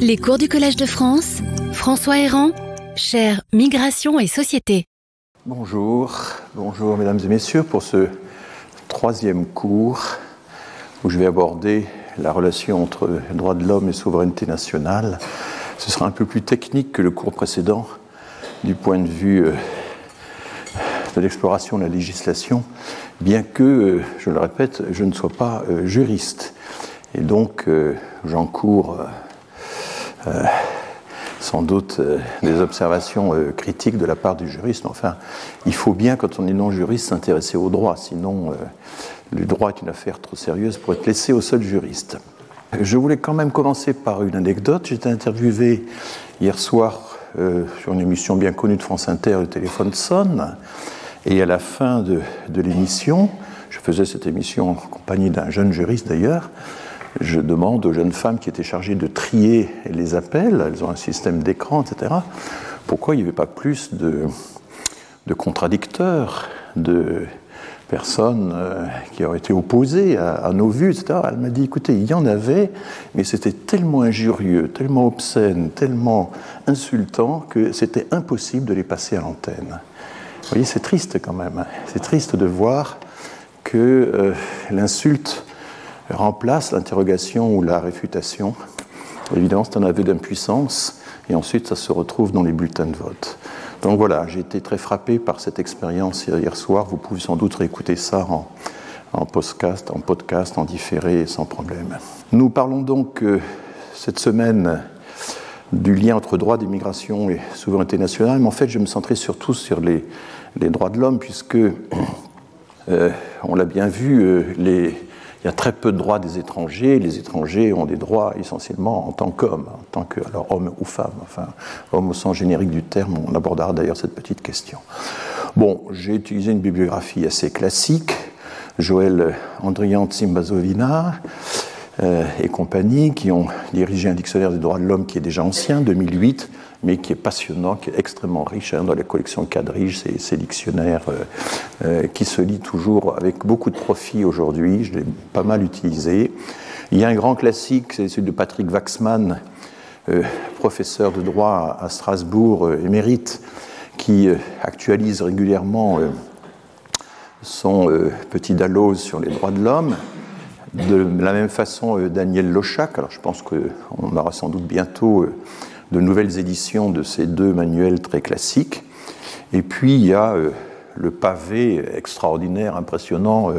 Les cours du Collège de France, François Héran, cher Migration et Société. Bonjour, bonjour mesdames et messieurs pour ce troisième cours où je vais aborder la relation entre droits de l'homme et souveraineté nationale. Ce sera un peu plus technique que le cours précédent du point de vue euh, de l'exploration de la législation, bien que, euh, je le répète, je ne sois pas euh, juriste. Et donc, j'encours sans doute des observations critiques de la part du juriste. Enfin, il faut bien, quand on est non-juriste, s'intéresser au droit, sinon le droit est une affaire trop sérieuse pour être laissé au seul juriste. Je voulais quand même commencer par une anecdote. J'étais interviewé hier soir euh, sur une émission bien connue de France Inter, Le téléphone sonne. Et à la fin de, l'émission, je faisais cette émission en compagnie d'un jeune juriste d'ailleurs, je demande aux jeunes femmes qui étaient chargées de trier les appels, elles ont un système d'écran, etc., pourquoi il n'y avait pas plus de, contradicteurs, de, personnes euh, qui auraient été opposées à, nos vues, etc. Elle m'a dit, écoutez, il y en avait, mais c'était tellement injurieux, tellement obscène, tellement insultant que c'était impossible de les passer à l'antenne. Vous voyez, c'est triste quand même. Hein. C'est triste de voir que euh, l'insulte remplace l'interrogation ou la réfutation. Évidemment, c'est un aveu d'impuissance, et ensuite ça se retrouve dans les bulletins de vote. Donc voilà, j'ai été très frappé par cette expérience hier soir. Vous pouvez sans doute réécouter ça en, podcast, en podcast, en différé, sans problème. Nous parlons donc euh, cette semaine du lien entre droit d'immigration et souveraineté nationale, mais en fait, je me centrais surtout sur les, droits de l'homme, puisque, euh, on l'a bien vu, euh, les, il y a très peu de droits des étrangers. Les étrangers ont des droits essentiellement en tant qu'hommes, en tant que alors homme ou femme, enfin homme au sens générique du terme. On abordera d'ailleurs cette petite question. Bon, j'ai utilisé une bibliographie assez classique. Joël Andrian Tsimbazovina euh, et compagnie qui ont dirigé un dictionnaire des droits de l'homme qui est déjà ancien, 2008 mais qui est passionnant, qui est extrêmement riche hein, dans la collection Quadrige, ces, dictionnaires euh, euh, qui se lit toujours avec beaucoup de profit aujourd'hui. Je l'ai pas mal utilisé. Il y a un grand classique, c'est celui de Patrick Waxman, euh, professeur de droit à Strasbourg, émérite, qui actualise régulièrement son petit dalose sur les droits de l'homme. De la même façon, Daniel Lochac, alors je pense qu'on aura sans doute bientôt de nouvelles éditions de ces deux manuels très classiques. Et puis il y a euh, le pavé extraordinaire, impressionnant euh,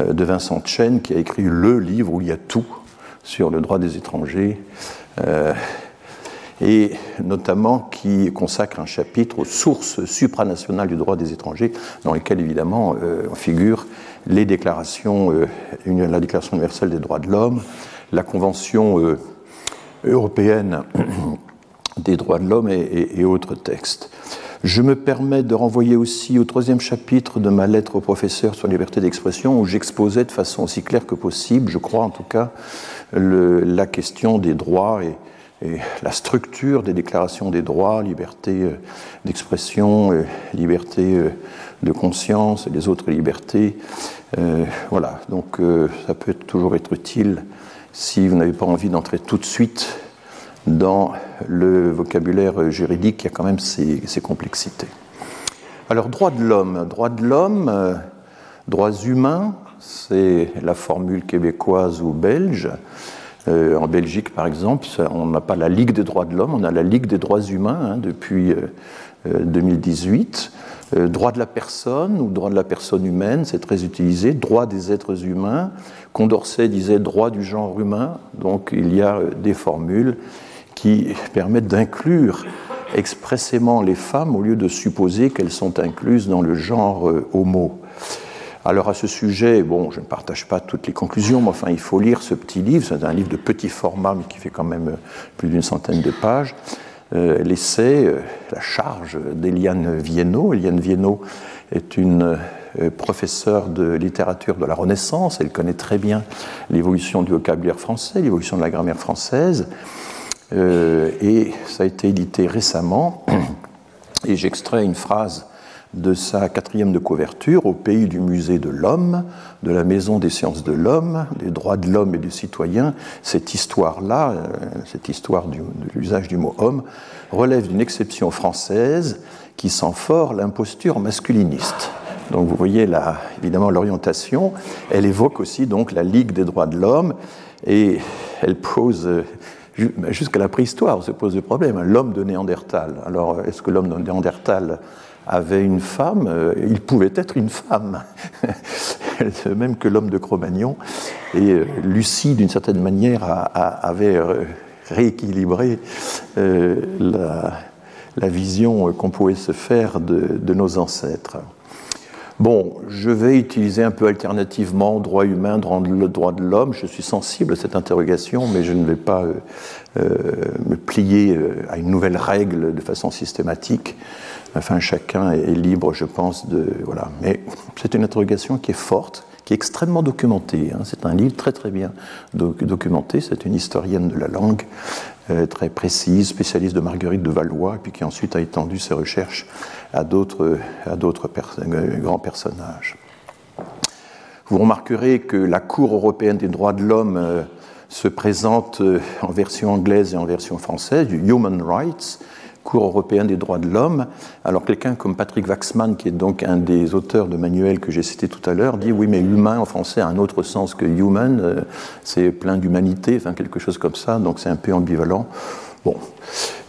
euh, de Vincent Chen qui a écrit le livre où il y a tout sur le droit des étrangers et notamment qui consacre un chapitre aux sources supranationales du droit des étrangers, dans lesquelles évidemment figurent les déclarations, la Déclaration universelle des droits de l'homme, la Convention européenne des droits de l'homme et, autres textes. Je me permets de renvoyer aussi au troisième chapitre de ma lettre au professeur sur la liberté d'expression, où j'exposais de façon aussi claire que possible, je crois en tout cas, la question des droits et, la structure des déclarations des droits, liberté euh, d'expression, euh, liberté euh, de conscience et les autres libertés. voilà, donc ça peut toujours être utile si vous n'avez pas envie d'entrer tout de suite dans le vocabulaire juridique qui a quand même ses, complexités. Alors, droits de l'homme. Droits de l'homme, euh, droits humains, c'est la formule québécoise ou belge. Euh, en Belgique, par exemple, on n'a pas la Ligue des droits de l'homme, on a la Ligue des droits humains hein, depuis 2018. Euh, droit de la personne ou droit de la personne humaine, c'est très utilisé. Droit des êtres humains. Condorcet disait droit du genre humain. Donc il y a des formules qui permettent d'inclure expressément les femmes au lieu de supposer qu'elles sont incluses dans le genre euh, homo. Alors à ce sujet, bon, je ne partage pas toutes les conclusions, mais enfin il faut lire ce petit livre, c'est un livre de petit format mais qui fait quand même euh, plus d'une centaine de pages. Euh, l'essai, la charge d'Eliane Viennot. Eliane Viennot est une professeure de littérature de la Renaissance, elle connaît très bien l'évolution du vocabulaire français, l'évolution de la grammaire française. Euh, et ça a été édité récemment. Et j'extrais une phrase de sa quatrième de couverture au pays du musée de l'homme, de la maison des sciences de l'homme, des droits de l'homme et du citoyen. Cette histoire-là, euh, cette histoire de l'usage du mot homme, relève d'une exception française qui sent fort l'imposture masculiniste. Donc vous voyez là, évidemment l'orientation. Elle évoque aussi donc la Ligue des droits de l'homme et elle pose jusqu'à la préhistoire, on se pose le problème. L'homme de Néandertal. Alors est-ce que l'homme de Néandertal avait une femme, euh, il pouvait être une femme, même que l'homme de Cro-Magnon. Et euh, Lucie, d'une certaine manière, avait rééquilibré la, vision qu'on pouvait se faire de nos ancêtres. Bon, je vais utiliser un peu alternativement droit humain, droit de l'homme. Je suis sensible à cette interrogation, mais je ne vais pas euh, euh, me plier euh, à une nouvelle règle de façon systématique. Enfin, chacun est libre, je pense, de voilà. Mais c'est une interrogation qui est forte, qui est extrêmement documentée. Hein. C'est un livre très très bien documenté. C'est une historienne de la langue très précise, spécialiste de Marguerite de Valois, et puis qui ensuite a étendu ses recherches à d'autres grands personnages. Vous remarquerez que la Cour européenne des droits de l'homme euh, se présente euh, en version anglaise et en version française, du Human Rights, Cour européenne des droits de l'homme. Alors quelqu'un comme Patrick Waxman, qui est donc un des auteurs de manuels que j'ai cité tout à l'heure, dit oui mais humain en français a un autre sens que human, euh, c'est plein d'humanité, enfin quelque chose comme ça, donc c'est un peu ambivalent. Bon,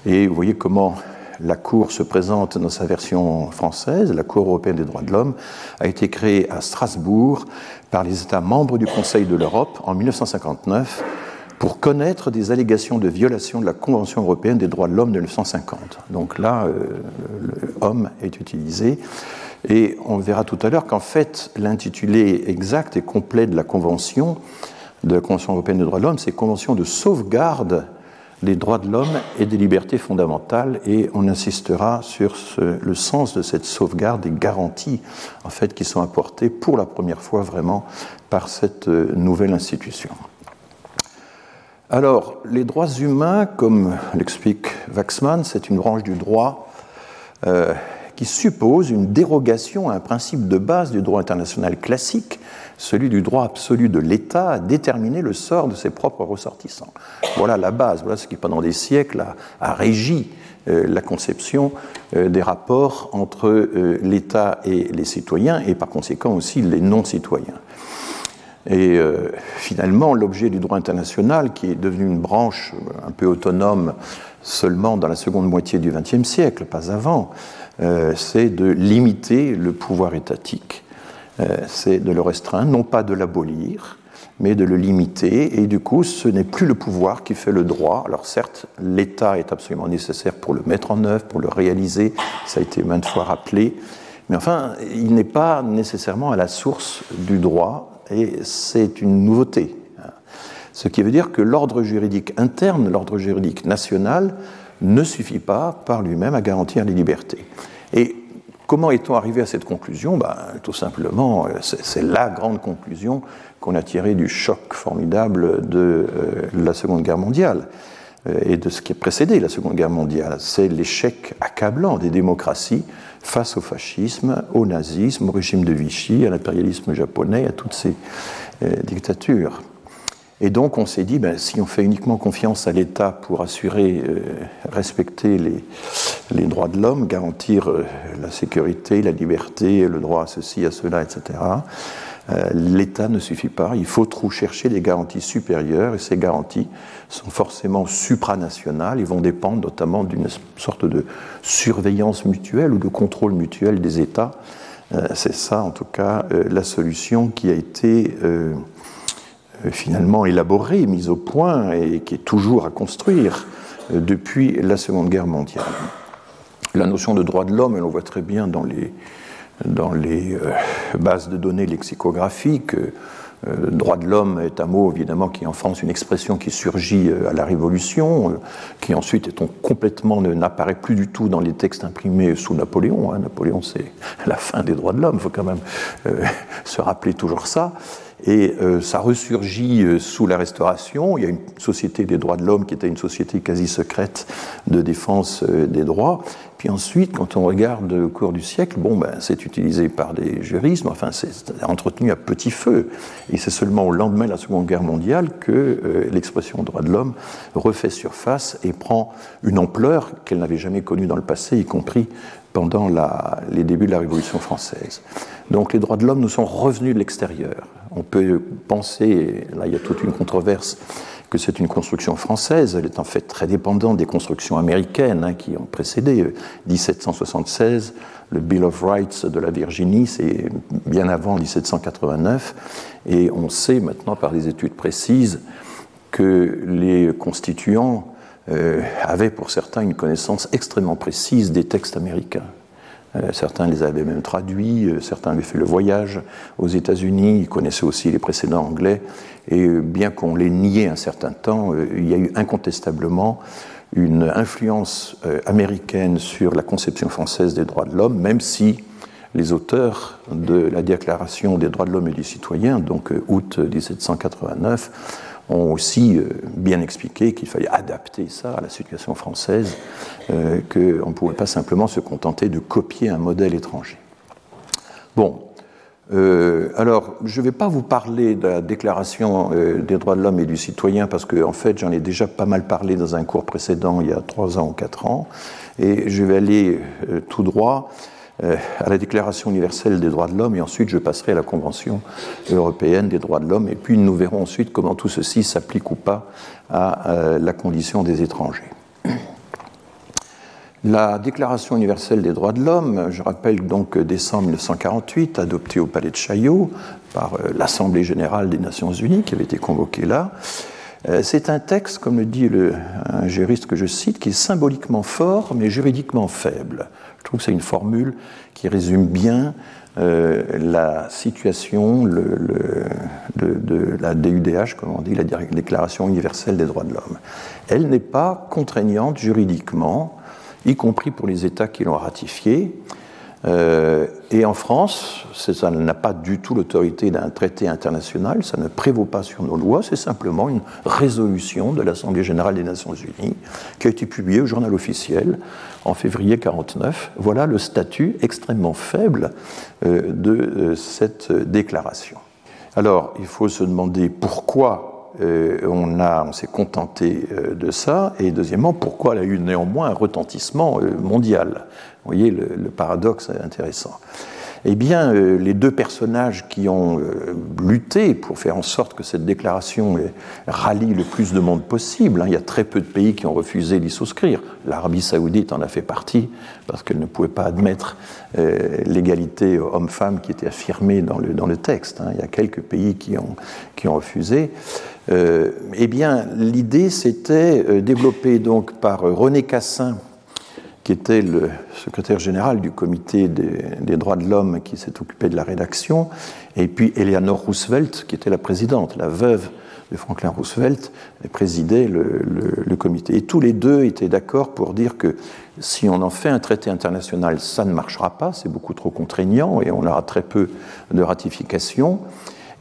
et vous voyez comment la Cour se présente dans sa version française, la Cour européenne des droits de l'homme, a été créée à Strasbourg par les États membres du Conseil de l'Europe en 1959 pour connaître des allégations de violation de la Convention européenne des droits de l'homme de 1950. Donc là, euh, est utilisé. Et on verra tout à l'heure qu'en fait, l'intitulé exact et complet de la Convention, de la Convention européenne des droits de l'homme, c'est Convention de sauvegarde des droits de l'homme et des libertés fondamentales et on insistera sur le sens de cette sauvegarde des garanties en fait qui sont apportées pour la première fois vraiment par cette euh, nouvelle institution. Alors, les droits humains, comme l'explique Waxman, c'est une branche du droit euh, qui suppose une dérogation à un principe de base du droit international classique celui du droit absolu de l'État à déterminer le sort de ses propres ressortissants. Voilà la base, voilà ce qui pendant des siècles a, régi euh, la conception euh, des rapports entre l'État et les citoyens et par conséquent aussi les non-citoyens. Et finalement, l'objet du droit international, qui est devenu une branche un peu autonome seulement dans la seconde moitié du XXe siècle, pas avant, c'est de limiter le pouvoir étatique euh, c'est de le restreindre, non pas de l'abolir, mais de le limiter. Et du coup, ce n'est plus le pouvoir qui fait le droit. Alors certes, l'État est absolument nécessaire pour le mettre en œuvre, pour le réaliser, ça a été maintes fois rappelé, mais enfin, il n'est pas nécessairement à la source du droit, et c'est une nouveauté. Ce qui veut dire que l'ordre juridique interne, l'ordre juridique national, ne suffit pas par lui-même à garantir les libertés. Et Comment est-on arrivé à cette conclusion? Ben, Tout simplement, c'est la grande conclusion qu'on a tirée du choc formidable de euh, la Seconde Guerre mondiale euh, et de ce qui a précédé la Seconde Guerre mondiale. C'est l'échec accablant des démocraties face au fascisme, au nazisme, au régime de Vichy, à l'impérialisme japonais, à toutes ces dictatures. Et donc on s'est dit, ben, si on fait uniquement confiance à l'État pour assurer, euh, respecter les, les, droits de l'homme, garantir euh, la sécurité, la liberté, le droit à ceci, à cela, etc., euh, l'État ne suffit pas. Il faut trop chercher des garanties supérieures, et ces garanties sont forcément supranationales et vont dépendre notamment d'une sorte de surveillance mutuelle ou de contrôle mutuel des États. C'est ça, en tout cas, la solution qui a été euh, finalement élaborée, mise au point et qui est toujours à construire euh, depuis la Seconde Guerre mondiale. La notion de droit de l'homme, et on voit très bien dans les, dans les euh, bases de données lexicographiques, droit de l'homme est un mot évidemment qui en France une expression qui surgit à la Révolution, qui ensuite étant complètement n'apparaît plus du tout dans les textes imprimés sous Napoléon. Hein. Napoléon c'est la fin des droits de l'homme, il faut quand même se rappeler toujours ça. Et euh, ça ressurgit euh, sous la Restauration. Il y a une société des droits de l'homme qui était une société quasi secrète de défense euh, des droits. Puis ensuite, quand on regarde au cours du siècle, bon, ben, c'est utilisé par des juristes, enfin, c'est entretenu à petit feu. Et c'est seulement au lendemain de la Seconde Guerre mondiale que l'expression droit de l'homme refait surface et prend une ampleur qu'elle n'avait jamais connue dans le passé, y compris pendant les débuts de la Révolution française. Donc les droits de l'homme nous sont revenus de l'extérieur. On peut penser, là il y a toute une controverse, que c'est une construction française. Elle est en fait très dépendante des constructions américaines hein, qui ont précédé 1776. Le Bill of Rights de la Virginie, c'est bien avant 1789. Et on sait maintenant par des études précises que les constituants euh, avaient pour certains une connaissance extrêmement précise des textes américains. Euh, certains les avaient même traduits, euh, certains avaient fait le voyage aux États-Unis, ils connaissaient aussi les précédents anglais, et bien qu'on les niait un certain temps, il y a eu incontestablement une influence américaine sur la conception française des droits de l'homme, même si les auteurs de la Déclaration des droits de l'homme et du citoyen, donc août 1789, ont aussi euh, bien expliqué qu'il fallait adapter ça à la situation française, euh, qu'on ne pouvait pas simplement se contenter de copier un modèle étranger. Bon, euh, alors je ne vais pas vous parler de la Déclaration des droits de l'homme et du citoyen parce qu'en en fait j'en ai déjà pas mal parlé dans un cours précédent il y a trois ans ou quatre ans, et je vais aller tout droit à la Déclaration universelle des droits de l'homme et ensuite je passerai à la Convention européenne des droits de l'homme et puis nous verrons ensuite comment tout ceci s'applique ou pas à euh, la condition des étrangers. La Déclaration universelle des droits de l'homme, je rappelle donc décembre 1948, adoptée au Palais de Chaillot par euh, l'Assemblée générale des Nations unies qui avait été convoquée là, c'est un texte, comme le dit le, un juriste que je cite, qui est symboliquement fort mais juridiquement faible. Je trouve que c'est une formule qui résume bien euh, la situation de, la DUDH, comme on dit, la Déclaration universelle des droits de l'homme. Elle n'est pas contraignante juridiquement, y compris pour les États qui l'ont ratifiée. Euh, et en France, ça n'a pas du tout l'autorité d'un traité international, ça ne prévaut pas sur nos lois, c'est simplement une résolution de l'Assemblée générale des Nations unies qui a été publiée au journal officiel en février 49. Voilà le statut extrêmement faible euh, de euh, cette déclaration. Alors, il faut se demander pourquoi on, on s'est contenté de ça, et deuxièmement, pourquoi elle a eu néanmoins un retentissement mondial. Vous voyez, le, paradoxe intéressant. Eh bien, euh, les deux personnages qui ont euh, lutté pour faire en sorte que cette déclaration rallie le plus de monde possible, hein, il y a très peu de pays qui ont refusé d'y souscrire. L'Arabie saoudite en a fait partie parce qu'elle ne pouvait pas admettre euh, l'égalité homme-femme qui était affirmée dans le, dans le texte. Hein. Il y a quelques pays qui ont, qui ont refusé. eh bien, l'idée s'était développée donc par René Cassin, qui était le secrétaire général du comité des, droits de l'homme qui s'est occupé de la rédaction, et puis Eleanor Roosevelt, qui était la présidente, la veuve de Franklin Roosevelt, présidait le, le comité. Et tous les deux étaient d'accord pour dire que si on en fait un traité international, ça ne marchera pas, c'est beaucoup trop contraignant et on aura très peu de ratifications.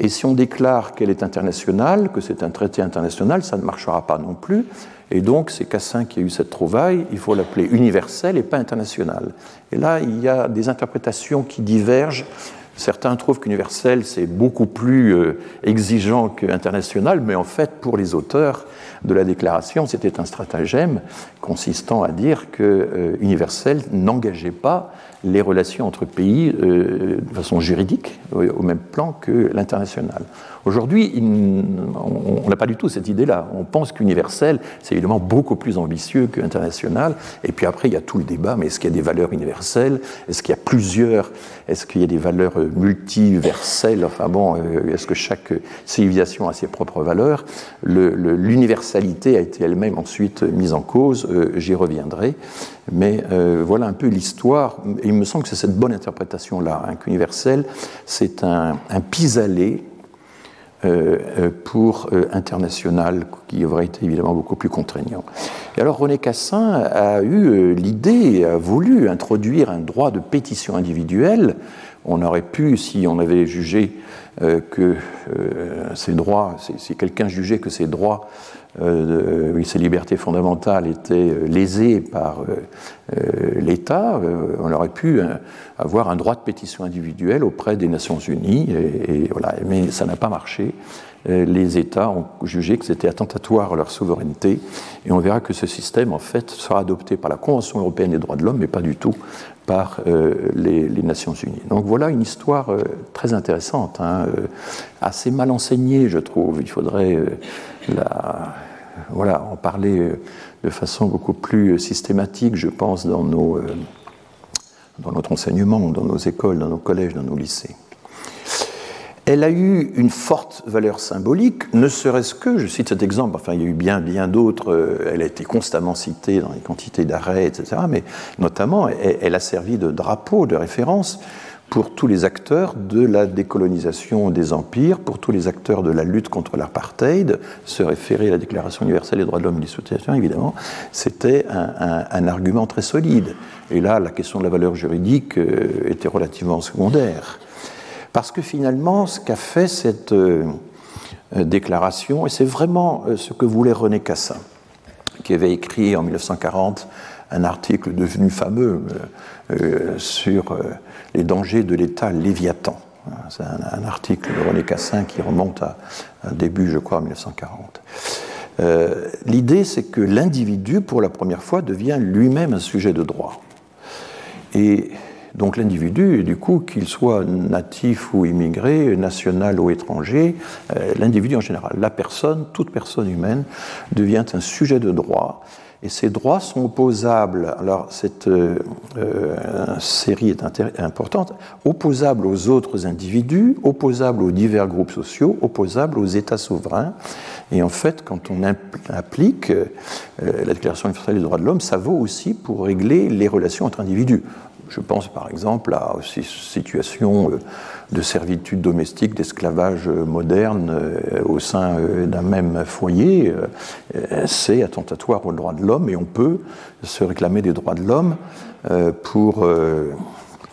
Et si on déclare qu'elle est internationale, que c'est un traité international, ça ne marchera pas non plus. Et donc, c'est Cassin qui a eu cette trouvaille, il faut l'appeler universel et pas international. Et là, il y a des interprétations qui divergent. Certains trouvent qu'universel, c'est beaucoup plus euh, exigeant qu'international, mais en fait, pour les auteurs de la déclaration, c'était un stratagème consistant à dire que euh, universel n'engageait pas les relations entre pays euh, de façon juridique, au même plan que l'international. Aujourd'hui, on n'a pas du tout cette idée-là. On pense qu'universel, c'est évidemment beaucoup plus ambitieux qu'international. Et puis après, il y a tout le débat, mais est-ce qu'il y a des valeurs universelles? Est-ce qu'il y a plusieurs? Est-ce qu'il y a des valeurs euh, multiverselles? Enfin bon, euh, est-ce que chaque civilisation a ses propres valeurs? L'universalité a été elle-même ensuite mise en cause, j'y reviendrai. Mais voilà un peu l'histoire. Il me semble que c'est cette bonne interprétation-là, hein, qu'universel, c'est un, un pis-aller euh, euh, pour euh, international, qui aurait été évidemment beaucoup plus contraignant. Et alors René Cassin a eu l'idée, a voulu introduire un droit de pétition individuelle. on aurait pu, si on avait jugé que ces droits, si quelqu'un jugeait que ces droits euh, ces libertés fondamentales étaient euh, lésées par euh, l'État, on aurait pu avoir un droit de pétition individuel auprès des Nations Unies, mais ça n'a pas marché. Les États ont jugé que c'était attentatoire à leur souveraineté, et on verra que ce système, en fait, sera adopté par la Convention européenne des droits de l'homme, mais pas du tout par les, Nations Unies. Donc voilà une histoire très intéressante, hein, assez mal enseignée, je trouve. Il faudrait la, voilà, en parler euh, de façon beaucoup plus systématique, je pense, dans, nos, euh, dans notre enseignement, dans nos écoles, dans nos collèges, dans nos lycées. Elle a eu une forte valeur symbolique, ne serait-ce que, je cite cet exemple, enfin il y a eu bien, bien d'autres, euh, elle a été constamment citée dans les quantités d'arrêts, etc., mais notamment elle a servi de drapeau, de référence pour tous les acteurs de la décolonisation des empires, pour tous les acteurs de la lutte contre l'apartheid, se référer à la Déclaration universelle des droits de l'homme et des sociétés, évidemment, c'était un, argument très solide. Et là, la question de la valeur juridique euh, était relativement secondaire. Parce que finalement, ce qu'a fait cette euh, déclaration, et c'est vraiment euh, ce que voulait René Cassin, qui avait écrit en 1940 un article devenu fameux sur les dangers de l'État léviathan. C'est un, article de René Cassin qui remonte à, un début, je crois, 1940. Euh, l'idée, c'est que l'individu, pour la première fois, devient lui-même un sujet de droit. Et donc l'individu, du coup, qu'il soit natif ou immigré, national ou étranger, euh, l'individu en général, la personne, toute personne humaine, devient un sujet de droit et ces droits sont opposables, alors cette euh, euh, série est importante, opposables aux autres individus, opposables aux divers groupes sociaux, opposables aux États souverains. Et en fait, quand on applique euh, la Déclaration universelle des droits de l'homme, ça vaut aussi pour régler les relations entre individus. Je pense par exemple à ces situations euh, de servitude domestique, d'esclavage moderne euh, au sein euh, d'un même foyer. C'est attentatoire aux droits de l'homme et on peut se réclamer des droits de l'homme pour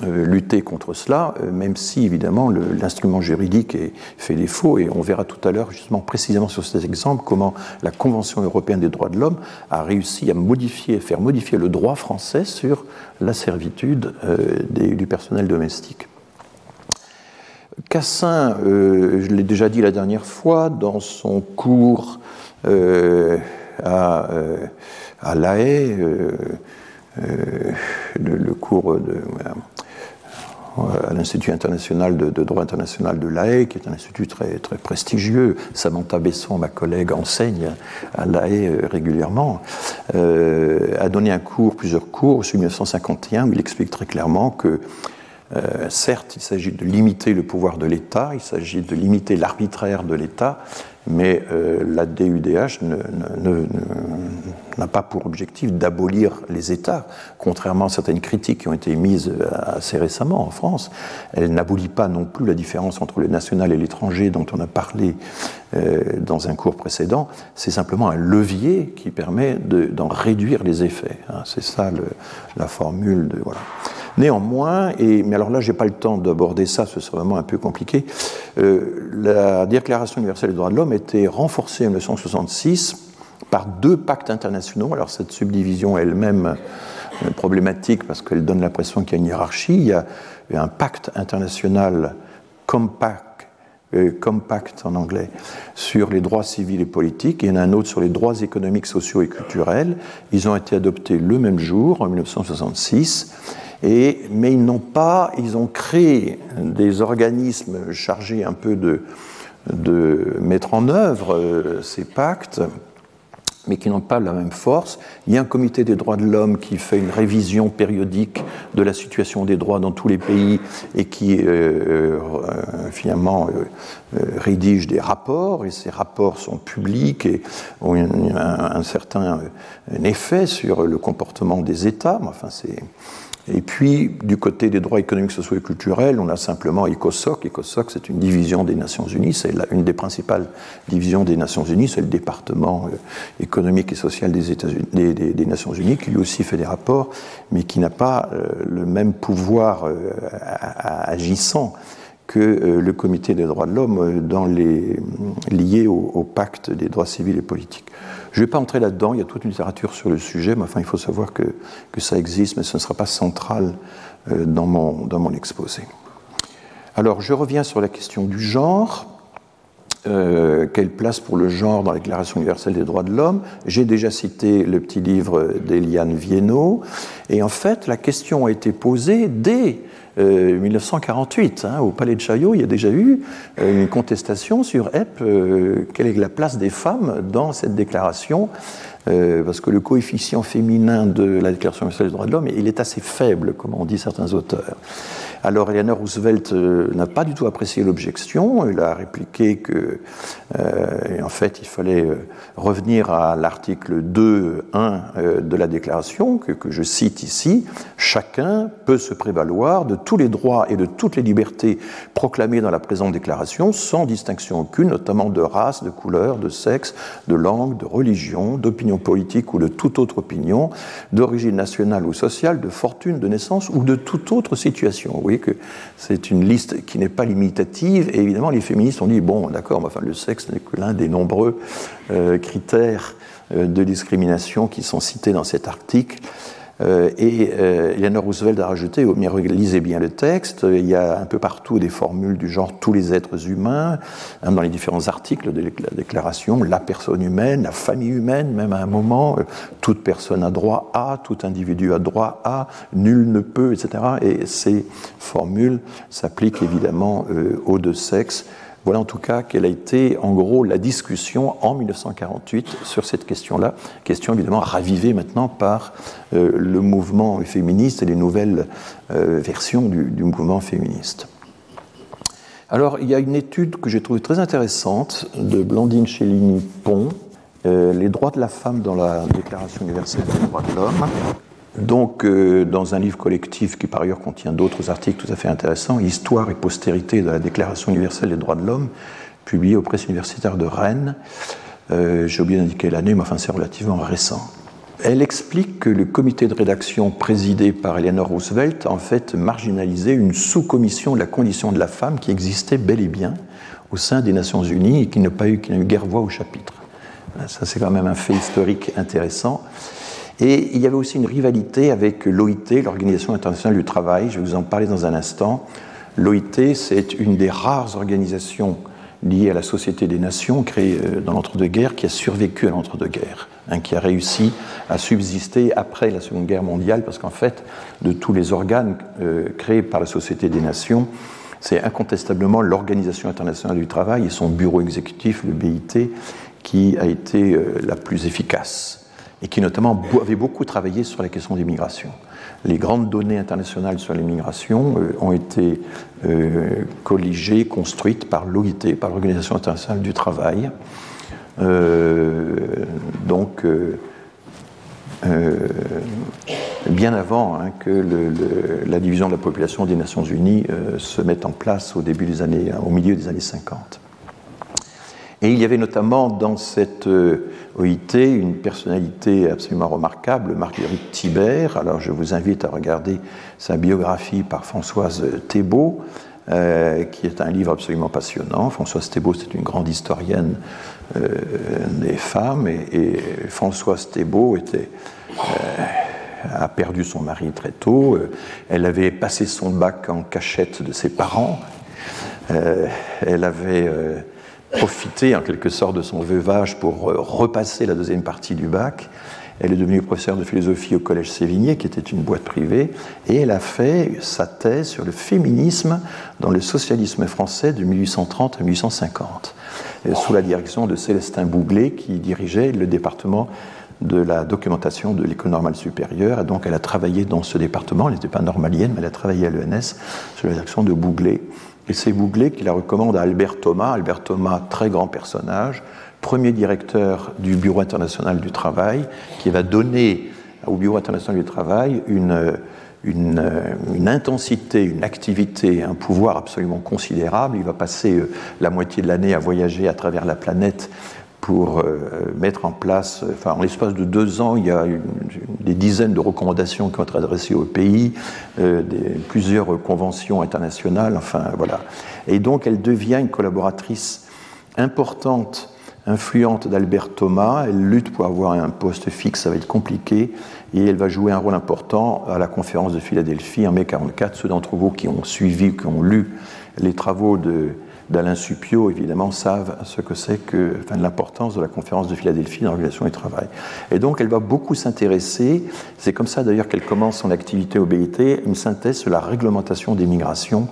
lutter contre cela, même si évidemment l'instrument juridique est, fait défaut. Et on verra tout à l'heure, justement, précisément sur cet exemple, comment la Convention européenne des droits de l'homme a réussi à modifier, faire modifier le droit français sur la servitude euh, du personnel domestique. Cassin, euh, je l'ai déjà dit la dernière fois, dans son cours euh, à, à La Haye, le, cours de, à l'Institut international de, droit international de La Haye, qui est un institut très, très prestigieux. Samantha Besson, ma collègue, enseigne à La Haye euh, régulièrement, euh, a donné un cours, plusieurs cours, sur 1951, où il explique très clairement que euh, certes, il s'agit de limiter le pouvoir de l'État, il s'agit de limiter l'arbitraire de l'État, mais euh, la DUDH n'a pas pour objectif d'abolir les États, contrairement à certaines critiques qui ont été émises euh, assez récemment en France. Elle n'abolit pas non plus la différence entre le national et l'étranger dont on a parlé dans un cours précédent. C'est simplement un levier qui permet d'en réduire les effets. Hein. C'est ça la formule de voilà. Néanmoins, mais alors là, je n'ai pas le temps d'aborder ça, ce serait vraiment un peu compliqué, euh, la Déclaration universelle des droits de l'homme a été renforcée en 1966 par deux pactes internationaux. Alors cette subdivision elle-même euh, problématique parce qu'elle donne l'impression qu'il y a une hiérarchie. Il y a un pacte international compact, euh, compact en anglais sur les droits civils et politiques et il y en a un autre sur les droits économiques, sociaux et culturels. Ils ont été adoptés le même jour, en 1966 mais ils n'ont pas, ils ont créé des organismes chargés un peu de, mettre en œuvre euh, ces pactes, mais qui n'ont pas la même force. Il y a un comité des droits de l'homme qui fait une révision périodique de la situation des droits dans tous les pays et qui euh, euh, finalement rédige des rapports, et ces rapports sont publics et ont un, certain effet sur le comportement des États. Enfin, c'est Et puis, du côté des droits économiques, sociaux et culturels, on a simplement ECOSOC. ECOSOC, c'est une division des Nations Unies, c'est une des principales divisions des Nations Unies, c'est le département euh, économique et social des, États des, des, Nations Unies, qui lui aussi fait des rapports, mais qui n'a pas euh, le même pouvoir euh, agissant que le Comité des droits de l'homme lié au, au, pacte des droits civils et politiques. Je ne vais pas entrer là-dedans, il y a toute une littérature sur le sujet, mais enfin, il faut savoir que, que ça existe, mais ce ne sera pas central euh, dans, mon, dans mon exposé. Alors, je reviens sur la question du genre. Euh, quelle place pour le genre dans la Déclaration universelle des droits de l'homme? J'ai déjà cité le petit livre d'Eliane Viennot, et en fait, la question a été posée dès 1948. Euh, hein, au Palais de Chaillot, il y a déjà eu euh, une contestation sur EP, euh, quelle est la place des femmes dans cette déclaration parce que le coefficient féminin de la Déclaration universelle des droits de l'homme, il est assez faible, comme ont dit certains auteurs. Alors Eleanor Roosevelt euh, n'a pas du tout apprécié l'objection. Il a répliqué que, euh, en fait, il fallait euh, revenir à l'article 2.1 de la déclaration, que, je cite ici. Chacun peut se prévaloir de tous les droits et de toutes les libertés proclamés dans la présente déclaration, sans distinction aucune, notamment de race, de couleur, de sexe, de langue, de religion, d'opinion politique ou de toute autre opinion, d'origine nationale ou sociale, de fortune, de naissance ou de toute autre situation. Que c'est une liste qui n'est pas limitative. Et évidemment, les féministes ont dit bon, d'accord, enfin, le sexe n'est que l'un des nombreux euh, critères euh, de discrimination qui sont cités dans cet article. Euh, et euh, Eleanor Roosevelt a rajouté, mais lisez bien le texte, il y a un peu partout des formules du genre tous les êtres humains, hein, dans les différents articles de la déclaration, la personne humaine, la famille humaine, même à un moment, euh, toute personne a droit à, tout individu a droit à, nul ne peut, etc. Et ces formules s'appliquent évidemment aux deux sexes. Voilà en tout cas quelle a été en gros la discussion en 1948 sur cette question-là, question évidemment ravivée maintenant par euh, le mouvement féministe et les nouvelles euh, versions du, mouvement féministe. Alors il y a une étude que j'ai trouvée très intéressante de Blandine Cellini-Pont, euh, Les droits de la femme dans la Déclaration universelle des droits de l'homme, donc, euh, dans un livre collectif qui par ailleurs contient d'autres articles tout à fait intéressants, Histoire et postérité de la Déclaration universelle des droits de l'homme, publié aux presses universitaires de Rennes. Euh, j'ai oublié d'indiquer l'année, mais enfin c'est relativement récent. Elle explique que le comité de rédaction présidé par Eleanor Roosevelt en fait marginalisé une sous-commission de la condition de la femme qui existait bel et bien au sein des Nations Unies et qui n'a pas eu, qui n'a eu guère voix au chapitre. Ça, c'est quand même un fait historique intéressant. Et il y avait aussi une rivalité avec l'OIT, l'Organisation internationale du travail. Je vais vous en parler dans un instant. L'OIT, c'est une des rares organisations liées à la Société des Nations, créée euh, dans l'entre-deux-guerres, qui a survécu à l'entre-deux-guerres, hein, qui a réussi à subsister après la Seconde Guerre mondiale, parce qu'en fait, de tous les organes euh, créés par la Société des Nations, c'est incontestablement l'Organisation internationale du travail et son bureau exécutif, le BIT, qui a été euh, la plus efficace et qui notamment avait beaucoup travaillé sur la question des migrations. Les grandes données internationales sur les migrations euh, ont été euh, colligées, construites par l'OIT, par l'Organisation internationale du travail. Euh, donc, bien avant hein, que la division de la population des Nations Unies se mette en place au début des années, au milieu des années 50. Et il y avait notamment dans cette euh, OIT une personnalité absolument remarquable, Marguerite Thibert. Alors je vous invite à regarder sa biographie par Françoise Thébault, euh, qui est un livre absolument passionnant. Françoise Thébault, c'est une grande historienne euh, des femmes, et, Françoise Thébault a perdu son mari très tôt. Elle avait passé son bac en cachette de ses parents. elle avait profité en quelque sorte de son veuvage pour euh, repasser la deuxième partie du bac. Elle est devenue professeure de philosophie au Collège Sévigné, qui était une boîte privée, et elle a fait sa thèse sur le féminisme dans le socialisme français de 1830 à 1850, sous la direction de Célestin Bouglet, qui dirigeait le département de la documentation de l'école normale supérieure. Donc, elle a travaillé dans ce département. Elle n'était pas normalienne, mais elle a travaillé à l'ENS sous la direction de Bouglet. Et c'est Bouglet qui la recommande à Albert Thomas. Albert Thomas, très grand personnage, premier directeur du Bureau international du travail, qui va donner au Bureau international du travail une, une, intensité, une activité, un pouvoir absolument considérable. Il va passer la moitié de l'année à voyager à travers la planète pour mettre en place, enfin en l'espace de deux ans, il y a des dizaines de recommandations qui vont être adressées au pays, des, plusieurs conventions internationales, enfin voilà. Et donc elle devient une collaboratrice importante influente d'Albert Thomas. Elle lutte pour avoir un poste fixe, ça va être compliqué. Et elle va jouer un rôle important à la conférence de Philadelphie en mai 1944. Ceux d'entre vous qui ont suivi, qui ont lu les travaux d'Alain Supio, évidemment, savent ce que c'est que l'importance de la conférence de Philadelphie dans l'organisation du travail. Et donc, elle va beaucoup s'intéresser, c'est comme ça d'ailleurs qu'elle commence son activité au BIT, une synthèse sur la réglementation des migrations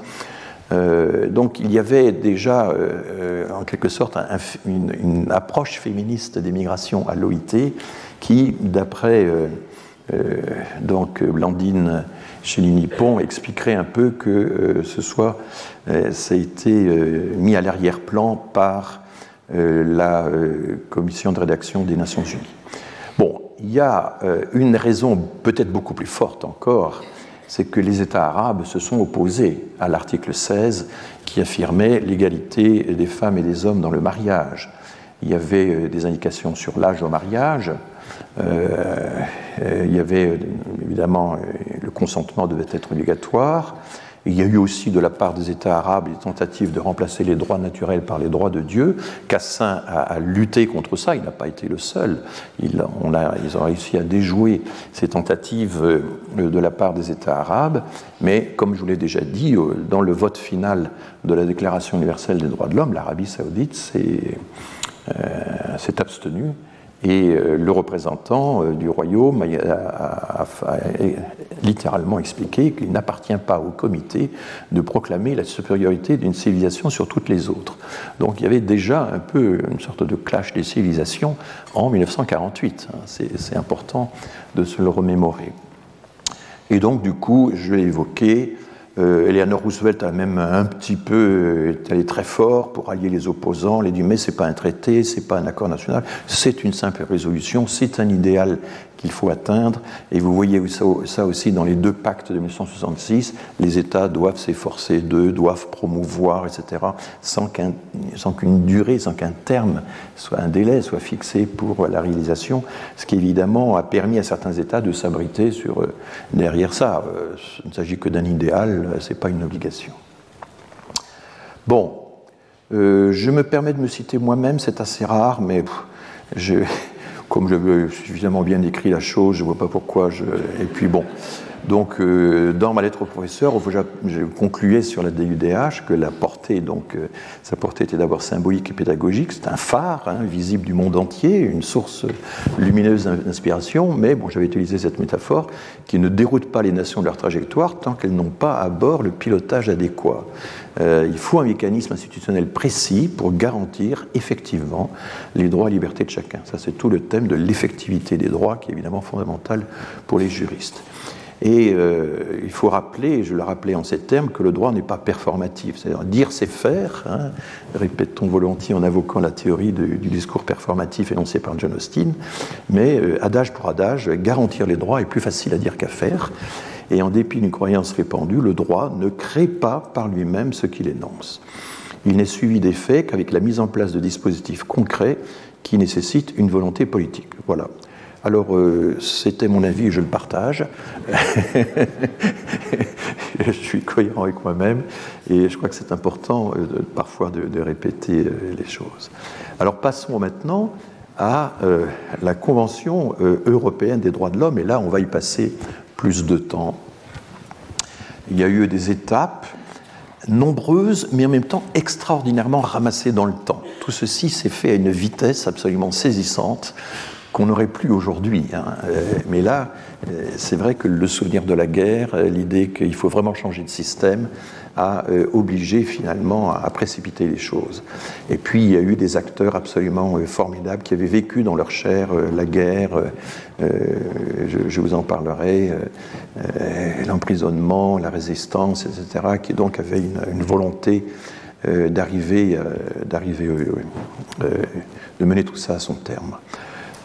euh, donc il y avait déjà euh, en quelque sorte une, approche féministe des migrations à l'OIT qui, d'après euh, donc Blandine Chéline-Pont, expliquerait un peu que ce soit, ça a été mis à l'arrière-plan par la commission de rédaction des Nations Unies. Bon, il y a une raison peut-être beaucoup plus forte encore c'est que les États arabes se sont opposés à l'article 16 qui affirmait l'égalité des femmes et des hommes dans le mariage. Il y avait euh, des indications sur l'âge au mariage, euh, il y avait évidemment le consentement devait être obligatoire, il y a eu aussi de la part des États arabes des tentatives de remplacer les droits naturels par les droits de Dieu. Cassin a, lutté contre ça, il n'a pas été le seul. Ils, ont réussi à déjouer ces tentatives euh, de la part des États arabes, mais comme je vous l'ai déjà dit, euh, dans le vote final de la Déclaration universelle des droits de l'homme, l'Arabie saoudite s'est euh, abstenue et euh, le représentant euh, du royaume a, littéralement expliqué qu'il n'appartient pas au comité de proclamer la supériorité d'une civilisation sur toutes les autres. Donc il y avait déjà un peu une sorte de clash des civilisations en 1948. Hein. C'est important de se le remémorer. Et donc du coup, je l'ai évoqué, euh, Eleanor Roosevelt a même un petit peu est très fort pour allier les opposants. Elle a dit mais c'est pas un traité, c'est pas un accord national, c'est une simple résolution, c'est un idéal qu'il faut atteindre. Et vous voyez ça, aussi dans les deux pactes de 1966. Les États doivent s'efforcer d'eux, doivent promouvoir, etc., sans qu'une durée, sans qu'un terme, soit un délai soit fixé pour la réalisation, ce qui évidemment a permis à certains États de s'abriter euh, derrière ça. Euh, il ne s'agit que d'un idéal, ce n'est pas une obligation. Bon, euh, je me permets de me citer moi-même, c'est assez rare, mais je, comme j'avais suffisamment bien écrit la chose, je ne vois pas pourquoi. Je... Et puis bon, donc euh, dans ma lettre au professeur, je concluais sur la DUDH que la portée, donc euh, sa portée était d'abord symbolique et pédagogique. C'est un phare hein, visible du monde entier, une source lumineuse d'inspiration. Mais bon, j'avais utilisé cette métaphore qui ne déroute pas les nations de leur trajectoire tant qu'elles n'ont pas à bord le pilotage adéquat. Euh, il faut un mécanisme institutionnel précis pour garantir effectivement les droits et libertés de chacun. Ça, c'est tout le thème de l'effectivité des droits qui est évidemment fondamental pour les juristes. Et euh, il faut rappeler, je le rappelais en ces termes, que le droit n'est pas performatif. C'est-à-dire dire c'est faire, hein, répétons volontiers en invoquant la théorie du discours performatif énoncé par John Austin, mais euh, adage pour adage, garantir les droits est plus facile à dire qu'à faire. Et en dépit d'une croyance répandue, le droit ne crée pas par lui-même ce qu'il énonce. Il n'est suivi des faits qu'avec la mise en place de dispositifs concrets qui nécessitent une volonté politique. Voilà. Alors, euh, c'était mon avis, je le partage. je suis cohérent avec moi-même et je crois que c'est important euh, parfois de, répéter euh, les choses. Alors, passons maintenant à la Convention européenne des droits de l'homme, et là, on va y passer plus de temps. Il y a eu des étapes nombreuses, mais en même temps extraordinairement ramassées dans le temps. Tout ceci s'est fait à une vitesse absolument saisissante qu'on n'aurait plus aujourd'hui. Hein. Euh, mais là, euh, c'est vrai que le souvenir de la guerre, euh, l'idée qu'il faut vraiment changer de système, a obligé finalement à précipiter les choses. Et puis il y a eu des acteurs absolument formidables qui avaient vécu dans leur chair la guerre, je, vous en parlerai, l'emprisonnement, la résistance, etc., qui donc avaient une, volonté d'arriver, d'arriver, de mener tout ça à son terme.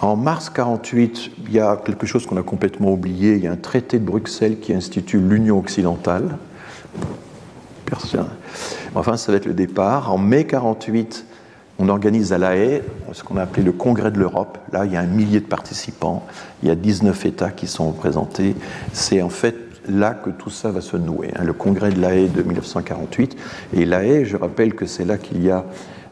En mars 48, il y a quelque chose qu'on a complètement oublié. Il y a un traité de Bruxelles qui institue l'Union occidentale. Enfin, ça va être le départ. En mai 48, on organise à La Haye ce qu'on a appelé le Congrès de l'Europe. Là, il y a un millier de participants. Il y a 19 États qui sont représentés. C'est en fait là que tout ça va se nouer. Hein. le Congrès de La Haye de 1948. Et La Haye, je rappelle que c'est là qu'il y a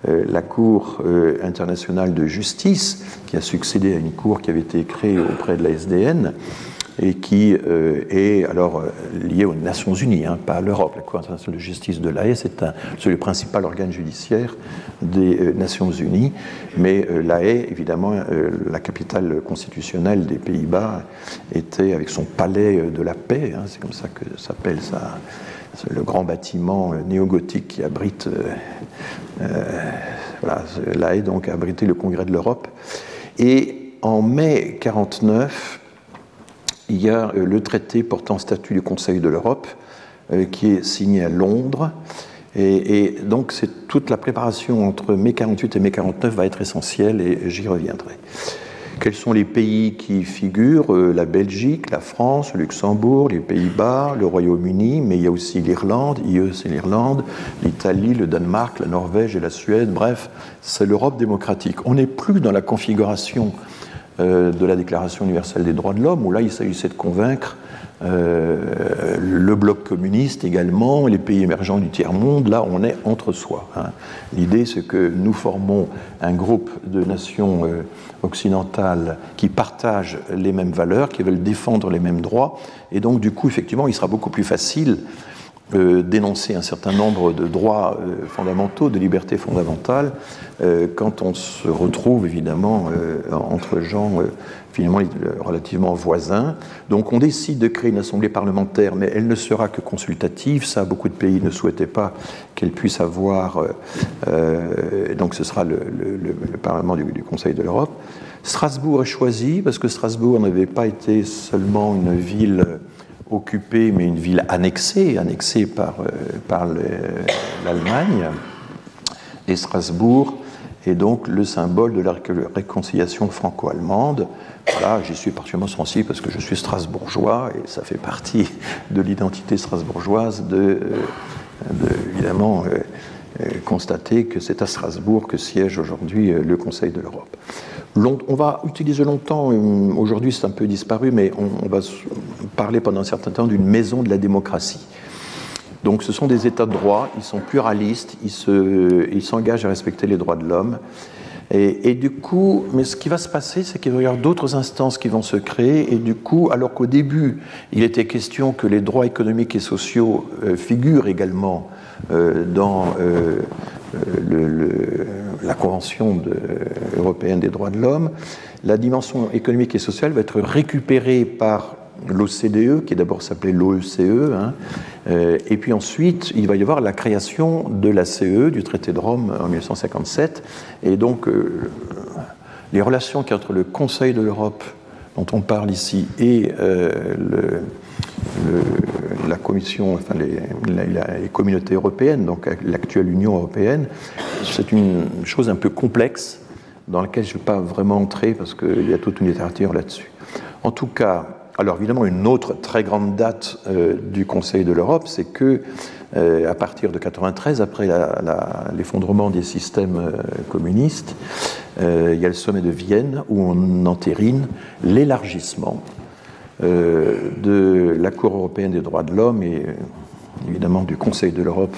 la Cour euh, internationale de justice, qui a succédé à une cour qui avait été créée auprès de la SDN et qui euh, est alors liée aux Nations Unies, hein, pas à l'Europe. La Cour internationale de justice de l'AE, c'est le principal organe judiciaire des Nations Unies, mais l'AE, évidemment, la capitale constitutionnelle des Pays-Bas, était avec son palais de la paix, hein, c'est comme ça que s'appelle ça le grand bâtiment euh, néo-gothique qui abrite euh, euh, voilà, là est donc abrité le Congrès de l'Europe. Et en mai 49, il y a le traité portant statut du Conseil de l'Europe qui est signé à Londres. Et, donc toute la préparation entre mai 48 et mai 49 va être essentielle et j'y reviendrai. Quels sont les pays qui figurent euh, La Belgique, la France, le Luxembourg, les Pays-Bas, le Royaume-Uni, mais il y a aussi l'Irlande, IE c'est l'Irlande, l'Italie, le Danemark, la Norvège et la Suède, bref, c'est l'Europe démocratique. On n'est plus dans la configuration euh, de la Déclaration universelle des droits de l'homme, où là il s'agissait de convaincre euh, le bloc communiste également, les pays émergents du tiers-monde, là on est entre soi. Hein. L'idée c'est que nous formons un groupe de nations euh, occidentales qui partagent les mêmes valeurs, qui veulent défendre les mêmes droits, et donc du coup effectivement il sera beaucoup plus facile euh, d'énoncer un certain nombre de droits fondamentaux, de libertés fondamentales, quand on se retrouve évidemment entre gens finalement relativement voisins. Donc on décide de créer une assemblée parlementaire, mais elle ne sera que consultative. Ça, beaucoup de pays ne souhaitaient pas qu'elle puisse avoir. Euh, euh, donc ce sera le, Parlement du, Conseil de l'Europe. Strasbourg est choisi parce que Strasbourg n'avait pas été seulement une ville occupée, mais une ville annexée, annexée par, euh, par l'Allemagne. Et Strasbourg est donc le symbole de la réconciliation franco-allemande. Voilà, j'y suis particulièrement sensible parce que je suis strasbourgeois et ça fait partie de l'identité strasbourgeoise de, euh, évidemment, euh, constater que c'est à Strasbourg que siège aujourd'hui le Conseil de l'Europe. On va utiliser longtemps, aujourd'hui c'est un peu disparu, mais on, va parler pendant un certain temps d'une maison de la démocratie. Donc ce sont des États de droit, ils sont pluralistes, ils s'engagent à respecter les droits de l'homme. Et, du coup, mais ce qui va se passer, c'est qu'il va y avoir d'autres instances qui vont se créer. Et du coup, alors qu'au début, il était question que les droits économiques et sociaux euh, figurent également euh, dans euh, la Convention européenne des droits de l'homme, la dimension économique et sociale va être récupérée par l'OCDE, qui d'abord s'appelait l'OECE, hein, euh, et puis ensuite il va y avoir la création de la CE, du traité de Rome en 1957, et donc euh, les relations entre le Conseil de l'Europe, dont on parle ici, et euh, la Commission, enfin les, communautés européennes, donc l'actuelle Union européenne, c'est une chose un peu complexe dans laquelle je ne vais pas vraiment entrer parce qu'il y a toute une littérature là-dessus. En tout cas, alors évidemment, une autre très grande date euh, du Conseil de l'Europe, c'est que euh, à partir de 93, après l'effondrement des systèmes euh, communistes, il y a le sommet de Vienne où on entérine l'élargissement de la Cour européenne des droits de l'homme et évidemment du Conseil de l'Europe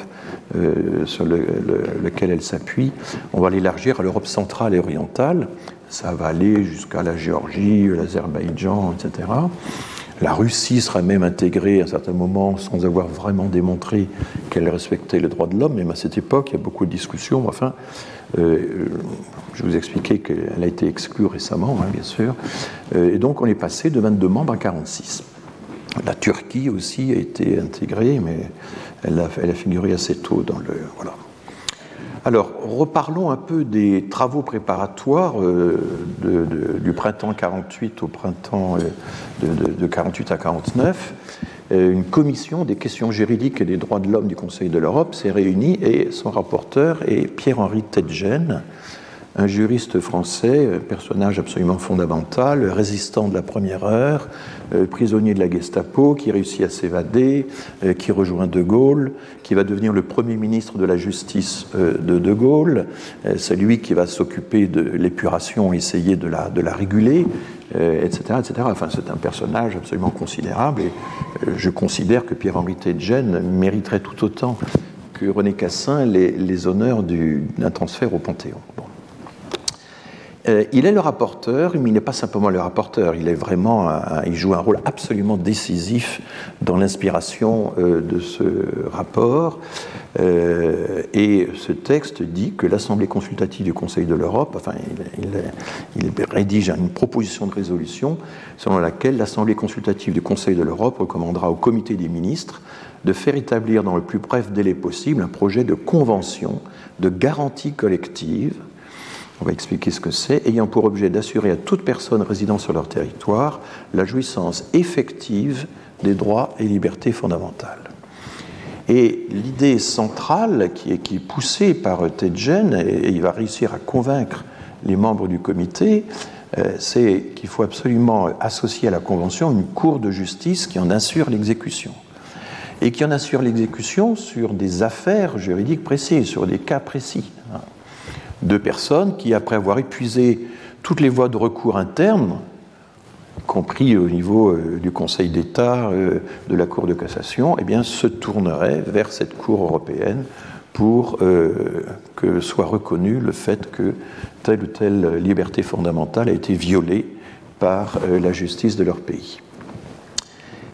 sur lequel elle s'appuie. On va l'élargir à l'Europe centrale et orientale ça va aller jusqu'à la Géorgie, l'Azerbaïdjan, etc. La Russie sera même intégrée à un certain moment sans avoir vraiment démontré qu'elle respectait les droits de l'homme, même à cette époque, il y a beaucoup de discussions. Enfin, euh, je vous expliquais qu'elle a été exclue récemment, hein, bien sûr. Euh, et donc on est passé de 22 membres à 46. La Turquie aussi a été intégrée, mais elle a, figuré assez tôt dans le. Voilà. Alors, reparlons un peu des travaux préparatoires euh, du printemps 48 au printemps euh, de, 48 à 49. Euh, une commission des questions juridiques et des droits de l'homme du Conseil de l'Europe s'est réunie et son rapporteur est Pierre-Henri Tedgen, un juriste français, personnage absolument fondamental, résistant de la première heure, euh, prisonnier de la Gestapo, qui réussit à s'évader, euh, qui rejoint De Gaulle, qui va devenir le premier ministre de la Justice euh, de De Gaulle. C'est lui qui va s'occuper de l'épuration, essayer de la, réguler, etc., etc. Enfin, c'est un personnage absolument considérable et je considère que Pierre-Henri Tedjen mériterait tout autant que René Cassin les, honneurs d'un transfert au Panthéon. Il est le rapporteur, mais il n'est pas simplement le rapporteur, il joue un rôle absolument décisif dans l'inspiration euh, de ce rapport. Euh, et ce texte dit que l'Assemblée consultative du Conseil de l'Europe, enfin, il, il, rédige une proposition de résolution selon laquelle l'Assemblée consultative du Conseil de l'Europe recommandera au Comité des ministres de faire établir dans le plus bref délai possible un projet de convention de garantie collective on va expliquer ce que c'est, ayant pour objet d'assurer à toute personne résidant sur leur territoire la jouissance effective des droits et libertés fondamentales. Et l'idée centrale qui est, poussée par Tedjen, et, il va réussir à convaincre les membres du comité, euh, c'est qu'il faut absolument associer à la Convention une cour de justice qui en assure l'exécution. Et qui en assure l'exécution sur des affaires juridiques précises, sur des cas précis deux personnes qui, après avoir épuisé toutes les voies de recours internes, compris au niveau euh, du Conseil d'État, euh, de la Cour de cassation, eh se tourneraient vers cette Cour européenne pour euh, que soit reconnu le fait que telle ou telle liberté fondamentale a été violée par la justice de leur pays.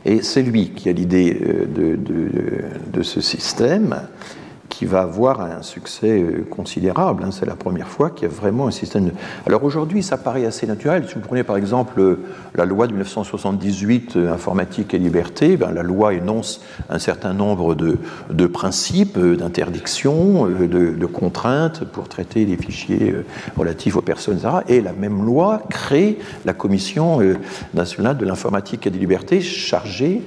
Et c'est lui qui a l'idée de, de, ce système qui va avoir un succès euh, considérable. Hein. C'est la première fois qu'il y a vraiment un système. Alors aujourd'hui, ça paraît assez naturel. Si vous prenez par exemple euh, la loi de 1978, euh, Informatique et Liberté, ben, la loi énonce un certain nombre de, de principes, d'interdictions, de, de, contraintes pour traiter les fichiers relatifs aux personnes. Et la même loi crée la Commission nationale de l'informatique et des libertés chargée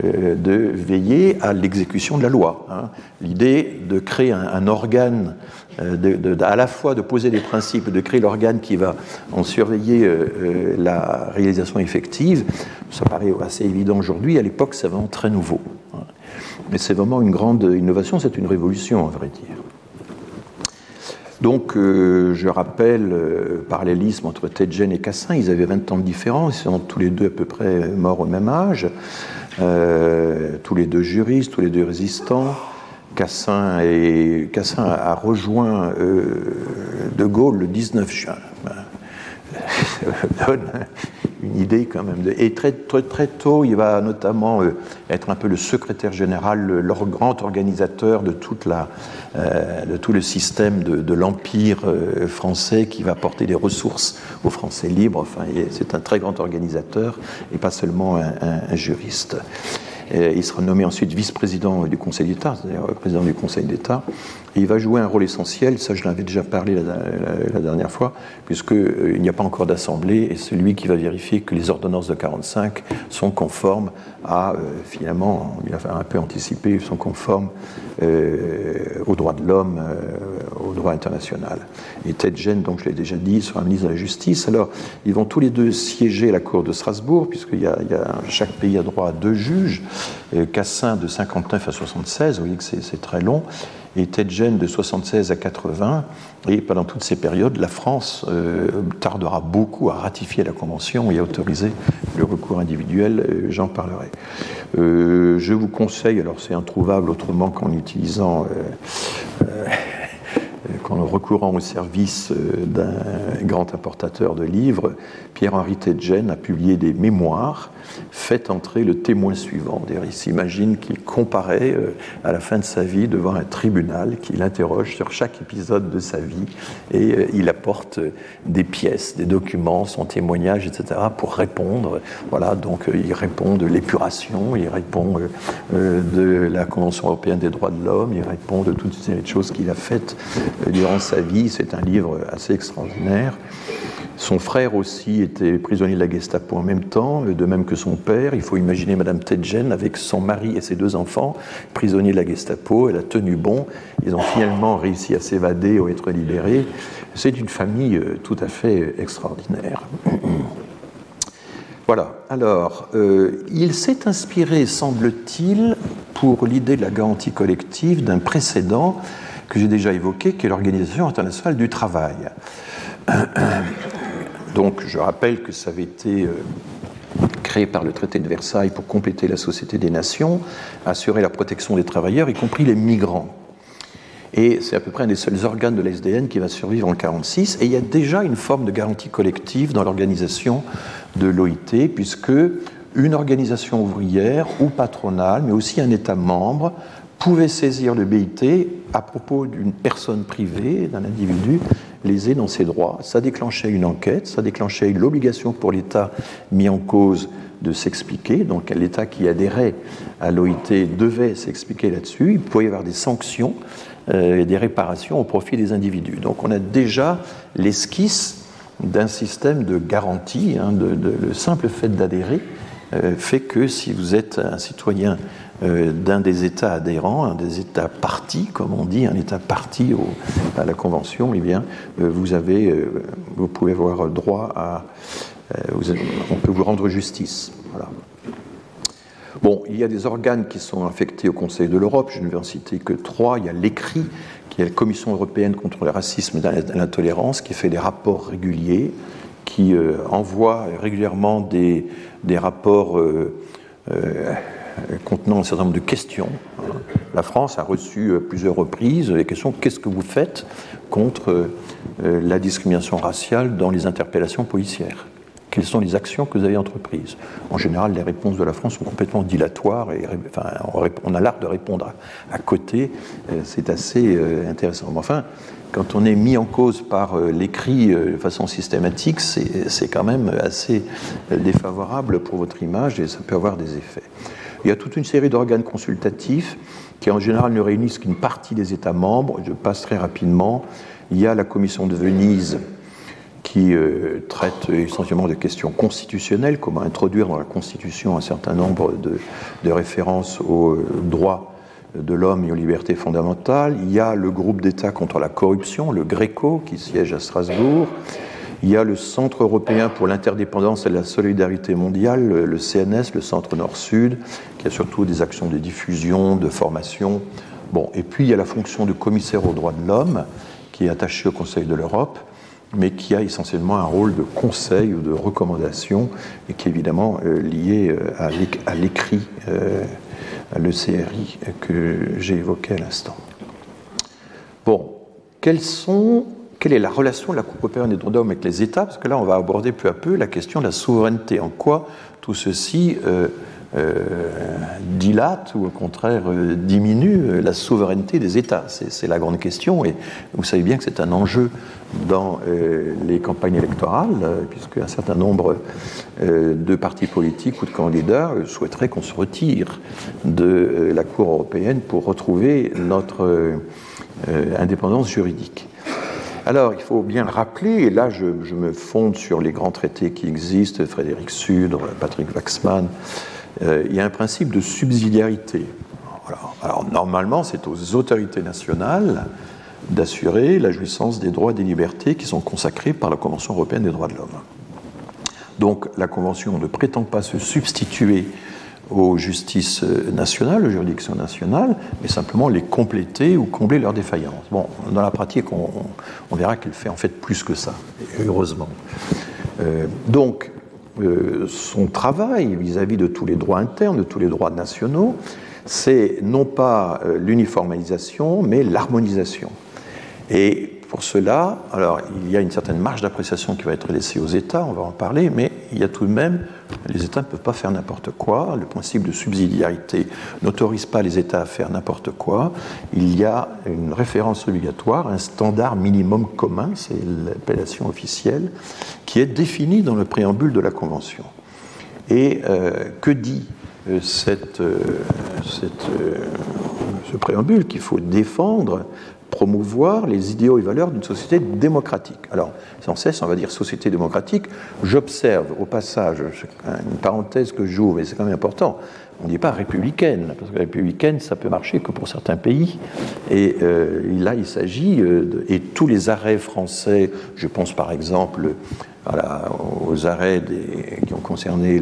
de veiller à l'exécution de la loi. Hein. L'idée de créer un, organe, euh, à la fois de poser des principes, de créer l'organe qui va en surveiller euh, la réalisation effective, ça paraît assez évident aujourd'hui. À l'époque, c'est vraiment très nouveau. Hein. Mais c'est vraiment une grande innovation, c'est une révolution, à vrai dire. Donc, je rappelle, parallélisme entre Tedjen et Cassin, ils avaient 20 ans de différence, ils sont tous les deux à peu près morts au même âge. Euh, tous les deux juristes, tous les deux résistants. Cassin, et, Cassin a rejoint euh, De Gaulle le 19 juin. Une idée quand même. Et très, très, très tôt, il va notamment euh, être un peu le secrétaire général, le, grand organisateur de, toute la, de tout le système de, l'Empire français qui va porter des ressources aux Français libres. Enfin, c'est un très grand organisateur et pas seulement un juriste il sera nommé ensuite vice-président du Conseil d'État, c'est-à-dire président du Conseil d'État. Il va jouer un rôle essentiel, ça je l'avais déjà parlé la, dernière fois, puisqu'il euh, n'y a pas encore d'assemblée, et c'est lui qui va vérifier que les ordonnances de 45 sont conformes à, euh, finalement, il va un peu anticiper, sont conformes euh, aux droits de l'homme, au droit international. Et Ted Gene, donc je l'ai déjà dit, sera ministre de la Justice. Alors, ils vont tous les deux siéger à la Cour de Strasbourg, puisque a, chaque pays a droit à deux juges. Cassin de 59 à 76, vous voyez que c'est très long et Tedjen de 76 à 80. Et pendant toutes ces périodes, la France euh, tardera beaucoup à ratifier la Convention et à autoriser le recours individuel. Euh, j'en parlerai. Euh, je vous conseille, alors c'est introuvable autrement qu'en utilisant qu'en recourant au service d'un grand importateur de livres, Pierre-Henri Tedjen a publié des mémoires fait entrer le témoin suivant. Il s'imagine qu'il comparait euh, à la fin de sa vie devant un tribunal, qu'il interroge sur chaque épisode de sa vie et euh, il apporte euh, des pièces, des documents, son témoignage, etc. pour répondre. Voilà, donc il répond de l'épuration, il répond de la Convention européenne des droits de l'homme, il répond de toutes ces choses qu'il a faites durant sa vie. C'est un livre assez extraordinaire. Son frère aussi était prisonnier de la Gestapo en même temps, de même que son père. Il faut imaginer Madame Tedjen avec son mari et ses deux enfants, prisonniers de la Gestapo. Elle a tenu bon. Ils ont finalement réussi à s'évader ou être libérés. C'est une famille euh, tout à fait extraordinaire. Voilà. Alors, euh, il s'est inspiré, semble-t-il, pour l'idée de la garantie collective d'un précédent que j'ai déjà évoqué, qui est l'Organisation internationale du travail. Donc, je rappelle que ça avait été euh, créé par le traité de Versailles pour compléter la Société des Nations, assurer la protection des travailleurs, y compris les migrants. Et c'est à peu près un des seuls organes de l'SDN qui va survivre en 1946. Et il y a déjà une forme de garantie collective dans l'organisation de l'OIT, puisque une organisation ouvrière ou patronale, mais aussi un État membre, pouvait saisir le BIT à propos d'une personne privée, d'un individu lésé dans ses droits. Ça déclenchait une enquête, ça déclenchait l'obligation pour l'État mis en cause de s'expliquer. Donc l'État qui adhérait à l'OIT devait s'expliquer là-dessus. Il pouvait y avoir des sanctions euh, et des réparations au profit des individus. Donc on a déjà l'esquisse d'un système de garantie. Hein, le simple fait d'adhérer euh, fait que si vous êtes un citoyen d'un des États adhérents, un des États partis, comme on dit, un État parti à la Convention, eh bien, vous, avez, vous pouvez avoir droit à... on peut vous rendre justice. Bon, il y a des organes qui sont affectés au Conseil de l'Europe, je ne vais en citer que trois. Il y a l'ECRI, qui est la Commission européenne contre le racisme et l'intolérance, qui fait des rapports réguliers, qui euh, envoie régulièrement des, rapports euh, euh, contenant un certain nombre de questions. La France a reçu plusieurs reprises les questions qu'est-ce que vous faites contre la discrimination raciale dans les interpellations policières? Quelles sont les actions que vous avez entreprises? En général, les réponses de la France sont complètement dilatoires et on a l'art de répondre à, côté. Euh, c'est assez euh, intéressant. Mais enfin, quand on est mis en cause par euh, l'écrit de façon systématique, c'est quand même assez défavorable pour votre image et ça peut avoir des effets. Il y a toute une série d'organes consultatifs qui en général ne réunissent qu'une partie des États membres. Je passe très rapidement. Il y a la Commission de Venise qui euh, traite essentiellement de questions constitutionnelles, comment introduire dans la Constitution un certain nombre de, références aux euh, droits de l'homme et aux libertés fondamentales. Il y a le groupe d'État contre la corruption, le GRECO, qui siège à Strasbourg. Il y a le Centre européen pour l'interdépendance et la solidarité mondiale, le CNS, le Centre Nord-Sud, qui a surtout des actions de diffusion, de formation. Bon, et puis il y a la fonction de commissaire aux droits de l'homme, qui est attachée au Conseil de l'Europe mais qui a essentiellement un rôle de conseil ou de recommandation, et qui est évidemment euh, lié euh, à l'écrit, euh, le CRI que j'ai évoqué à l'instant. Bon, quelle est la relation de la Coupe européenne des droits de l'homme avec les États? Parce que là, on va aborder peu à peu la question de la souveraineté. En quoi tout ceci euh, dilate ou au contraire euh, diminue euh, la souveraineté des États C'est la grande question et vous savez bien que c'est un enjeu dans les campagnes électorales, puisque un certain nombre de partis politiques ou de candidats souhaiteraient qu'on se retire de la Cour européenne pour retrouver notre indépendance juridique. Alors, il faut bien rappeler, et là je, je, me fonde sur les grands traités qui existent, Frédéric Sudre, Patrick Waxman, euh, il y a un principe de subsidiarité. Alors normalement, c'est aux autorités nationales d'assurer la jouissance des droits et des libertés qui sont consacrés par la Convention européenne des droits de l'homme. Donc la Convention ne prétend pas se substituer aux justices nationales, aux juridictions nationales, mais simplement les compléter ou combler leurs défaillances. Bon, dans la pratique, on, verra qu'elle fait en fait plus que ça, heureusement. Euh, donc, euh, son travail vis-à-vis de tous les droits internes, de tous les droits nationaux, c'est non pas euh, l'uniformisation, mais l'harmonisation. Pour cela, alors il y a une certaine marge d'appréciation qui va être laissée aux États, on va en parler, mais il y a tout de même, les États ne peuvent pas faire n'importe quoi. Le principe de subsidiarité n'autorise pas les États à faire n'importe quoi. Il y a une référence obligatoire, un standard minimum commun, c'est l'appellation officielle, qui est défini dans le préambule de la Convention. Et euh, que dit euh, euh, ce préambule qu'il faut défendre promouvoir les idéaux et valeurs d'une société démocratique. Alors, sans cesse, on va dire société démocratique. J'observe au passage, une parenthèse que j'ouvre, mais c'est quand même important, on ne dit pas républicaine, parce que républicaine, ça peut marcher que pour certains pays. Et euh, là, il s'agit, euh, et tous les arrêts français, je pense par exemple aux arrêts qui ont concerné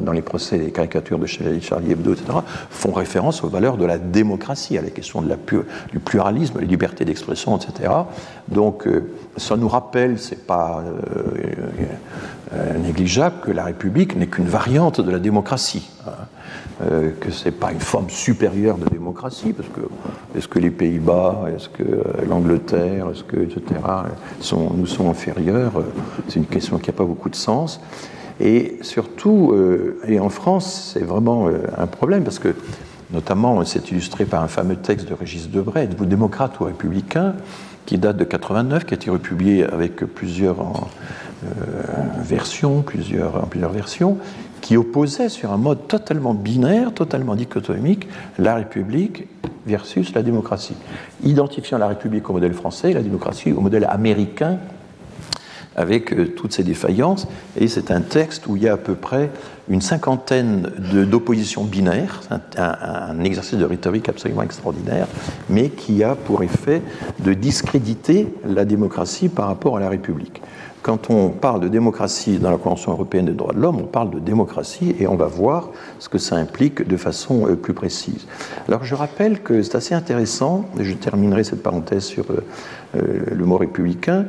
dans les procès les caricatures de Charlie Hebdo, etc., font référence aux valeurs de la démocratie, à la question du pluralisme, la liberté d'expression, etc. Donc euh, ça nous rappelle, c'est pas négligeable, que la République n'est qu'une variante de la démocratie. Hein. Euh, que ce n'est pas une forme supérieure de démocratie, parce que est-ce que les Pays-Bas, est-ce que euh, l'Angleterre, est-ce que, etc., sont, nous sont inférieurs euh, C'est une question qui n'a pas beaucoup de sens. Et surtout, et en France, c'est vraiment un problème, parce que notamment, c'est illustré par un fameux texte de Régis Debray, vous démocrate ou républicain, qui date de 89, qui a été republié avec plusieurs versions, plusieurs, plusieurs versions, qui opposait sur un mode totalement binaire, totalement dichotomique, la République versus la démocratie, identifiant la République au modèle français et la démocratie au modèle américain, avec euh, toutes ces défaillances. Et c'est un texte où il y a à peu près une cinquantaine d'oppositions binaires, un, un, exercice de rhétorique absolument extraordinaire, mais qui a pour effet de discréditer la démocratie par rapport à la République quand on parle de démocratie dans la Convention européenne des droits de l'homme, on parle de démocratie et on va voir ce que ça implique de façon euh, plus précise. Alors je rappelle que c'est assez intéressant, et je terminerai cette parenthèse sur euh, euh, le mot républicain,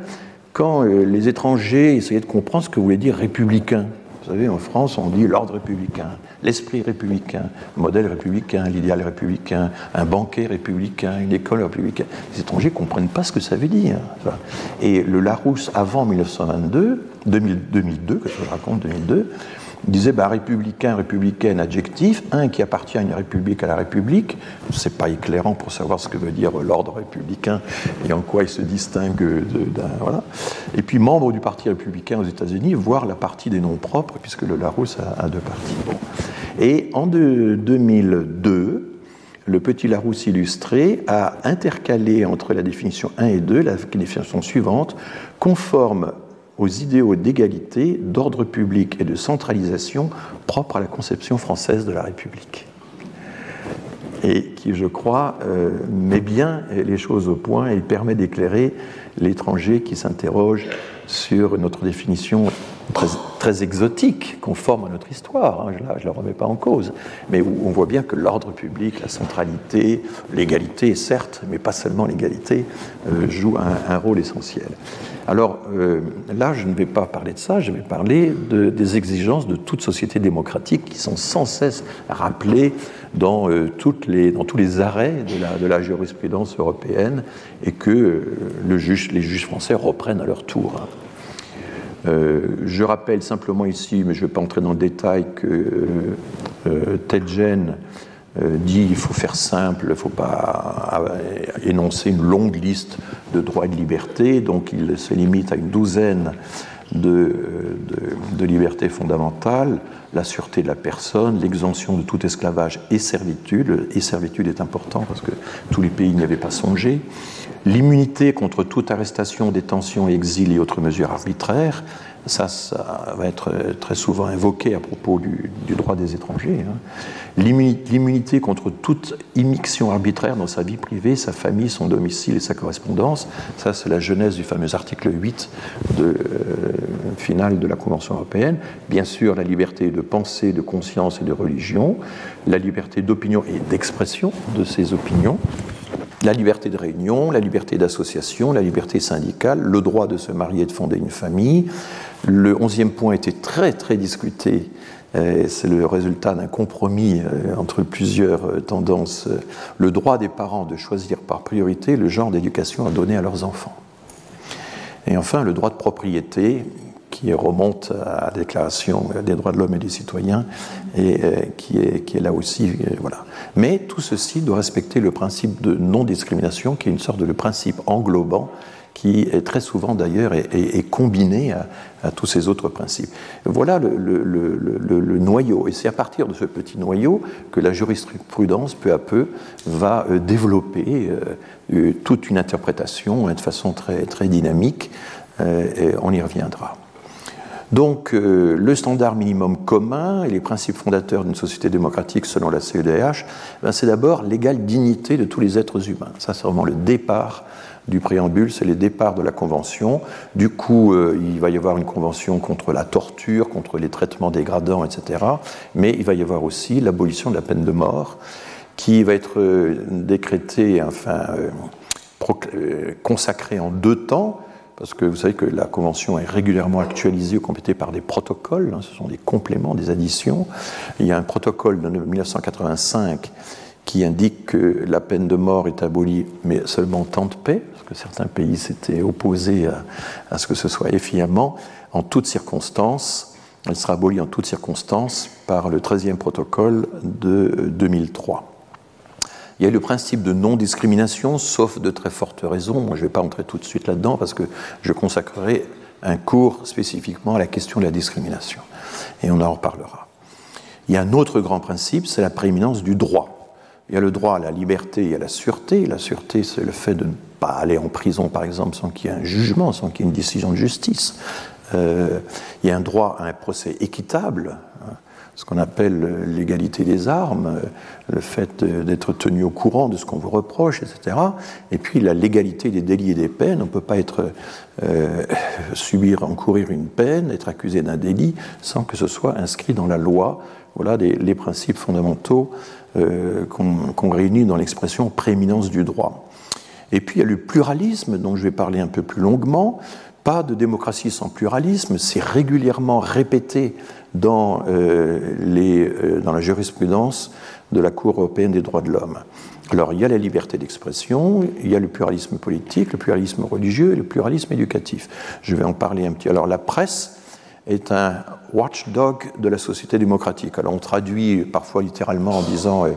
quand les étrangers essayaient de comprendre ce que voulait dire républicain. Vous savez, en France, on dit l'ordre républicain, l'esprit républicain, le modèle républicain, l'idéal républicain, un banquet républicain, une école républicaine. Les étrangers ne comprennent pas ce que ça veut dire. Et le Larousse, avant 1922, 2002, que je raconte, 2002, il disait bah, républicain, républicaine, adjectif, un qui appartient à une république à la république, c'est pas éclairant pour savoir ce que veut dire l'ordre républicain et en quoi il se distingue d'un. Voilà. Et puis membre du Parti républicain aux États-Unis, voire la partie des noms propres, puisque le Larousse a, deux parties. Et en 2002, le petit Larousse illustré a intercalé entre la définition 1 et 2 la définition suivante, conforme aux idéaux d'égalité, d'ordre public et de centralisation propres à la conception française de la République. Et qui, je crois, euh, met bien les choses au point et permet d'éclairer l'étranger qui s'interroge sur notre définition très, exotique, conforme à notre histoire, hein, je ne la, remets pas en cause, mais où on voit bien que l'ordre public, la centralité, l'égalité, certes, mais pas seulement l'égalité, euh, jouent un, rôle essentiel. Alors euh, là, je ne vais pas parler de ça, je vais parler des exigences de toute société démocratique qui sont sans cesse rappelées dans, euh, toutes les, dans tous les arrêts de la, de la jurisprudence européenne et que juge, les juges français reprennent à leur tour. Hein. Euh, je rappelle simplement ici, mais je ne vais pas entrer dans le détail, que euh, euh Tedgen euh, dit qu'il faut faire simple, il ne faut pas énoncer une longue liste de droits et de libertés, donc il se limite à une douzaine de, de, libertés fondamentales, la sûreté de la personne, l'exemption de tout esclavage et servitude, et servitude est important parce que tous les pays n'y avaient pas songé, l'immunité contre toute arrestation, détention, exil et autres mesures arbitraires, ça, ça va être très souvent invoqué à propos du, droit des étrangers. Hein. L'immunité contre toute immixtion arbitraire dans sa vie privée, sa famille, son domicile et sa correspondance, ça c'est la genèse du fameux article 8 de, euh, final de la Convention européenne. Bien sûr, la liberté de pensée, de conscience et de religion, la liberté d'opinion et d'expression de ces opinions, la liberté de réunion, la liberté d'association, la liberté syndicale, le droit de se marier et de fonder une famille. Le onzième point était très très discuté. Euh, c'est le résultat d'un compromis euh, entre plusieurs euh, tendances. Le droit des parents de choisir par priorité le genre d'éducation à donner à leurs enfants. Et enfin, le droit de propriété, qui remonte à la Déclaration des droits de l'homme et des citoyens, et qui, est, là aussi. Voilà. Mais tout ceci doit respecter le principe de non-discrimination, qui est une sorte de principe englobant qui est très souvent d'ailleurs est, combiné à, tous ces autres principes. Voilà le, noyau, et c'est à partir de ce petit noyau que la jurisprudence, peu à peu, va euh, développer euh, euh, toute une interprétation de façon très, très dynamique, et on y reviendra. Donc, le standard minimum commun et les principes fondateurs d'une société démocratique selon la CEDH, ben, c'est d'abord l'égale dignité de tous les êtres humains. Ça, c'est vraiment le départ du préambule, c'est les départs de la Convention. Du coup, euh, il va y avoir une Convention contre la torture, contre les traitements dégradants, etc. Mais il va y avoir aussi l'abolition de la peine de mort, qui va être euh, décrétée, enfin, euh, consacrée en deux temps, parce que vous savez que la Convention est régulièrement actualisée ou complétée par des protocoles, hein, ce sont des compléments, des additions. Il y a un protocole de 1985 qui indique que la peine de mort est abolie, mais seulement en temps de paix, parce que certains pays s'étaient opposés à, ce que ce soit efficace, en toutes circonstances. Elle sera abolie en toutes circonstances par le 13e protocole de 2003. Il y a le principe de non-discrimination, sauf de très fortes raisons. Moi, je ne vais pas entrer tout de suite là-dedans parce que je consacrerai un cours spécifiquement à la question de la discrimination. Et on en reparlera. Il y a un autre grand principe, c'est la prééminence du droit. Il y a le droit à la liberté et à la sûreté. La sûreté, c'est le fait de ne pas aller en prison, par exemple, sans qu'il y ait un jugement, sans qu'il y ait une décision de justice. Euh, il y a un droit à un procès équitable, hein, ce qu'on appelle l'égalité des armes, le fait d'être tenu au courant de ce qu'on vous reproche, etc. Et puis la légalité des délits et des peines. On ne peut pas être, euh, subir, encourir une peine, être accusé d'un délit, sans que ce soit inscrit dans la loi. Voilà les principes fondamentaux euh, qu'on réunit dans l'expression prééminence du droit. Et puis il y a le pluralisme, dont je vais parler un peu plus longuement. Pas de démocratie sans pluralisme, c'est régulièrement répété euh, euh, dans la jurisprudence de la Cour européenne des droits de l'homme. Alors il y a la liberté d'expression, il y a le pluralisme politique, le pluralisme religieux et le pluralisme éducatif. Je vais en parler un petit. Alors la presse, est un watchdog de la société démocratique. Alors on traduit parfois littéralement en disant euh,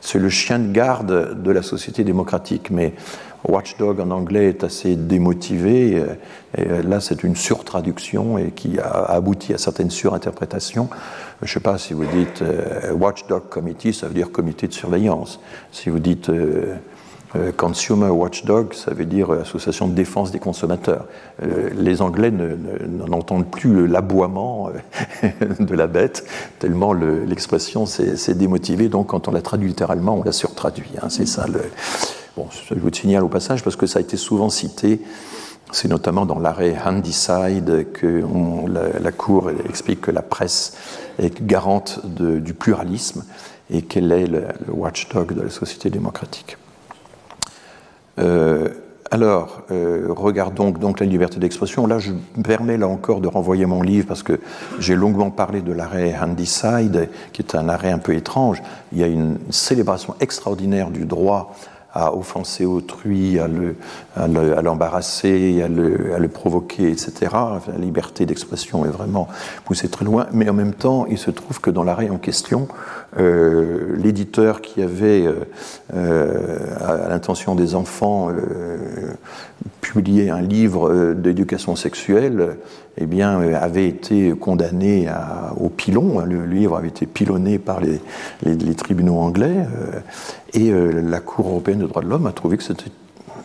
c'est le chien de garde de la société démocratique, mais watchdog en anglais est assez démotivé. Euh, et euh, là, c'est une surtraduction et qui a abouti à certaines surinterprétations. Je ne sais pas si vous dites watchdog committee, ça veut dire comité de surveillance. Si vous dites Consumer Watchdog, ça veut dire euh, Association de défense des consommateurs. Euh, les Anglais n'entendent plus l'aboiement de la bête, tellement l'expression s'est démotivée. Donc, quand on la traduit littéralement, on la surtraduit. Hein. c'est ça le. Bon, je vous signale au passage parce que ça a été souvent cité. C'est notamment dans l'arrêt Handicide que la, Cour explique que la presse est garante du pluralisme et qu'elle est le watchdog de la société démocratique. Euh, alors, euh, regardons donc la liberté d'expression. Là, je me permets là encore de renvoyer mon livre parce que j'ai longuement parlé de l'arrêt Handicide, qui est un arrêt un peu étrange. Il y a une célébration extraordinaire du droit à offenser autrui, à l'embarrasser, à, le, à, le, provoquer, etc. la liberté d'expression est vraiment poussée très loin, mais en même temps, il se trouve que dans l'arrêt en question, euh, l'éditeur qui avait, euh, euh, à l'intention des enfants, publié un livre d'éducation sexuelle, eh bien, avait été condamné au pilon. Le livre avait été pilonné par les, les tribunaux anglais. et la Cour européenne des droits de l'homme a trouvé que c'était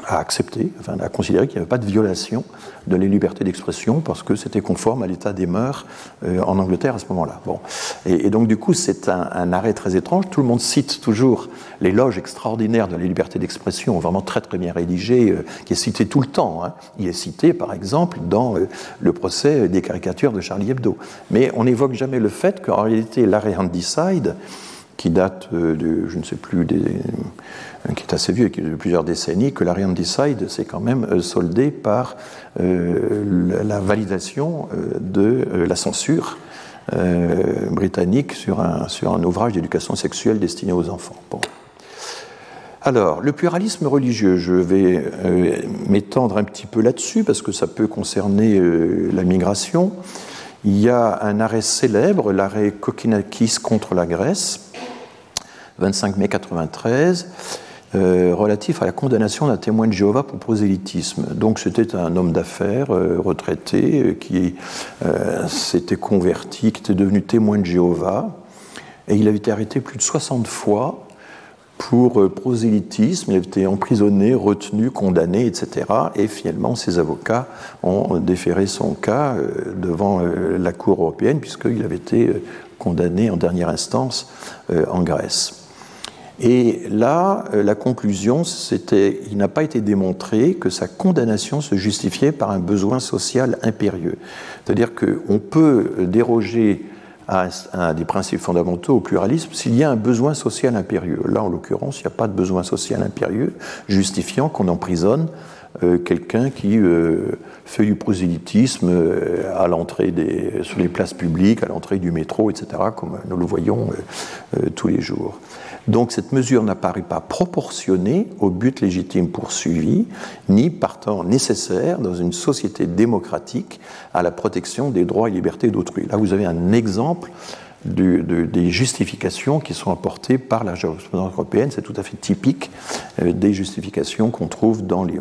a accepté, enfin, a considéré qu'il n'y avait pas de violation de la liberté d'expression parce que c'était conforme à l'état des mœurs euh, en Angleterre à ce moment-là. Bon. Et, donc, du coup, c'est un, arrêt très étrange. Tout le monde cite toujours l'éloge extraordinaire de la liberté d'expression, vraiment très très bien rédigé, euh, qui est cité tout le temps. Hein. Il est cité, par exemple, dans euh, le procès des caricatures de Charlie Hebdo. Mais on n'évoque jamais le fait qu'en réalité, l'arrêt Handicide, qui date de, je ne sais plus, des, qui est assez vieux, qui est de plusieurs décennies, que l'Ariane Decide s'est quand même euh, soldé par euh, la validation euh, de la censure britannique sur un, sur un ouvrage d'éducation sexuelle destiné aux enfants. Bon. Alors, le pluralisme religieux, je vais m'étendre un petit peu là-dessus parce que ça peut concerner la migration. Il y a un arrêt célèbre, l'arrêt Kokinakis contre la Grèce, 25 mai 93, euh, relatif à la condamnation d'un témoin de Jéhovah pour prosélytisme. Donc c'était un homme d'affaires euh, retraité euh, qui s'était converti, qui était devenu témoin de Jéhovah, et il avait été arrêté plus de 60 fois pour prosélytisme, il avait été emprisonné, retenu, condamné, etc. Et finalement, ses avocats ont déféré son cas devant la Cour européenne, puisqu'il avait été condamné en dernière instance en Grèce. Et là, euh, la conclusion, c'était il n'a pas été démontré que sa condamnation se justifiait par un besoin social impérieux. C'est-à-dire qu'on peut déroger à, un des principes fondamentaux au pluralisme s'il y a un besoin social impérieux. Là, en l'occurrence, il n'y a pas de besoin social impérieux justifiant qu'on emprisonne euh, quelqu'un qui euh, fait du prosélytisme à l'entrée des, sur les places publiques, à l'entrée du métro, etc., comme nous le voyons tous les jours. Donc cette mesure n'apparaît pas proportionnée au but légitime poursuivi, ni partant nécessaire dans une société démocratique à la protection des droits et libertés d'autrui. Là, vous avez un exemple des justifications qui sont apportées par la jurisprudence européenne. C'est tout à fait typique euh, des justifications qu'on trouve dans les...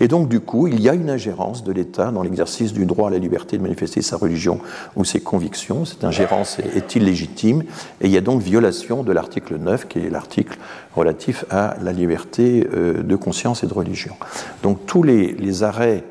Et donc, du coup, il y a une ingérence de l'État dans l'exercice du droit à la liberté de manifester sa religion ou ses convictions. Cette ingérence est illégitime et il y a donc violation de l'article 9, qui est l'article relatif à la liberté euh, de conscience et de religion. Donc, tous les, arrêts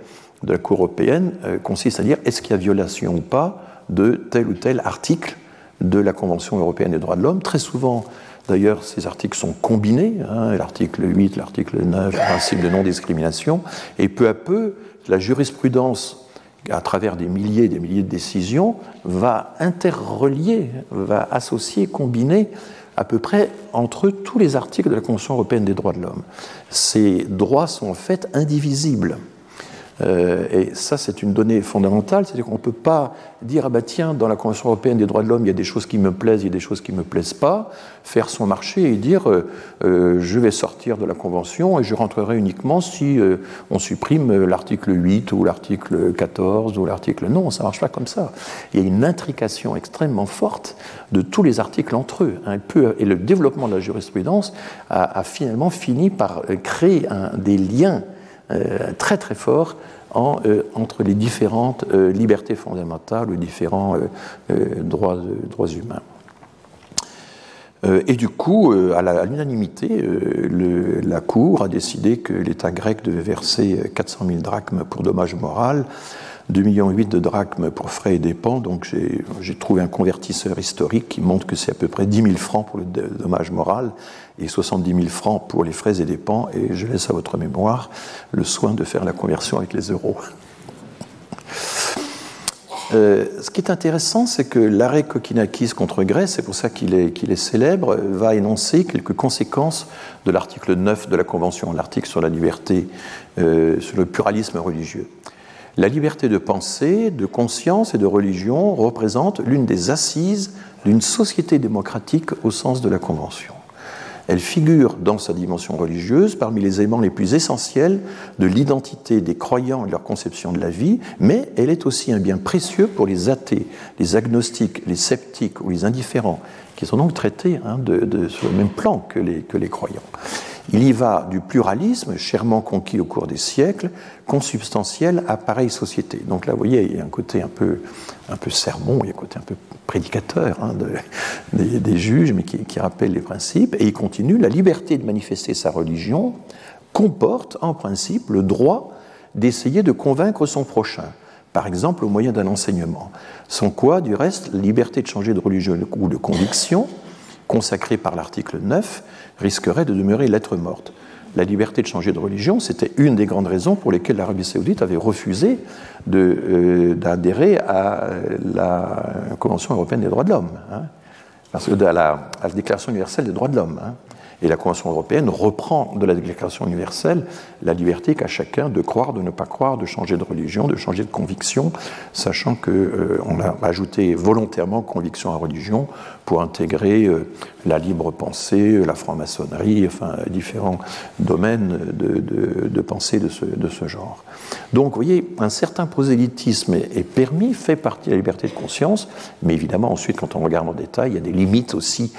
de la Cour européenne euh, consistent à dire est-ce qu'il y a violation ou pas de tel ou tel article de la Convention européenne des droits de l'homme? Très souvent, D'ailleurs, ces articles sont combinés, hein, l'article 8, l'article 9, le principe de non-discrimination, et peu à peu, la jurisprudence, à travers des milliers et des milliers de décisions, va interrelier, va associer, combiner à peu près entre tous les articles de la Convention européenne des droits de l'homme. Ces droits sont en fait indivisibles. Euh, et ça, c'est une donnée fondamentale, c'est-à-dire qu'on ne peut pas dire, ah bah tiens, dans la Convention européenne des droits de l'homme, il y a des choses qui me plaisent, il y a des choses qui ne me plaisent pas, faire son marché et dire, euh, euh, je vais sortir de la Convention et je rentrerai uniquement si on supprime l'article 8 ou l'article 14 ou l'article... Non, ça ne marche pas comme ça. Il y a une intrication extrêmement forte de tous les articles entre eux. Hein, et le développement de la jurisprudence a, finalement fini par créer des liens très très fort euh, entre les différentes euh, libertés fondamentales, les différents droits, droits humains. Et du coup, à l'unanimité, la Cour a décidé que l'État grec devait verser 400 000 drachmes pour dommage moral 2,8 millions de drachmes pour frais et dépenses. Donc j'ai trouvé un convertisseur historique qui montre que c'est à peu près 10 000 francs pour le dommage moral et 70 000 francs pour les frais et dépenses. Et je laisse à votre mémoire le soin de faire la conversion avec les euros. Euh, ce qui est intéressant, c'est que l'arrêt Kokinakis contre Grèce, c'est pour ça qu'il est, qu'il est, célèbre, va énoncer quelques conséquences de l'article 9 de la Convention, l'article sur la liberté, euh, sur le pluralisme religieux. La liberté de pensée, de conscience et de religion représente l'une des assises d'une société démocratique au sens de la Convention. Elle figure dans sa dimension religieuse parmi les éléments les plus essentiels de l'identité des croyants et de leur conception de la vie, mais elle est aussi un bien précieux pour les athées, les agnostiques, les sceptiques ou les indifférents, qui sont donc traités hein, sur le même plan que les croyants. Il y va du pluralisme, chèrement conquis au cours des siècles, consubstantiel à pareille société. Donc là, vous voyez, il y a un côté un peu, un peu sermon, il y a un côté un peu prédicateur hein, des, juges, mais qui, qui rappelle les principes. Et il continue, la liberté de manifester sa religion comporte en principe le droit d'essayer de convaincre son prochain, par exemple au moyen d'un enseignement. Sans quoi, du reste, la liberté de changer de religion ou de conviction, consacrée par l'article 9, risquerait de demeurer lettre morte. La liberté de changer de religion, c'était une des grandes raisons pour lesquelles l'Arabie saoudite avait refusé euh, d'adhérer à la Convention européenne des droits de l'homme, hein, à la, Déclaration universelle des droits de l'homme. Hein. Et la Convention européenne reprend de la Déclaration universelle la liberté qu'a chacun de croire, de ne pas croire, de changer de religion, de changer de conviction, sachant qu'on euh, a ajouté volontairement conviction à religion pour intégrer euh, la libre pensée, la franc-maçonnerie, enfin différents domaines de, pensée de ce, genre. Donc, vous voyez, un certain prosélytisme est, permis, fait partie de la liberté de conscience, mais évidemment, ensuite, quand on regarde en détail, il y a des limites aussi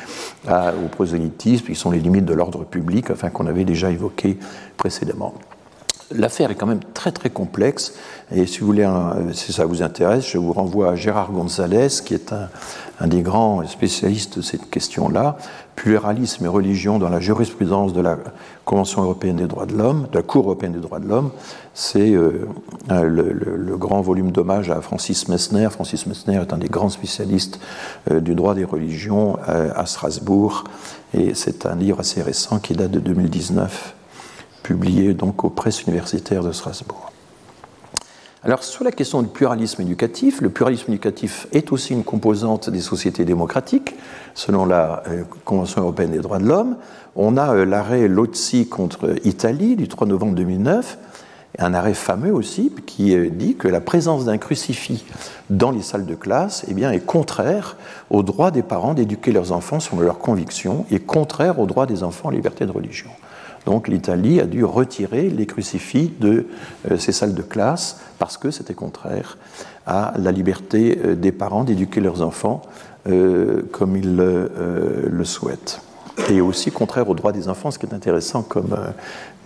au prosélytisme, qui sont les limites de l'ordre public, enfin qu'on avait déjà évoqué précédemment. L'affaire est quand même très très complexe et si vous voulez, si ça vous intéresse, je vous renvoie à Gérard González qui est un des grands spécialistes de cette question-là, pluralisme et religion dans la jurisprudence de la Convention européenne des droits de l'homme, de la Cour européenne des droits de l'homme. C'est euh, le, grand volume d'hommage à Francis Messner. Francis Messner est un des grands spécialistes euh, du droit des religions euh, à Strasbourg, et c'est un livre assez récent qui date de 2019, publié donc aux presses universitaires de Strasbourg. Alors sur la question du pluralisme éducatif, le pluralisme éducatif est aussi une composante des sociétés démocratiques, selon la euh, Convention européenne des droits de l'homme. On a euh, l'arrêt Lozzi contre Italie du 3 novembre 2009, un arrêt fameux aussi qui euh, dit que la présence d'un crucifix dans les salles de classe eh bien, est contraire au droit des parents d'éduquer leurs enfants selon leurs convictions et contraire au droit des enfants à la liberté de religion. Donc l'Italie a dû retirer les crucifix de euh, ces salles de classe parce que c'était contraire à la liberté des parents d'éduquer leurs enfants euh, comme ils le souhaitent. Et aussi contraire aux droits des enfants, ce qui est intéressant comme,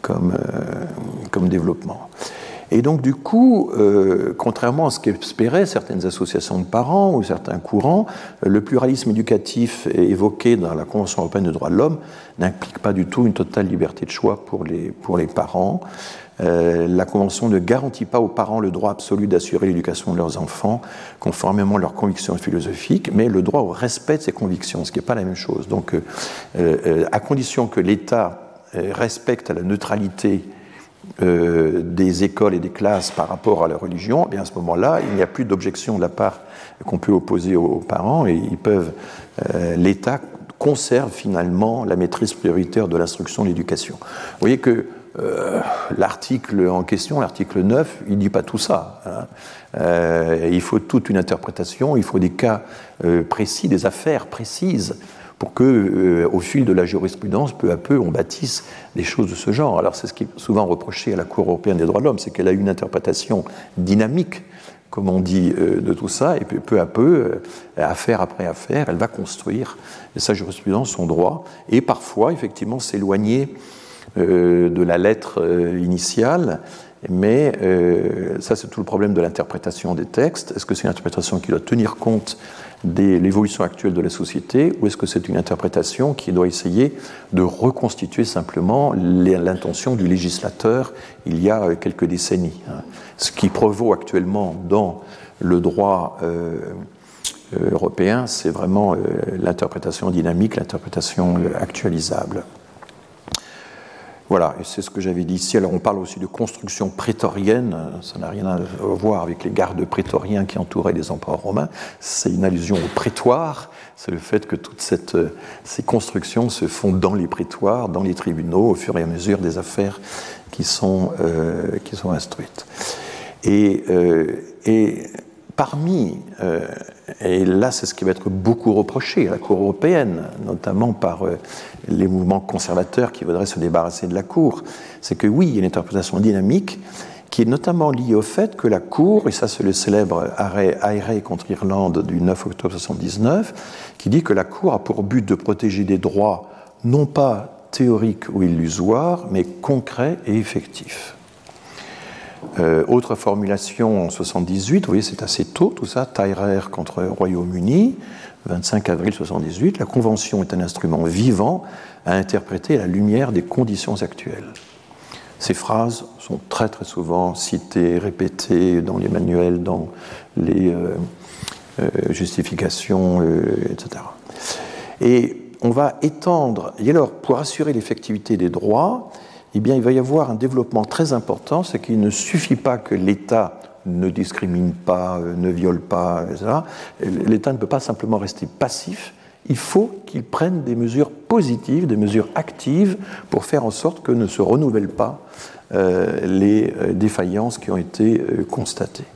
comme, développement. Et donc, du coup, euh, contrairement à ce qu'espéraient certaines associations de parents ou certains courants, euh, le pluralisme éducatif évoqué dans la Convention européenne des droits de l'homme n'implique pas du tout une totale liberté de choix pour les, pour les parents. Euh, la Convention ne garantit pas aux parents le droit absolu d'assurer l'éducation de leurs enfants, conformément à leurs convictions philosophiques, mais le droit au respect de ces convictions, ce qui n'est pas la même chose. Donc, à condition que l'État respecte la neutralité euh, des écoles et des classes par rapport à la religion, et eh bien à ce moment-là, il n'y a plus d'objection de la part qu'on peut opposer aux parents et ils peuvent, euh, l'État conserve finalement la maîtrise prioritaire de l'instruction de l'éducation. Vous voyez que euh, l'article en question, l'article 9, il ne dit pas tout ça. Hein. il faut toute une interprétation, il faut des cas précis, des affaires précises pour que, euh, au fil de la jurisprudence, peu à peu, on bâtisse des choses de ce genre. Alors, c'est ce qui est souvent reproché à la Cour européenne des droits de l'homme, c'est qu'elle a une interprétation dynamique, comme on dit, euh, de tout ça, et puis peu à peu, euh, affaire après affaire, elle va construire sa jurisprudence, son droit, et parfois, effectivement, s'éloigner de la lettre initiale. Mais ça, c'est tout le problème de l'interprétation des textes. Est-ce que c'est une interprétation qui doit tenir compte de l'évolution actuelle de la société ou est-ce que c'est une interprétation qui doit essayer de reconstituer simplement l'intention du législateur il y a euh, quelques décennies hein. Ce qui prévaut actuellement dans le droit euh, euh, européen, c'est vraiment l'interprétation dynamique, l'interprétation actualisable. Voilà, et c'est ce que j'avais dit ici. Alors on parle aussi de construction prétorienne, ça n'a rien à voir avec les gardes prétoriens qui entouraient les empereurs romains, c'est une allusion au prétoire, c'est le fait que toutes cette, ces constructions se font dans les prétoires, dans les tribunaux, au fur et à mesure des affaires qui sont, euh, qui sont instruites. Euh, parmi, euh, et là c'est ce qui va être beaucoup reproché à la Cour européenne, notamment par euh, les mouvements conservateurs qui voudraient se débarrasser de la Cour, c'est que oui, il y a une interprétation dynamique qui est notamment liée au fait que la Cour, et ça c'est le célèbre arrêt Ayrey contre Irlande du 9 octobre 1979, qui dit que la Cour a pour but de protéger des droits non pas théoriques ou illusoires, mais concrets et effectifs. Euh, autre formulation en 78, vous voyez, c'est assez tôt tout ça, Tyrer contre Royaume-Uni, 25 avril 78. La Convention est un instrument vivant à interpréter à la lumière des conditions actuelles. Ces phrases sont très très souvent citées, répétées dans les manuels, dans les euh, euh, justifications, etc. Et on va étendre, et alors pour assurer l'effectivité des droits, eh bien, il va y avoir un développement très important, c'est qu'il ne suffit pas que l'État ne discrimine pas, euh, ne viole pas, etc. L'État ne peut pas simplement rester passif, il faut qu'il prenne des mesures positives, des mesures actives pour faire en sorte que ne se renouvellent pas euh, les euh, défaillances qui ont été constatées.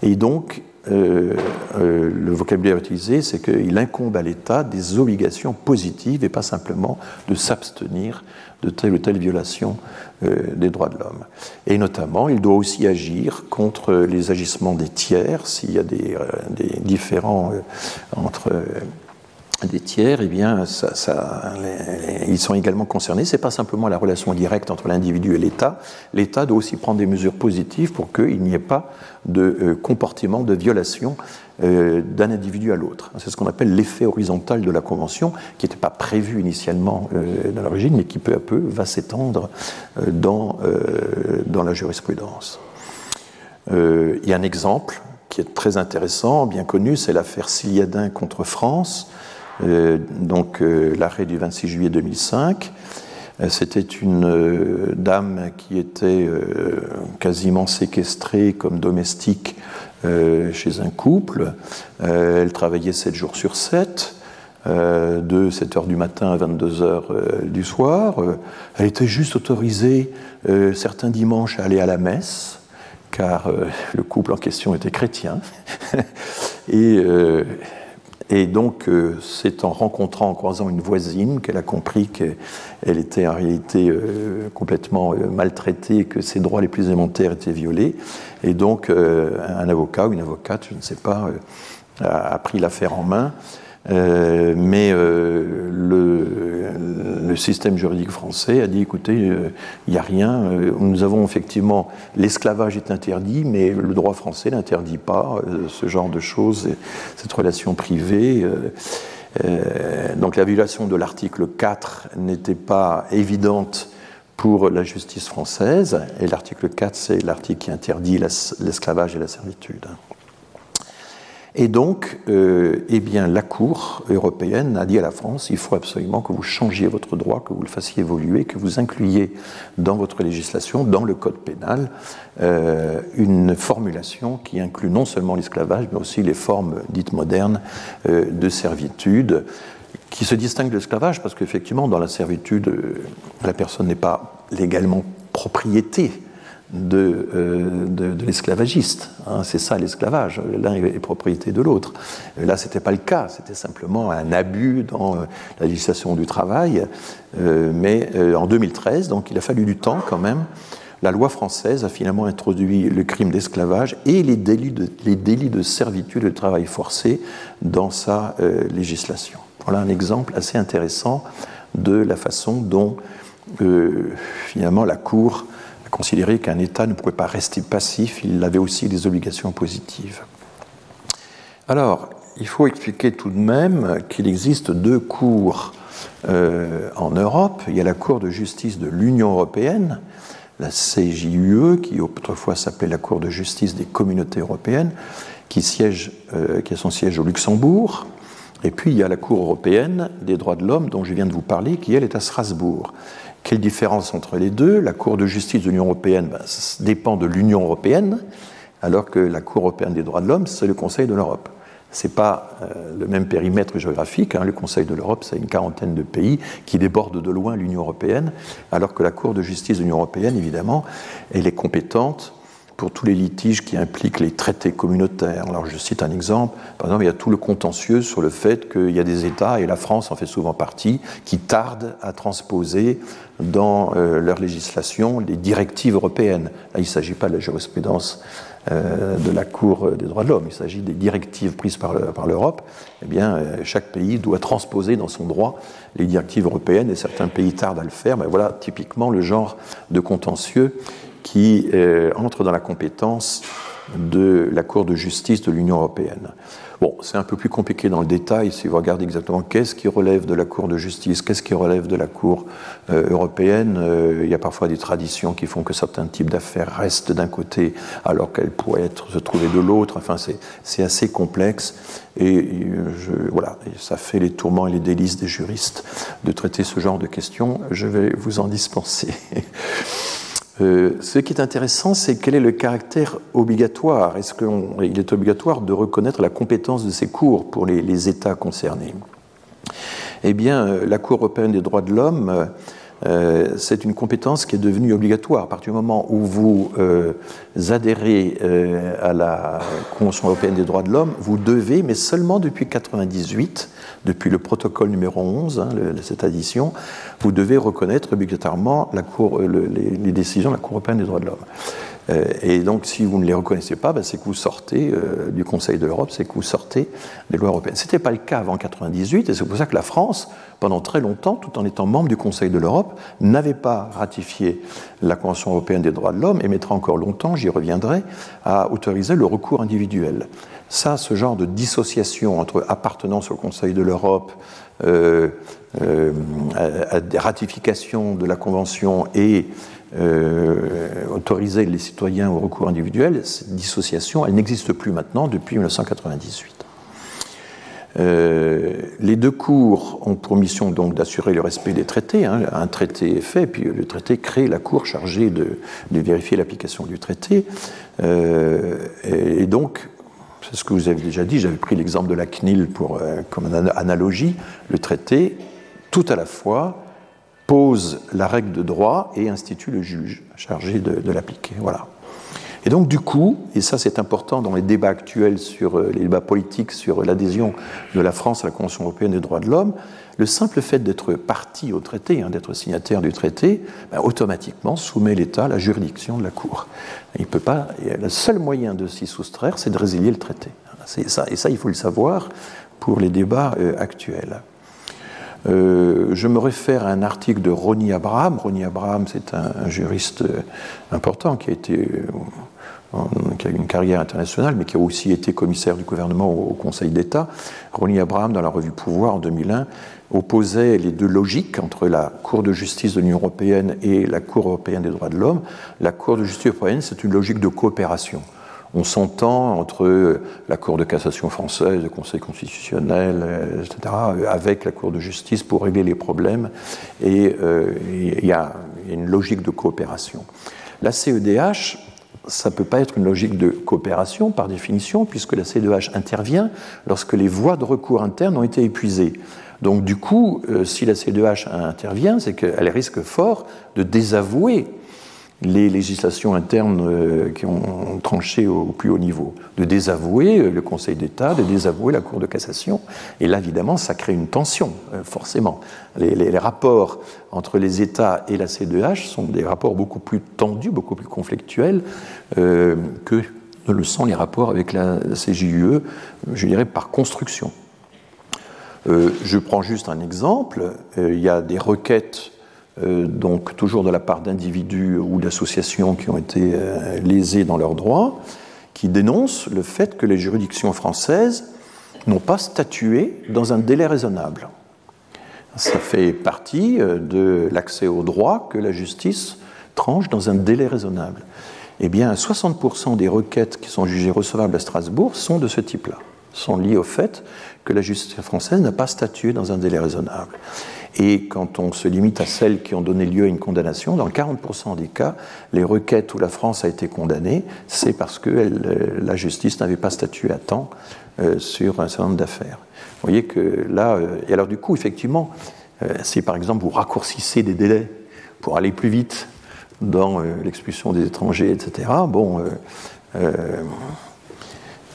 Et donc, le vocabulaire utilisé, c'est qu'il incombe à l'État des obligations positives et pas simplement de s'abstenir de telle ou telle violation euh, des droits de l'homme. Et notamment, il doit aussi agir contre les agissements des tiers, s'il y a des, euh, différends euh, entre des tiers, eh bien, ils sont également concernés. Ce n'est pas simplement la relation directe entre l'individu et l'État. L'État doit aussi prendre des mesures positives pour qu'il n'y ait pas de comportement de violation d'un individu à l'autre. C'est ce qu'on appelle l'effet horizontal de la Convention, qui n'était pas prévu initialement euh, dans l'origine, mais qui peu à peu va s'étendre dans, dans la jurisprudence. il y a un exemple qui est très intéressant, bien connu, c'est l'affaire Siliadin contre France euh, donc euh, l'arrêt du 26 juillet 2005. Euh, c'était une dame qui était quasiment séquestrée comme domestique chez un couple. Elle travaillait 7 jours sur 7 de 7 h du matin à 22 h du soir. Elle était juste autorisée certains dimanches à aller à la messe, car le couple en question était chrétien. Et et donc, euh, c'est en rencontrant, en croisant une voisine, qu'elle a compris qu'elle était en réalité euh, complètement euh, maltraitée, que ses droits les plus élémentaires étaient violés. Et donc, un avocat ou une avocate, je ne sais pas, a pris l'affaire en main euh, mais euh, le, système juridique français a dit écoutez, il euh, n'y a rien. nous avons effectivement l'esclavage est interdit, mais le droit français n'interdit pas ce genre de choses, cette relation privée. donc la violation de l'article 4 n'était pas évidente pour la justice française, et l'article 4, c'est l'article qui interdit l'esclavage et la servitude. Et donc, euh, eh bien, la Cour européenne a dit à la France il faut absolument que vous changiez votre droit, que vous le fassiez évoluer, que vous incluiez dans votre législation, dans le code pénal, euh, une formulation qui inclut non seulement l'esclavage, mais aussi les formes dites modernes euh, de servitude qui se distinguent de l'esclavage parce qu'effectivement, dans la servitude, la personne n'est pas légalement propriété euh, de, de, l'esclavagiste. Hein, c'est ça l'esclavage. L'un est propriété de l'autre. Là, ce n'était pas le cas. C'était simplement un abus dans euh, la législation du travail. Euh, mais en 2013, donc il a fallu du temps quand même. La loi française a finalement introduit le crime d'esclavage et les délits, de, les délits de servitude et de travail forcé dans sa législation. Voilà un exemple assez intéressant de la façon dont finalement la Cour considérer qu'un État ne pouvait pas rester passif, il avait aussi des obligations positives. Alors, il faut expliquer tout de même qu'il existe deux cours euh, en Europe. Il y a la Cour de justice de l'Union européenne, la CJUE, qui autrefois s'appelait la Cour de justice des communautés européennes, qui, euh, qui a son siège au Luxembourg. Et puis il y a la Cour européenne des droits de l'homme dont je viens de vous parler, qui elle est à Strasbourg. Quelle différence entre les deux? La Cour de justice de l'Union européenne ben, dépend de l'Union européenne, alors que la Cour européenne des droits de l'homme, c'est le Conseil de l'Europe. Ce n'est pas euh, le même périmètre géographique. Hein. Le Conseil de l'Europe, c'est une quarantaine de pays qui débordent de loin l'Union européenne, alors que la Cour de justice de l'Union européenne, évidemment, elle est compétente pour tous les litiges qui impliquent les traités communautaires. Alors je cite un exemple, par exemple il y a tout le contentieux sur le fait qu'il y a des États, et la France en fait souvent partie, qui tardent à transposer dans euh, leur législation les directives européennes. Là il ne s'agit pas de la jurisprudence euh, de la Cour des droits de l'homme, il s'agit des directives prises par l'Europe. Eh bien, euh, chaque pays doit transposer dans son droit les directives européennes et certains pays tardent à le faire. Mais voilà typiquement le genre de contentieux qui euh, entre dans la compétence de la Cour de justice de l'Union européenne. Bon, c'est un peu plus compliqué dans le détail si vous regardez exactement qu'est-ce qui relève de la Cour de justice, qu'est-ce qui relève de la Cour euh, européenne. Euh, il y a parfois des traditions qui font que certains types d'affaires restent d'un côté alors qu'elles pourraient être, se trouver de l'autre. Enfin, c'est assez complexe et je, voilà, ça fait les tourments et les délices des juristes de traiter ce genre de questions. Je vais vous en dispenser. Euh, ce qui est intéressant, c'est quel est le caractère obligatoire. Est-ce qu'il est obligatoire de reconnaître la compétence de ces cours pour les, États concernés? Eh bien, euh, la Cour européenne des droits de l'homme euh, c'est une compétence qui est devenue obligatoire. À partir du moment où vous euh, adhérez euh, à la Convention européenne des droits de l'homme, vous devez, mais seulement depuis 1998, depuis le protocole numéro 11, hein, cette addition, vous devez reconnaître obligatoirement les, décisions de la Cour européenne des droits de l'homme. Euh, et donc, si vous ne les reconnaissez pas, ben, c'est que vous sortez euh, du Conseil de l'Europe, c'est que vous sortez des lois européennes. Ce n'était pas le cas avant 1998, et c'est pour ça que la France, pendant très longtemps, tout en étant membre du Conseil de l'Europe, n'avait pas ratifié la Convention européenne des droits de l'homme et mettra encore longtemps, j'y reviendrai, à autoriser le recours individuel. Ça, ce genre de dissociation entre appartenance au Conseil de l'Europe, euh, euh, ratification de la Convention et euh, autoriser les citoyens au recours individuel, cette dissociation, elle n'existe plus maintenant depuis 1998. Euh, les deux cours ont pour mission donc d'assurer le respect des traités. Hein. Un traité est fait, puis le traité crée la cour chargée de, vérifier l'application du traité. Euh, et, donc, c'est ce que vous avez déjà dit, j'avais pris l'exemple de la CNIL pour, comme analogie. Le traité, tout à la fois, pose la règle de droit et institue le juge chargé de, l'appliquer. Voilà. Et donc, du coup, et ça c'est important dans les débats actuels sur euh, les débats politiques sur l'adhésion de la France à la Convention européenne des droits de l'homme, le simple fait d'être parti au traité, hein, d'être signataire du traité, ben, automatiquement soumet l'État à la juridiction de la Cour. Il peut pas, le seul moyen de s'y soustraire, c'est de résilier le traité. Ça, et ça, il faut le savoir pour les débats euh, actuels. Euh, je me réfère à un article de Ronnie Abraham. Ronnie Abraham, c'est un, juriste euh, important qui a été euh, qui a une carrière internationale, mais qui a aussi été commissaire du gouvernement au, Conseil d'État. Ronnie Abraham, dans la revue Pouvoir en 2001, opposait les deux logiques entre la Cour de justice de l'Union européenne et la Cour européenne des droits de l'homme. La Cour de justice européenne, c'est une logique de coopération on s'entend entre la Cour de cassation française, le Conseil constitutionnel, euh, etc., avec la Cour de justice pour régler les problèmes, et euh, il y a une logique de coopération. La CEDH, ça ne peut pas être une logique de coopération par définition, puisque la CEDH intervient lorsque les voies de recours internes ont été épuisées. Donc du coup, euh, si la CEDH intervient, c'est qu'elle risque fort de désavouer les législations internes euh, qui ont tranché au plus haut niveau, de désavouer euh, le Conseil d'État, de désavouer la Cour de cassation. Et là, évidemment, ça crée une tension, euh, forcément. Les, rapports entre les États et la CDH sont des rapports beaucoup plus tendus, beaucoup plus conflictuels que ne le sont les rapports avec la CJUE, je dirais par construction. je prends juste un exemple. il y a des requêtes donc toujours de la part d'individus ou d'associations qui ont été euh, lésés dans leurs droits, qui dénoncent le fait que les juridictions françaises n'ont pas statué dans un délai raisonnable. Ça fait partie euh, de l'accès au droit que la justice tranche dans un délai raisonnable. Eh bien, 60% des requêtes qui sont jugées recevables à Strasbourg sont de ce type-là, sont liées au fait que la justice française n'a pas statué dans un délai raisonnable. Et quand on se limite à celles qui ont donné lieu à une condamnation, dans 40% des cas, les requêtes où la France a été condamnée, c'est parce que euh, la justice n'avait pas statué à temps euh, sur un certain nombre d'affaires. Vous voyez que là, euh, et alors du coup, effectivement, si par exemple vous raccourcissez des délais pour aller plus vite dans l'expulsion des étrangers, etc., bon.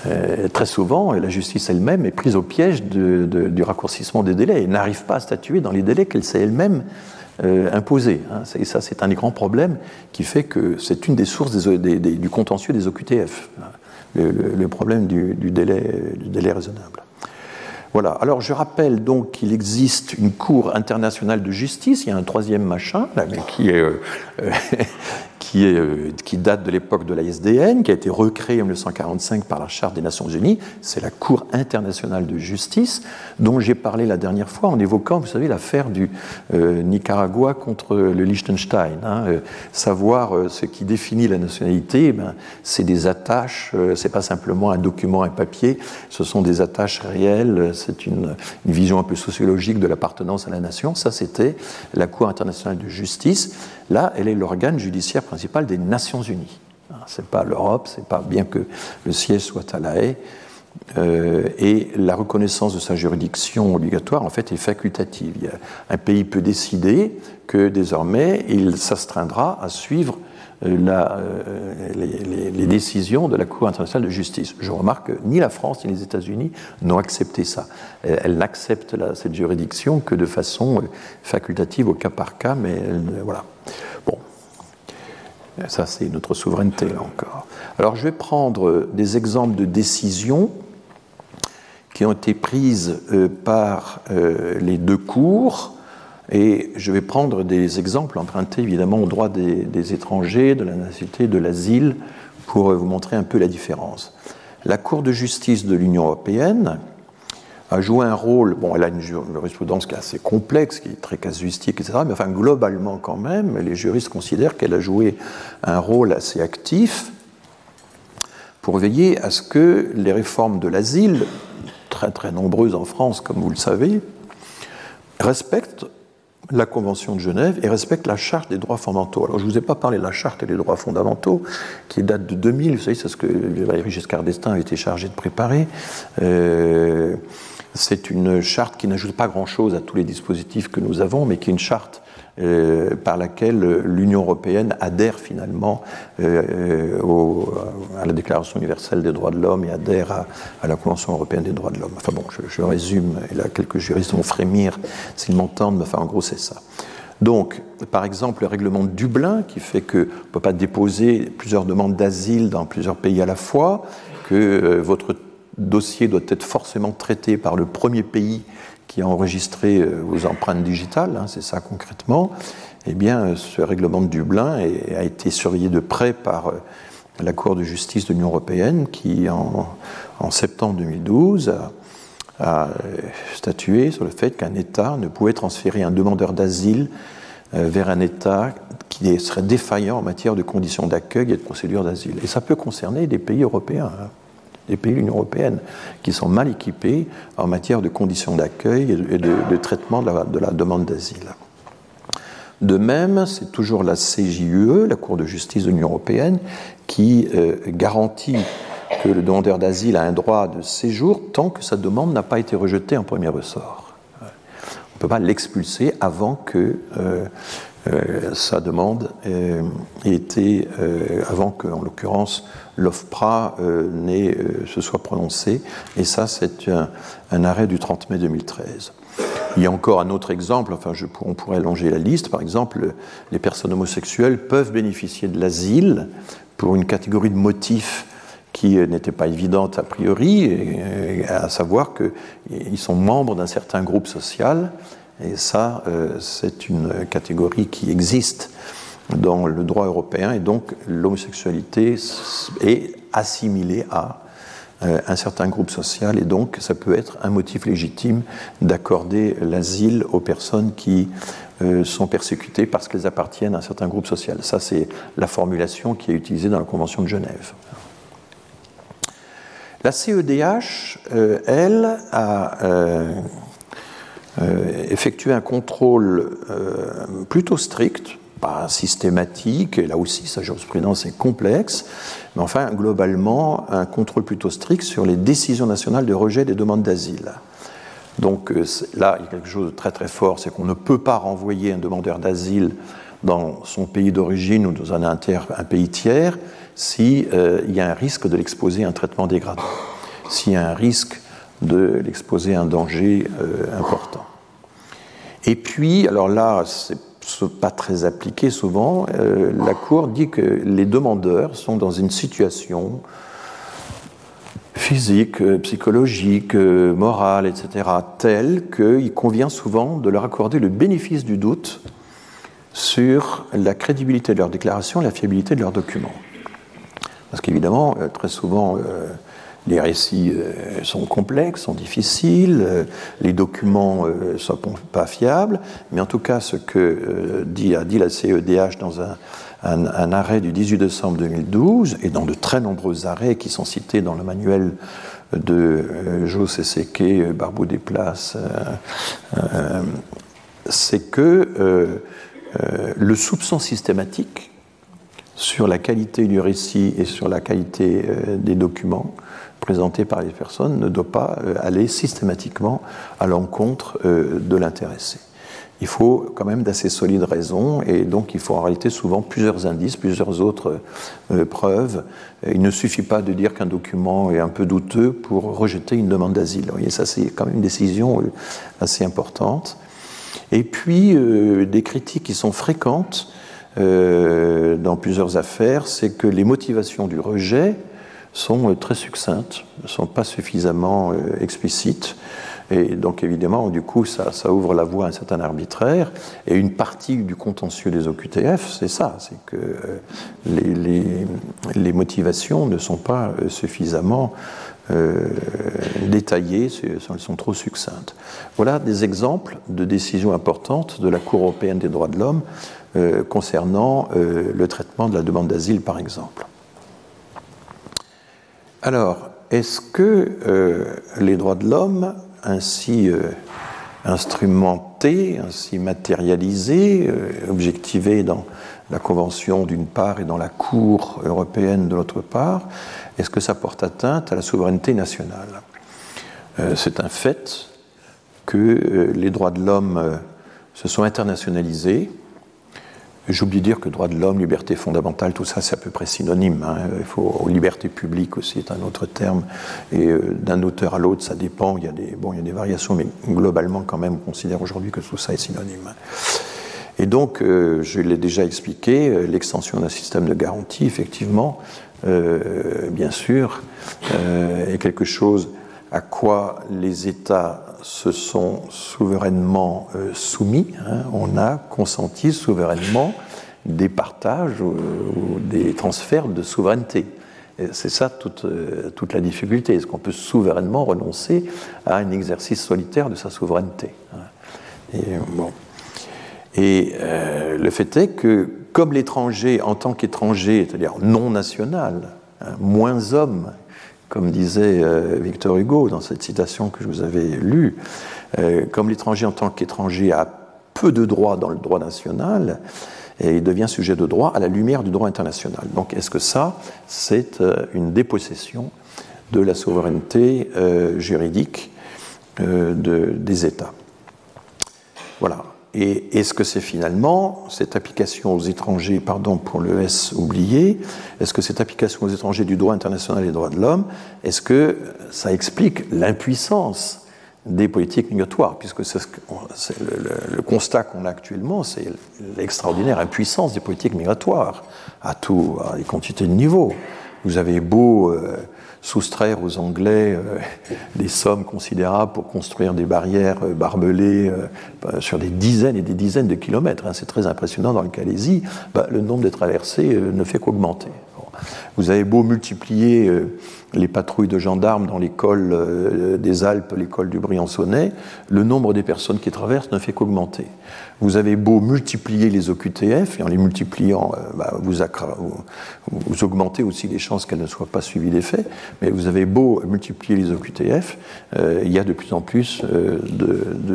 Euh, très souvent, la justice elle-même est prise au piège du raccourcissement des délais et n'arrive pas à statuer dans les délais qu'elle s'est elle-même euh, imposés. Hein. Et ça, c'est un des grands problèmes qui fait que c'est une des sources du contentieux des OQTF, hein, le, problème du, délai, raisonnable. Voilà. Alors je rappelle donc qu'il existe une Cour internationale de justice. Il y a un troisième machin, là, mais qui est, euh, euh, qui date de l'époque de la SDN, qui a été recréée en 1945 par la Charte des Nations Unies. C'est la Cour internationale de justice, dont j'ai parlé la dernière fois en évoquant, vous savez, l'affaire du euh, Nicaragua contre le Liechtenstein. Hein. Euh, savoir ce qui définit la nationalité, eh ben, c'est des attaches, c'est pas simplement un document, un papier, ce sont des attaches réelles, c'est une vision un peu sociologique de l'appartenance à la nation. Ça, c'était la Cour internationale de justice. Là, elle est l'organe judiciaire principal des Nations Unies. Ce n'est pas l'Europe, c'est pas bien que le siège soit à La Haye. Euh, et la reconnaissance de sa juridiction obligatoire, en fait, est facultative. Un pays peut décider que désormais, il s'astreindra à suivre euh, les, décisions de la Cour internationale de justice. Je remarque que ni la France ni les États-Unis n'ont accepté ça. Elles n'acceptent cette juridiction que de façon facultative au cas par cas, mais voilà. Bon. Ça, c'est notre souveraineté, là encore. Alors, je vais prendre des exemples de décisions qui ont été prises euh, par euh, les deux cours, et je vais prendre des exemples empruntés évidemment au droit des, étrangers, de la nationalité, de l'asile, pour vous montrer un peu la différence. La Cour de justice de l'Union européenne a joué un rôle, bon, elle a une jurisprudence qui est assez complexe, qui est très casuistique, etc., mais enfin, globalement quand même, les juristes considèrent qu'elle a joué un rôle assez actif pour veiller à ce que les réformes de l'asile, très très nombreuses en France, comme vous le savez, respectent la Convention de Genève et respectent la Charte des droits fondamentaux. Alors, je ne vous ai pas parlé de la Charte des droits fondamentaux, qui date de 2000, vous savez, c'est ce que Valéry Giscard d'Estaing a été chargé de préparer. Euh, c'est une charte qui n'ajoute pas grand-chose à tous les dispositifs que nous avons, mais qui est une charte euh, par laquelle l'Union européenne adhère finalement euh, à la Déclaration universelle des droits de l'homme et adhère à, la Convention européenne des droits de l'homme. Enfin bon, je, résume, et là quelques juristes vont frémir s'ils m'entendent, mais enfin en gros c'est ça. Donc, par exemple, le règlement de Dublin, qui fait qu'on ne peut pas déposer plusieurs demandes d'asile dans plusieurs pays à la fois, que euh, votre dossier doit être forcément traité par le premier pays qui a enregistré euh, vos empreintes digitales, hein, c'est ça concrètement, eh bien, ce règlement de Dublin a été surveillé de près par euh, la Cour de justice de l'Union européenne qui, en, septembre 2012, a, statué sur le fait qu'un État ne pouvait transférer un demandeur d'asile euh, vers un État qui serait défaillant en matière de conditions d'accueil et de procédures d'asile. Et ça peut concerner des pays européens. Des pays de l'Union européenne qui sont mal équipés en matière de conditions d'accueil et de, traitement de la, demande d'asile. De même, c'est toujours la CJUE, la Cour de justice de l'Union européenne, qui euh, garantit que le demandeur d'asile a un droit de séjour tant que sa demande n'a pas été rejetée en premier ressort. On ne peut pas l'expulser avant que euh, sa demande ait été, avant que, en l'occurrence, l'OFPRA euh, euh, se soit prononcé, et ça c'est un, arrêt du 30 mai 2013. Il y a encore un autre exemple, enfin on pourrait allonger la liste, par exemple les personnes homosexuelles peuvent bénéficier de l'asile pour une catégorie de motifs qui euh, n'était pas évidente a priori, à savoir qu'ils sont membres d'un certain groupe social, et ça c'est une catégorie qui existe dans le droit européen et donc l'homosexualité est assimilée à euh, un certain groupe social et donc ça peut être un motif légitime d'accorder l'asile aux personnes qui euh, sont persécutées parce qu'elles appartiennent à un certain groupe social. Ça c'est la formulation qui est utilisée dans la Convention de Genève. La CEDH, euh, elle, a effectué un contrôle plutôt strict pas systématique, et là aussi sa jurisprudence est complexe, mais enfin globalement un contrôle plutôt strict sur les décisions nationales de rejet des demandes d'asile. Donc euh, là, il y a quelque chose de très très fort, c'est qu'on ne peut pas renvoyer un demandeur d'asile dans son pays d'origine ou dans un, pays tiers s'il euh, y a un risque de l'exposer à un traitement dégradant, s'il y a un risque de l'exposer à un danger euh, important. Et puis, alors là, c'est pas très appliqué souvent, euh, la Cour dit que les demandeurs sont dans une situation physique, euh, psychologique, morale, etc., telle qu'il convient souvent de leur accorder le bénéfice du doute sur la crédibilité de leur déclaration la fiabilité de leurs documents. Parce qu'évidemment, très souvent, les récits euh, sont complexes, sont difficiles, euh, les documents ne euh, sont pas fiables, mais en tout cas, ce que dit, la CEDH dans un, arrêt du 18 décembre 2012 et dans de très nombreux arrêts qui sont cités dans le manuel de Jo Seseke, Barbou Desplaces, c'est que le soupçon systématique sur la qualité du récit et sur la qualité des documents présenté par les personnes ne doit pas euh, aller systématiquement à l'encontre euh, de l'intéressé. Il faut quand même d'assez solides raisons et donc il faut en réalité souvent plusieurs indices, plusieurs autres euh, preuves. Il ne suffit pas de dire qu'un document est un peu douteux pour rejeter une demande d'asile. Et ça c'est quand même une décision assez importante. Et puis des critiques qui sont fréquentes dans plusieurs affaires, c'est que les motivations du rejet sont très succinctes, ne sont pas suffisamment explicites. Et donc évidemment, du coup, ça, ouvre la voie à un certain arbitraire. Et une partie du contentieux des OQTF, c'est ça, c'est que euh, les, motivations ne sont pas euh, suffisamment euh, détaillées, elles sont trop succinctes. Voilà des exemples de décisions importantes de la Cour européenne des droits de l'homme concernant le traitement de la demande d'asile, par exemple. Alors, est-ce que les droits de l'homme ainsi euh, instrumenté, ainsi matérialisé, euh, objectivé dans la Convention d'une part et dans la Cour européenne de l'autre part, est-ce que ça porte atteinte à la souveraineté nationale? Euh, C'est un fait que les droits de l'homme se sont internationalisés, J'oublie de dire que droit de l'homme, liberté fondamentale, tout ça, c'est à peu près synonyme. Hein. Il faut liberté publique aussi est un autre terme. Et euh, d'un auteur à l'autre, ça dépend. Il y a des il y a des variations, mais globalement, quand même, on considère aujourd'hui que tout ça est synonyme. Et donc, euh, je l'ai déjà expliqué, euh, l'extension d'un système de garantie, effectivement, bien sûr, est quelque chose à quoi les États se sont souverainement euh, soumis. Hein. on a consenti souverainement des partages ou, des transferts de souveraineté. C'est ça toute, euh, toute, la difficulté. Est-ce qu'on peut souverainement renoncer à un exercice solitaire de sa souveraineté hein? Et, bon. Et euh, le fait est que, comme l'étranger, en tant qu'étranger, c'est-à-dire non national, hein, moins homme comme disait euh, Victor Hugo dans cette citation que je vous avais lue, euh, comme l'étranger en tant qu'étranger a peu de droits dans le droit national, et il devient sujet de droit à la lumière du droit international. Donc est-ce que ça, c'est euh, une dépossession de la souveraineté juridique des États? Voilà. Et est-ce que c'est finalement cette application aux étrangers, pardon pour le S oublié, est-ce que cette application aux étrangers du droit international et des droits de l'homme, est-ce que ça explique l'impuissance des politiques migratoires Puisque c'est le, constat qu'on a actuellement, c'est l'extraordinaire impuissance des politiques migratoires à tout, à des quantités de niveaux. Vous avez beau euh, soustraire aux Anglais euh, des sommes considérables pour construire des barrières euh, barbelées euh, sur des dizaines et des dizaines de kilomètres. Hein. C'est très impressionnant dans le Calaisie. Bah, le nombre de traversées ne fait qu'augmenter. Vous avez beau multiplier les patrouilles de gendarmes dans l'école des Alpes, l'école du Briançonnais, le nombre des personnes qui traversent ne fait qu'augmenter. Vous avez beau multiplier les OQTF, et en les multipliant, euh, bah, vous, augmentez aussi les chances qu'elles ne soient pas suivies d'effet, mais vous avez beau multiplier les OQTF, euh, il y a de plus en plus euh,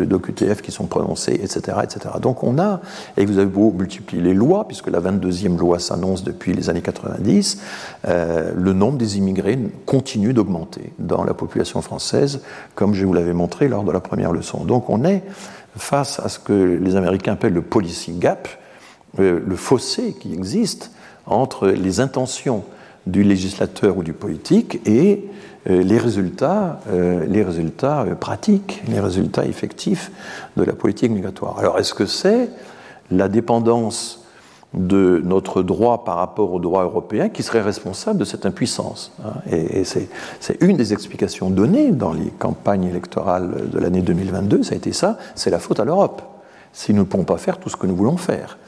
d'OQTF qui sont prononcés, etc., etc. Donc on a, et vous avez beau multiplier les lois, puisque la 22e loi s'annonce depuis les années 90, le nombre des immigrés continue d'augmenter dans la population française, comme je vous l'avais montré lors de la première leçon. Donc on est face à ce que les Américains appellent le policy gap, euh, le fossé qui existe entre les intentions du législateur ou du politique et euh, les résultats, euh, les résultats pratiques, les résultats effectifs de la politique migratoire. Alors est-ce que c'est la dépendance de notre droit par rapport au droit européen qui serait responsable de cette impuissance. Hein. Et, c'est une des explications données dans les campagnes électorales de l'année 2022, ça a été ça, c'est la faute à l'Europe, si nous ne pouvons pas faire tout ce que nous voulons faire.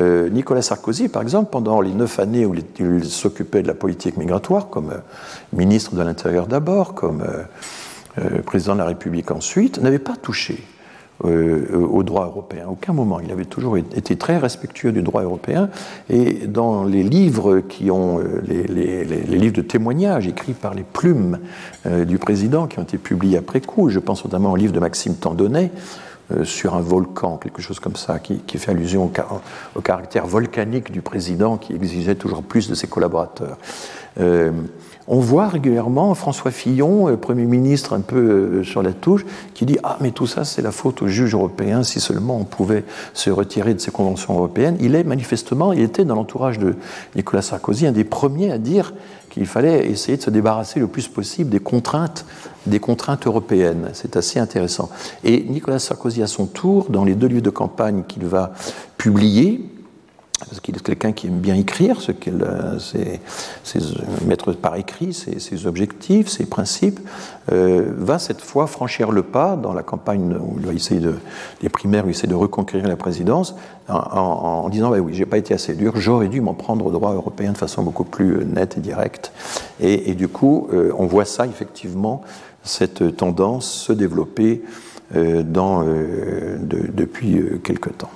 Euh, Nicolas Sarkozy, par exemple, pendant les neuf années où il, s'occupait de la politique migratoire, comme euh, ministre de l'Intérieur d'abord, comme euh, président de la République ensuite, n'avait pas touché au droit européen. aucun moment. Il avait toujours été très respectueux du droit européen. Et dans les livres qui ont, euh, les, livres de témoignages écrits par les plumes euh, du président, qui ont été publiés après coup, je pense notamment au livre de Maxime Tandonnet, sur un volcan, quelque chose comme ça, qui, fait allusion au, caractère volcanique du président qui exigeait toujours plus de ses collaborateurs. On voit régulièrement François Fillon, euh, Premier ministre un peu euh, sur la touche, qui dit Ah, mais tout ça, c'est la faute aux juges européens, si seulement on pouvait se retirer de ces conventions européennes. Il est manifestement, il était dans l'entourage de Nicolas Sarkozy, un des premiers à dire qu'il fallait essayer de se débarrasser le plus possible des contraintes, des contraintes européennes. C'est assez intéressant. Et Nicolas Sarkozy, à son tour, dans les deux livres de campagne qu'il va publier, parce qu'il est quelqu'un qui aime bien écrire, ce qu'elle, euh, mettre par écrit ses, objectifs, ses principes, euh, va cette fois franchir le pas dans la campagne où il va essayer de, des primaires, où il essaie de reconquérir la présidence, en, disant bah oui, j'ai pas été assez dur, j'aurais dû m'en prendre au droit européen de façon beaucoup plus nette et directe. Et, du coup, euh, on voit ça effectivement, cette tendance se développer dans, depuis quelque temps.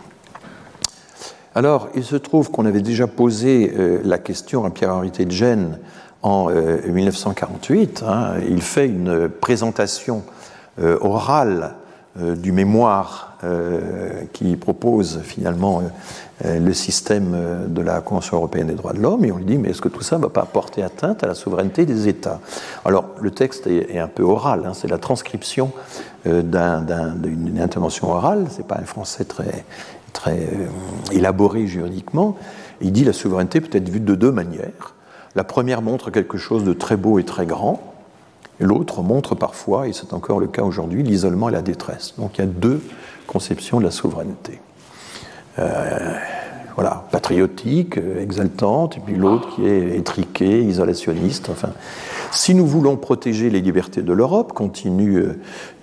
Alors, il se trouve qu'on avait déjà posé euh, la question à Pierre-Henri de Gênes en 1948. Euh, hein. il fait une présentation euh, orale du mémoire qui propose finalement le système de la Convention européenne des droits de l'homme, et on lui dit, mais est-ce que tout ça ne va pas porter atteinte à la souveraineté des États? Alors, le texte est, un peu oral, hein. c'est la transcription d'une intervention orale, c'est pas un français très très euh, élaboré juridiquement. il dit la souveraineté peut être vue de deux manières. La première montre quelque chose de très beau et très grand. L'autre montre parfois, et c'est encore le cas aujourd'hui, l'isolement et la détresse. Donc il y a deux conceptions de la souveraineté. Euh, voilà, patriotique, euh, exaltante, et puis l'autre qui est étriquée, isolationniste. Enfin, si nous voulons protéger les libertés de l'Europe, continue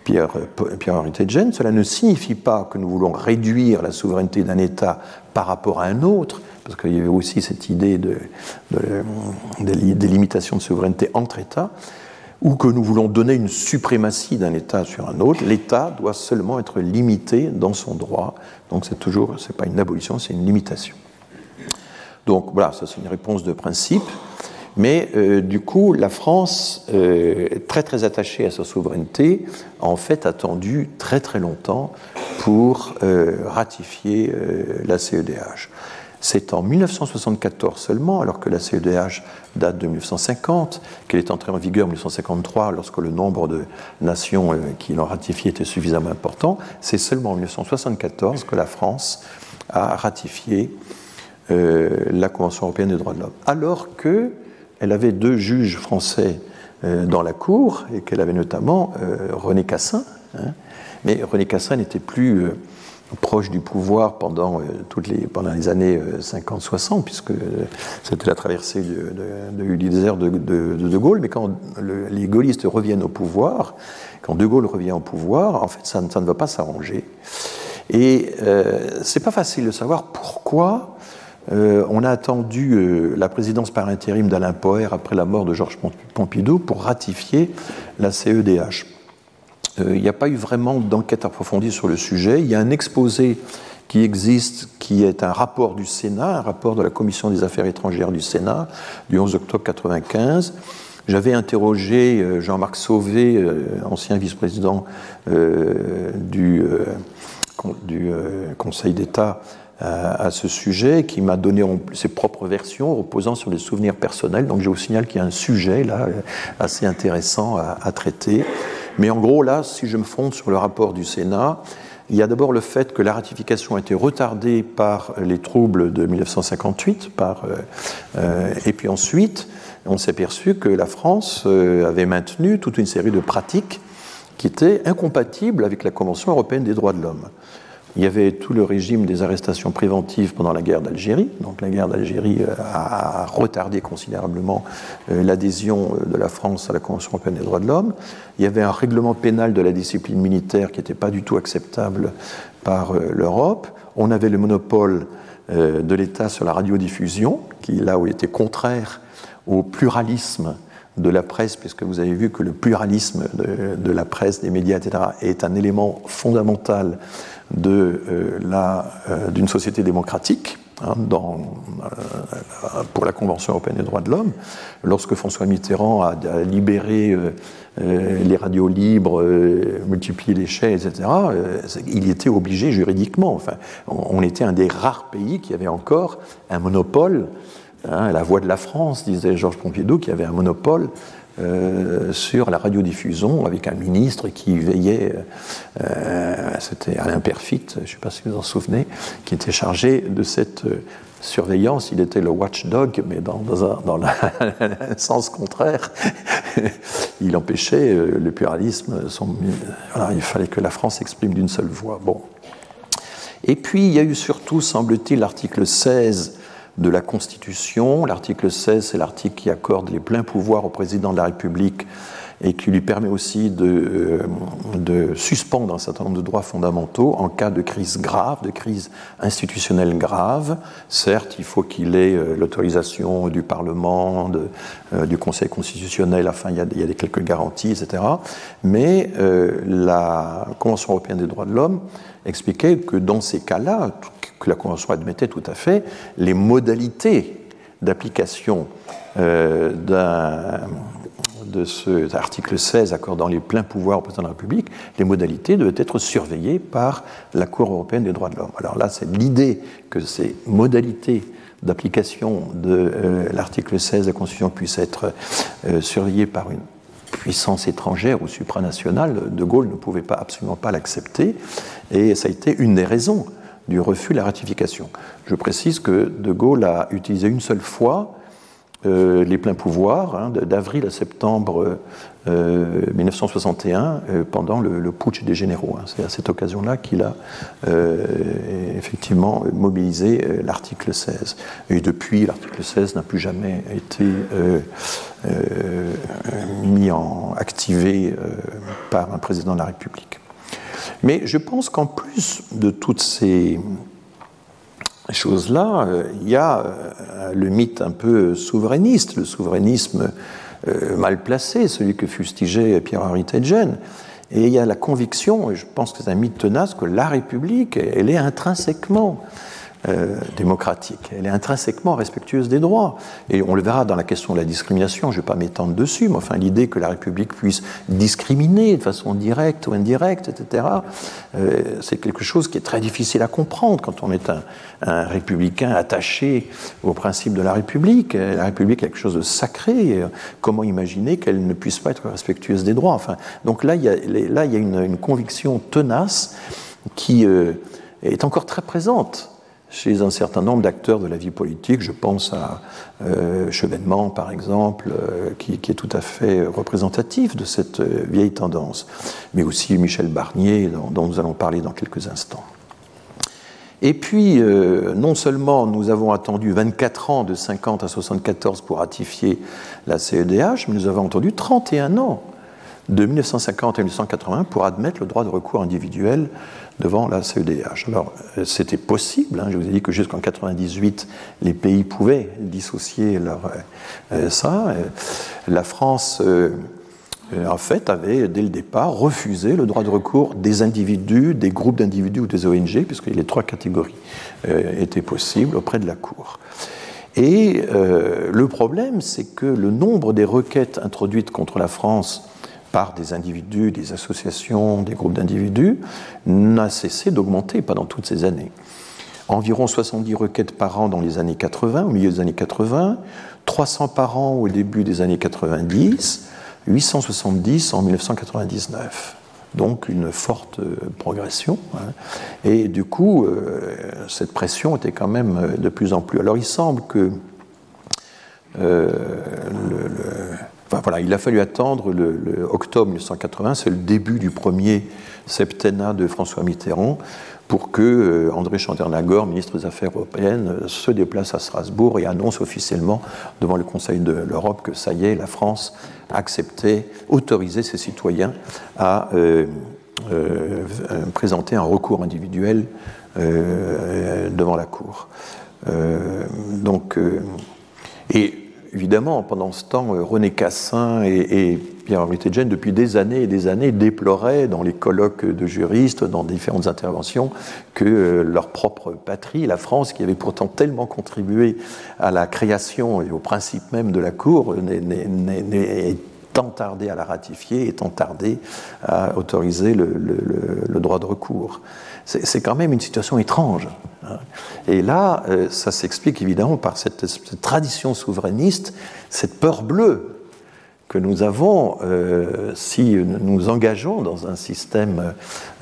Pierre-Henri Tedgen, cela ne signifie pas que nous voulons réduire la souveraineté d'un État par rapport à un autre, parce qu'il y avait aussi cette idée de, des limitations de souveraineté entre États, ou que nous voulons donner une suprématie d'un État sur un autre. L'État doit seulement être limité dans son droit. Donc c'est toujours, c'est pas une abolition, c'est une limitation. Donc voilà, ça c'est une réponse de principe. Mais euh, du coup, la France, euh, très très attachée à sa souveraineté, a en fait attendu très très longtemps pour euh, ratifier la CEDH. C'est en 1974 seulement, alors que la CEDH date de 1950, qu'elle est entrée en vigueur en 1953 lorsque le nombre de nations qui l'ont ratifiée était suffisamment important, c'est seulement en 1974 que la France a ratifié la Convention européenne des droits de l'homme. Alors que elle avait deux juges français euh, dans la cour, et qu'elle avait notamment euh, René Cassin. Hein. Mais René Cassin n'était plus euh, proche du pouvoir pendant, toutes les, pendant les années 50-60, puisque c'était la traversée de, de, de, de, de, Gaulle. Mais quand les gaullistes reviennent au pouvoir, quand De Gaulle revient au pouvoir, en fait, ça, ça ne va pas s'arranger. Et c'est pas facile de savoir pourquoi euh, on a attendu euh, la présidence par intérim d'Alain Poher après la mort de Georges Pompidou pour ratifier la CEDH. Euh, il n'y a pas eu vraiment d'enquête approfondie sur le sujet. Il y a un exposé qui existe, qui est un rapport du Sénat, un rapport de la Commission des affaires étrangères du Sénat du 11 octobre 1995. J'avais interrogé Jean-Marc Sauvé, ancien vice-président du, du Conseil d'État à ce sujet, qui m'a donné ses propres versions reposant sur des souvenirs personnels. Donc je vous signale qu'il y a un sujet là assez intéressant à, traiter. Mais en gros, là, si je me fonde sur le rapport du Sénat, il y a d'abord le fait que la ratification a été retardée par les troubles de 1958, par, euh, euh, et puis ensuite, on s'est aperçu que la France euh, avait maintenu toute une série de pratiques qui étaient incompatibles avec la Convention européenne des droits de l'homme. Il y avait tout le régime des arrestations préventives pendant la guerre d'Algérie. Donc la guerre d'Algérie euh, a retardé considérablement euh, l'adhésion euh, de la France à la Convention européenne des droits de l'homme. Il y avait un règlement pénal de la discipline militaire qui n'était pas du tout acceptable par l'Europe. On avait le monopole de l'État sur la radiodiffusion, qui là où était contraire au pluralisme de la presse, puisque vous avez vu que le pluralisme de, de la presse, des médias, etc., est un élément fondamental euh, euh, d'une société démocratique. Hein, euh, pour la Convention européenne des droits de l'homme, lorsque François Mitterrand a, libéré les radios libres, multiplié les chaînes, etc., il était obligé juridiquement. Enfin, on, était un des rares pays qui avait encore un monopole, hein, la voix de la France, disait Georges Pompidou, qui avait un monopole euh, sur la radiodiffusion avec un ministre qui veillait, euh, c'était Alain Perfit, je ne sais pas si vous en souvenez, qui était chargé de cette euh, surveillance. Il était le watchdog, mais dans, dans, un, sens contraire. il empêchait le pluralisme. il fallait que la France exprime d'une seule voix. Bon. Et puis, il y a eu surtout, semble-t-il, l'article 16 de la Constitution. L'article 16, c'est l'article qui accorde les pleins pouvoirs au président de la République et qui lui permet aussi de, euh, de, suspendre un certain nombre de droits fondamentaux en cas de crise grave, de crise institutionnelle grave. Certes, il faut qu'il ait euh, l'autorisation du Parlement, euh, du Conseil constitutionnel, enfin, il y, a, il quelques garanties, etc. Mais la Convention européenne des droits de l'homme expliquait que dans ces cas-là, que la Convention admettait tout à fait, les modalités d'application euh, de cet article 16 accordant les pleins pouvoirs au président de la République, les modalités devaient être surveillées par la Cour européenne des droits de l'homme. Alors là, c'est l'idée que ces modalités d'application de euh, l'article 16 de la Constitution puissent être euh, surveillées par une puissance étrangère ou supranationale, De Gaulle ne pouvait pas, absolument pas l'accepter, et ça a été une des raisons du refus de la ratification. Je précise que De Gaulle a utilisé une seule fois euh, les pleins pouvoirs hein, d'avril à septembre euh, 1961 euh, pendant le, putsch des généraux. Hein. C'est à cette occasion-là qu'il a euh, effectivement mobilisé euh, l'article 16. Et depuis, l'article 16 n'a plus jamais été mis en activé par un président de la République. Mais je pense qu'en plus de toutes ces choses-là, euh, il y a euh, le mythe un peu souverainiste, le souverainisme euh, mal placé, celui que fustigeait Pierre-Henri Tedgen. Et il y a la conviction, et je pense que c'est un mythe tenace, que la République, elle est intrinsèquement euh, démocratique. Elle est intrinsèquement respectueuse des droits. Et on le verra dans la question de la discrimination, je ne vais pas m'étendre dessus, mais enfin l'idée que la République puisse discriminer de façon directe ou indirecte, etc., euh, c'est quelque chose qui est très difficile à comprendre quand on est un, républicain attaché au principe de la République. La République est quelque chose de sacré. Comment imaginer qu'elle ne puisse pas être respectueuse des droits? Enfin, Donc là, il y a, une conviction tenace qui euh, est encore très présente chez un certain nombre d'acteurs de la vie politique. Je pense à euh, Chevènement, par exemple, euh, qui, est tout à fait représentatif de cette euh, vieille tendance, mais aussi Michel Barnier, dont, dont, nous allons parler dans quelques instants. Et puis, euh, non seulement nous avons attendu 24 ans, de 50 à 74, pour ratifier la CEDH, mais nous avons attendu 31 ans, de 1950 à 1980, pour admettre le droit de recours individuel devant la CEDH. Alors, euh, c'était possible, hein, je vous ai dit que jusqu'en 98, les pays pouvaient dissocier leur, euh, ça. Euh, la France, en fait, avait dès le départ refusé le droit de recours des individus, des groupes d'individus ou des ONG, puisque les trois catégories étaient possibles auprès de la Cour. Et le problème, c'est que le nombre des requêtes introduites contre la France par des individus, des associations, des groupes d'individus, n'a cessé d'augmenter pendant toutes ces années. Environ 70 requêtes par an dans les années 80, au milieu des années 80, 300 par an au début des années 90, 870 en 1999. Donc une forte progression. Hein. Et du coup, euh, cette pression était quand même de plus en plus. Alors il semble que euh, le Voilà, il a fallu attendre le, octobre 1980, c'est le début du premier septennat de François Mitterrand, pour que euh, André Chandernagor, ministre des Affaires européennes, se déplace à Strasbourg et annonce officiellement devant le Conseil de l'Europe que ça y est, la France acceptait, autorisait ses citoyens à euh, euh, présenter un recours individuel devant la Cour. Donc, et évidemment, pendant ce temps, René Cassin et, Pierre-Henri Tedjen, depuis des années et des années, déploraient dans les colloques de juristes, dans différentes interventions, que euh, leur propre patrie, la France, qui avait pourtant tellement contribué à la création et au principe même de la Cour, n'est tant tardé à la ratifier et tant tardé à autoriser le droit de recours. C'est quand même une situation étrange. Et là, euh, ça s'explique évidemment par cette, tradition souverainiste, cette peur bleue que nous avons euh, si nous engageons dans un système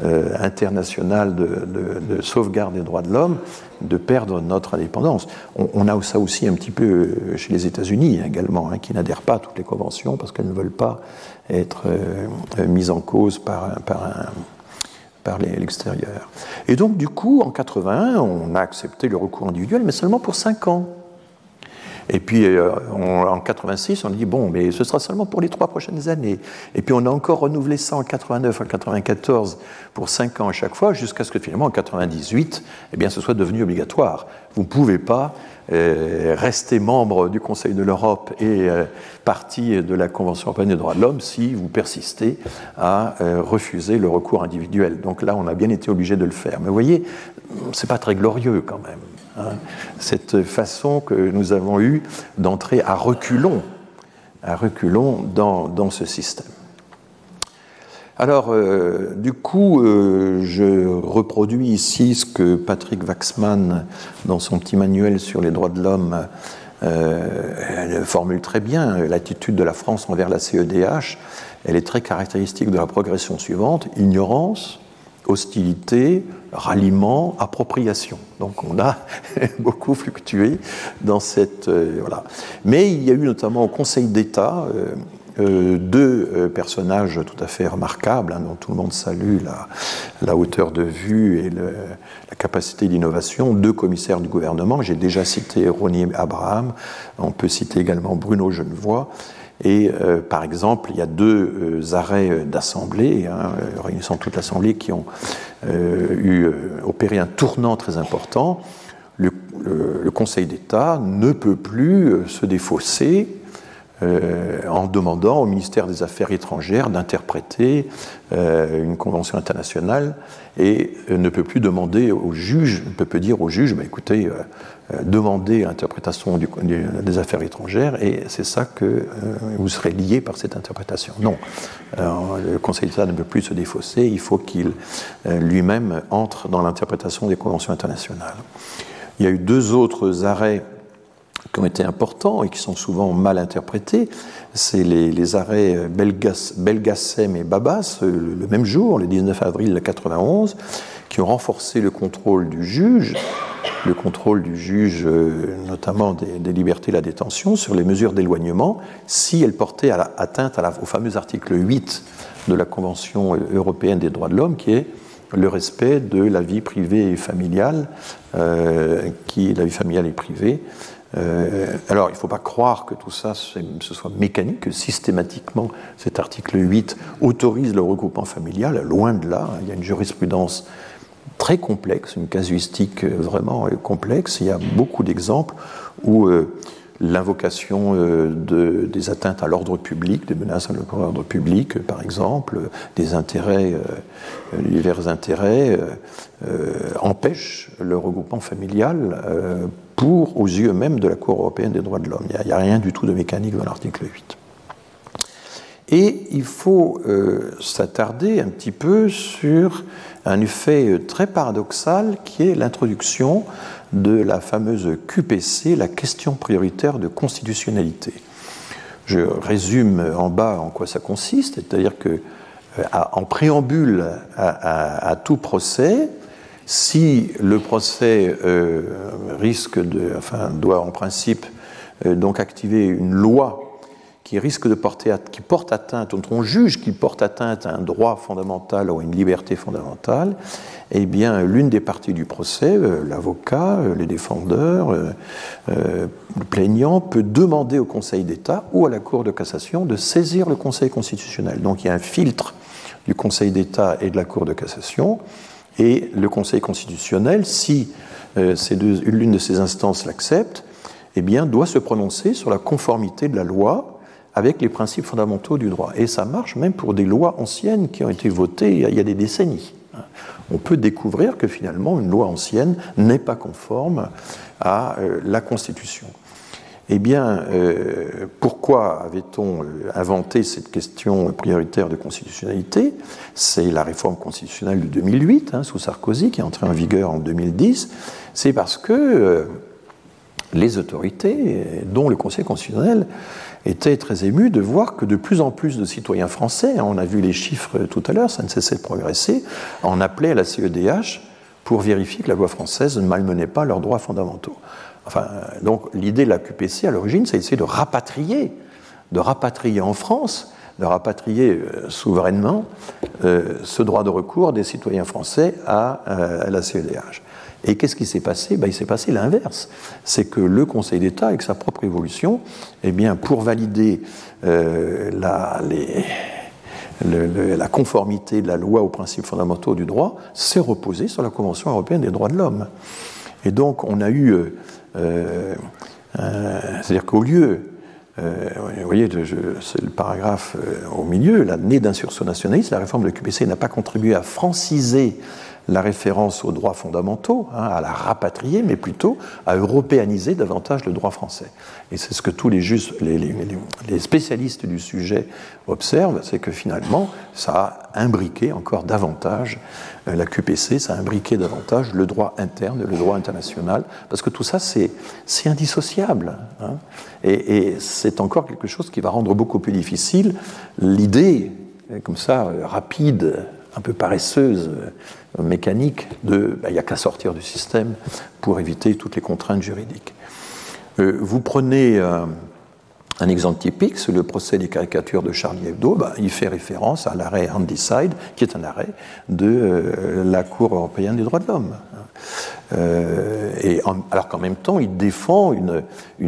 euh, international de, de, de, sauvegarde des droits de l'homme, de perdre notre indépendance. On, a ça aussi un petit peu chez les États-Unis également, hein, qui n'adhèrent pas à toutes les conventions parce qu'elles ne veulent pas être mises en cause par un l'extérieur. Et donc, du coup, en 81, on a accepté le recours individuel, mais seulement pour 5 ans. Et puis euh, en 86, on dit bon, mais ce sera seulement pour les trois prochaines années. Et puis on a encore renouvelé ça en 89, en 94 pour cinq ans à chaque fois, jusqu'à ce que finalement en 98, eh bien, ce soit devenu obligatoire. Vous ne pouvez pas rester membre du Conseil de l'Europe et euh, partie de la Convention européenne des droits de l'homme si vous persistez à refuser le recours individuel. Donc là, on a bien été obligé de le faire. Mais vous voyez, c'est pas très glorieux quand même. Hein, cette façon que nous avons eue d'entrer à reculons, à reculons dans, ce système. Alors, euh, du coup, euh, je reproduis ici ce que Patrick Waxman, dans son petit manuel sur les droits de l'homme, euh, formule très bien. L'attitude de la France envers la CEDH, elle est très caractéristique de la progression suivante ignorance, hostilité, ralliement, appropriation. Donc on a beaucoup fluctué dans cette... Voilà. Mais il y a eu notamment au Conseil d'État deux personnages tout à fait remarquables, hein, dont tout le monde salue la, hauteur de vue et la capacité d'innovation, deux commissaires du gouvernement. J'ai déjà cité Ronnie Abraham, on peut citer également Bruno Genevoix. Et euh, par exemple, il y a deux euh, arrêts d'assemblée, hein, euh, réunissant toute l'assemblée, qui ont opéré un tournant très important. Le, le Conseil d'État ne peut plus se défausser euh, en demandant au ministère des Affaires étrangères d'interpréter euh, une convention internationale et euh, ne peut plus demander au juge, ne peut plus dire au juge, bah, écoutez, demandez l'interprétation des affaires étrangères et c'est ça que vous serez lié par cette interprétation. Non, le Conseil d'État ne peut plus se défausser, il faut qu'il lui-même entre dans l'interprétation des conventions internationales. Il y a eu deux autres arrêts qui ont été importants et qui sont souvent mal interprétés, c'est les, arrêts Belgas, Belgassem et Babas, euh, le même jour, le 19 avril 1991, qui ont renforcé le contrôle du juge, le contrôle du juge, euh, notamment des, libertés et la détention, sur les mesures d'éloignement, si elles portaient atteinte au fameux article 8 de la Convention européenne des droits de l'homme, qui est le respect de la vie privée et familiale, euh, qui la vie familiale et privée, euh, alors, il ne faut pas croire que tout ça, soit mécanique, que systématiquement cet article 8 autorise le regroupement familial. Loin de là, il y a une jurisprudence très complexe, une casuistique vraiment complexe. Il y a beaucoup d'exemples où euh, l'invocation euh, de, des atteintes à l'ordre public, des menaces à l'ordre public, par exemple, des intérêts, divers intérêts, empêche le regroupement familial pour, aux yeux même de la Cour européenne des droits de l'homme. Il n'y a, rien du tout de mécanique dans l'article 8. Et il faut euh, s'attarder un petit peu sur un effet très paradoxal qui est l'introduction de la fameuse QPC, la question prioritaire de constitutionnalité. Je résume en bas en quoi ça consiste, c'est-à-dire que euh, en préambule à tout procès, si le procès euh, risque de, enfin, doit en principe euh, donc activer une loi qui risque de porter, qui porte atteinte, dont on juge qu'il porte atteinte à un droit fondamental ou à une liberté fondamentale, eh bien, l'une des parties du procès, euh, l'avocat, les défendeurs, le plaignant, peut demander au Conseil d'État ou à la Cour de cassation de saisir le Conseil constitutionnel. Donc, il y a un filtre du Conseil d'État et de la Cour de cassation et le Conseil constitutionnel, si euh, l'une de ces instances l'accepte, eh bien, doit se prononcer sur la conformité de la loi avec les principes fondamentaux du droit. Et ça marche même pour des lois anciennes qui ont été votées il y a des décennies. On peut découvrir que finalement une loi ancienne n'est pas conforme à euh, la Constitution. Eh bien, euh, pourquoi avait-on euh, inventé cette question prioritaire de constitutionnalité? C'est la réforme constitutionnelle de 2008, hein, sous Sarkozy, qui est entrée en vigueur en 2010. C'est parce que euh, les autorités, dont le Conseil constitutionnel, étaient très émus de voir que de plus en plus de citoyens français, hein, on a vu les chiffres tout à l'heure, ça ne cessait de progresser, en appelaient à la CEDH pour vérifier que la loi française ne malmenait pas leurs droits fondamentaux. Donc l'idée de la QPC à l'origine, c'est d'essayer de rapatrier, de rapatrier en France de rapatrier souverainement ce droit de recours des citoyens français à, la CEDH. Et qu'est-ce qui s'est passé? Ben, Il s'est passé l'inverse. C'est que le Conseil d'État, avec sa propre évolution, eh bien, pour valider la, la conformité de la loi aux principes fondamentaux du droit s'est reposée sur la Convention européenne des droits de l'homme. Et donc on a eu, euh, euh, euh, c'est-à-dire qu'au lieu, vous voyez, c'est le paragraphe au milieu, la née d'un sursaut nationaliste, la réforme de l'UQPC n'a pas contribué à franciser la référence aux droits fondamentaux, hein, à la rapatrier, mais plutôt à européaniser davantage le droit français. Et c'est ce que tous les, les, spécialistes du sujet observent, c'est que finalement, ça a imbriqué encore davantage euh, la QPC, ça a imbriqué davantage le droit interne, le droit international, parce que tout ça, c'est indissociable. Hein. et, c'est encore quelque chose qui va rendre beaucoup plus difficile l'idée, comme ça, euh, rapide, un peu paresseuse, euh, mécanique, de bah, il n'y a qu'à sortir du système pour éviter toutes les contraintes juridiques. Euh, vous prenez euh, un exemple typique, c'est le procès des caricatures de Charlie Hebdo. Bah, il fait référence à l'arrêt Handicide, qui est un arrêt de la Cour européenne des droits de l'homme. Euh, et alors qu'en même temps, il défend une,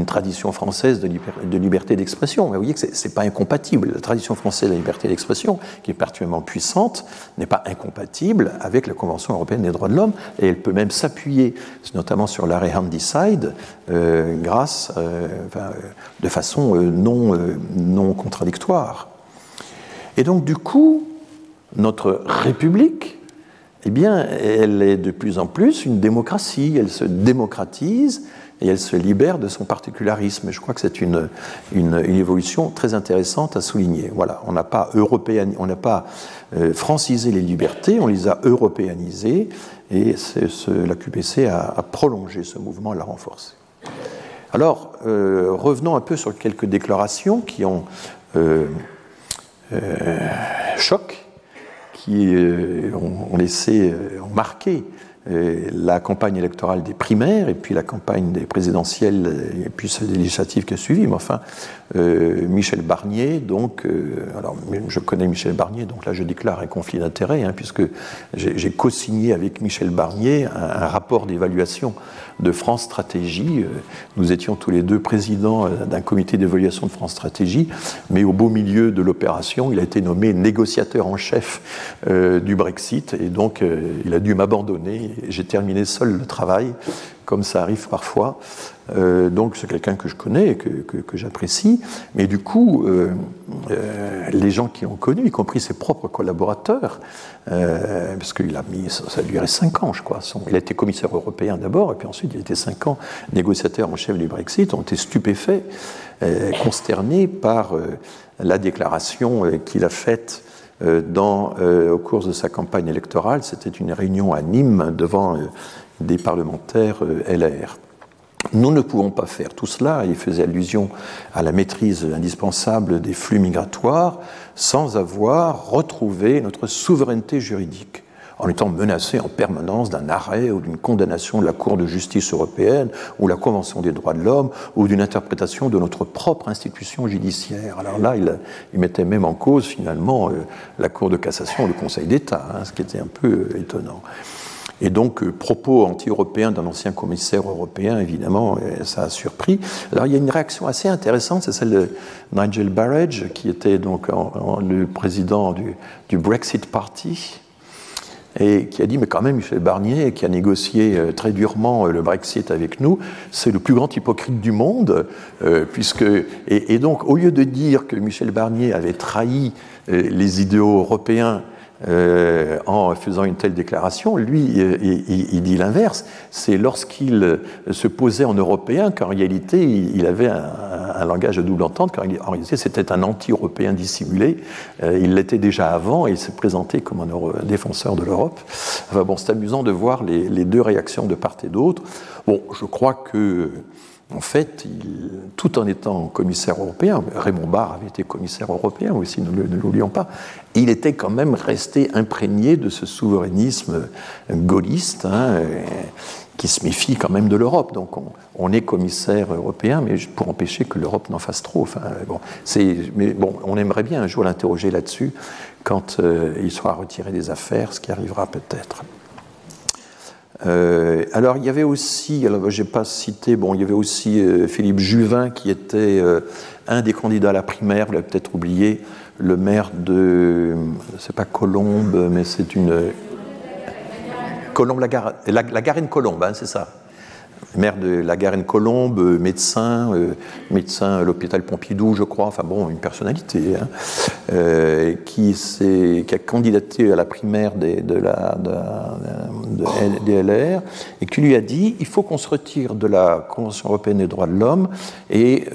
tradition française de, liberté d'expression. Vous voyez que ce n'est pas incompatible. La tradition française de la liberté d'expression, qui est particulièrement puissante, n'est pas incompatible avec la Convention européenne des droits de l'homme, et elle peut même s'appuyer, notamment sur l'arrêt Handicide, euh, grâce, euh, de façon non, non contradictoire. Et donc, du coup, notre République, eh bien, elle est de plus en plus une démocratie, elle se démocratise et elle se libère de son particularisme. Je crois que c'est une, une, évolution très intéressante à souligner. Voilà, on n'a pas, on n'a pas euh, francisé les libertés, on les a européanisées, et la QPC a, prolongé ce mouvement, l'a renforcé. Alors, euh, revenons un peu sur quelques déclarations qui ont euh, euh choc qui euh, ont, laissé, euh, ont marqué euh, la campagne électorale des primaires et puis la campagne des présidentielles et puis celle des législatives qui a suivi. Mais enfin, Michel Barnier, donc, alors je connais Michel Barnier, donc là je déclare un conflit d'intérêts, hein, puisque j'ai co-signé avec Michel Barnier un rapport d'évaluation de France Stratégie. Euh, nous étions tous les deux présidents euh, d'un comité d'évaluation de France Stratégie, mais au beau milieu de l'opération, il a été nommé négociateur en chef euh, du Brexit, et donc il a dû m'abandonner. J'ai terminé seul le travail, comme ça arrive parfois. Euh, donc c'est quelqu'un que je connais que, que, j'apprécie. Mais du coup, euh, euh, les gens qui l'ont connu, y compris ses propres collaborateurs, parce qu'il a mis, ça, a duré cinq ans, je crois. Il a été commissaire européen d'abord, et puis ensuite il a été cinq ans négociateur en chef du Brexit, ont été stupéfaits, consternés par la déclaration qu'il a faite dans, au cours de sa campagne électorale. C'était une réunion à Nîmes devant des parlementaires LR. Nous ne pouvons pas faire tout cela, il faisait allusion à la maîtrise indispensable des flux migratoires, sans avoir retrouvé notre souveraineté juridique, en étant menacé en permanence d'un arrêt ou d'une condamnation de la Cour de justice européenne ou la Convention des droits de l'homme ou d'une interprétation de notre propre institution judiciaire. Alors là, il, mettait même en cause finalement euh, la Cour de cassation ou le Conseil d'État, hein, ce qui était un peu euh, étonnant. Et donc, euh, propos anti-européens d'un ancien commissaire européen, évidemment, ça a surpris. Alors, il y a une réaction assez intéressante, c'est celle de Nigel Barrage, qui était donc le président du, Brexit Party, et qui a dit, mais quand même, Michel Barnier, qui a négocié euh, très durement euh, le Brexit avec nous, c'est le plus grand hypocrite du monde, puisque... Et, donc, au lieu de dire que Michel Barnier avait trahi les idéaux européens euh, en faisant une telle déclaration. Lui, euh, il, dit l'inverse. C'est lorsqu'il euh, se posait en européen qu'en réalité, il avait un, langage de double entente, car en réalité, c'était un anti-européen dissimulé. il l'était déjà avant et il s'est présenté comme un défenseur de l'Europe. Enfin bon, c'est amusant de voir les, les, deux réactions de part et d'autre. Bon, je crois que en fait, tout en étant commissaire européen, Raymond Barre avait été commissaire européen aussi, ne, l'oublions pas, il était quand même resté imprégné de ce souverainisme gaulliste, hein, qui se méfie quand même de l'Europe. Donc on, est commissaire européen, mais pour empêcher que l'Europe n'en fasse trop. On aimerait bien un jour l'interroger là-dessus quand euh, il sera retiré des affaires, ce qui arrivera peut-être. Euh, alors il y avait aussi, alors j'ai pas cité, bon, il y avait aussi euh, Philippe Juvin qui était un des candidats à la primaire, vous l'avez peut-être oublié, le maire de, c'est pas Colombe, mais c'est une la, la Garenne Colombe, hein, c'est ça. Maire de la Garenne Colombe, euh, médecin, euh, médecin à l'hôpital Pompidou, je crois, enfin bon, une personnalité, hein, euh, qui, a candidaté à la primaire de, de la de, DLR et qui lui a dit il faut qu'on se retire de la Convention européenne des droits de l'homme et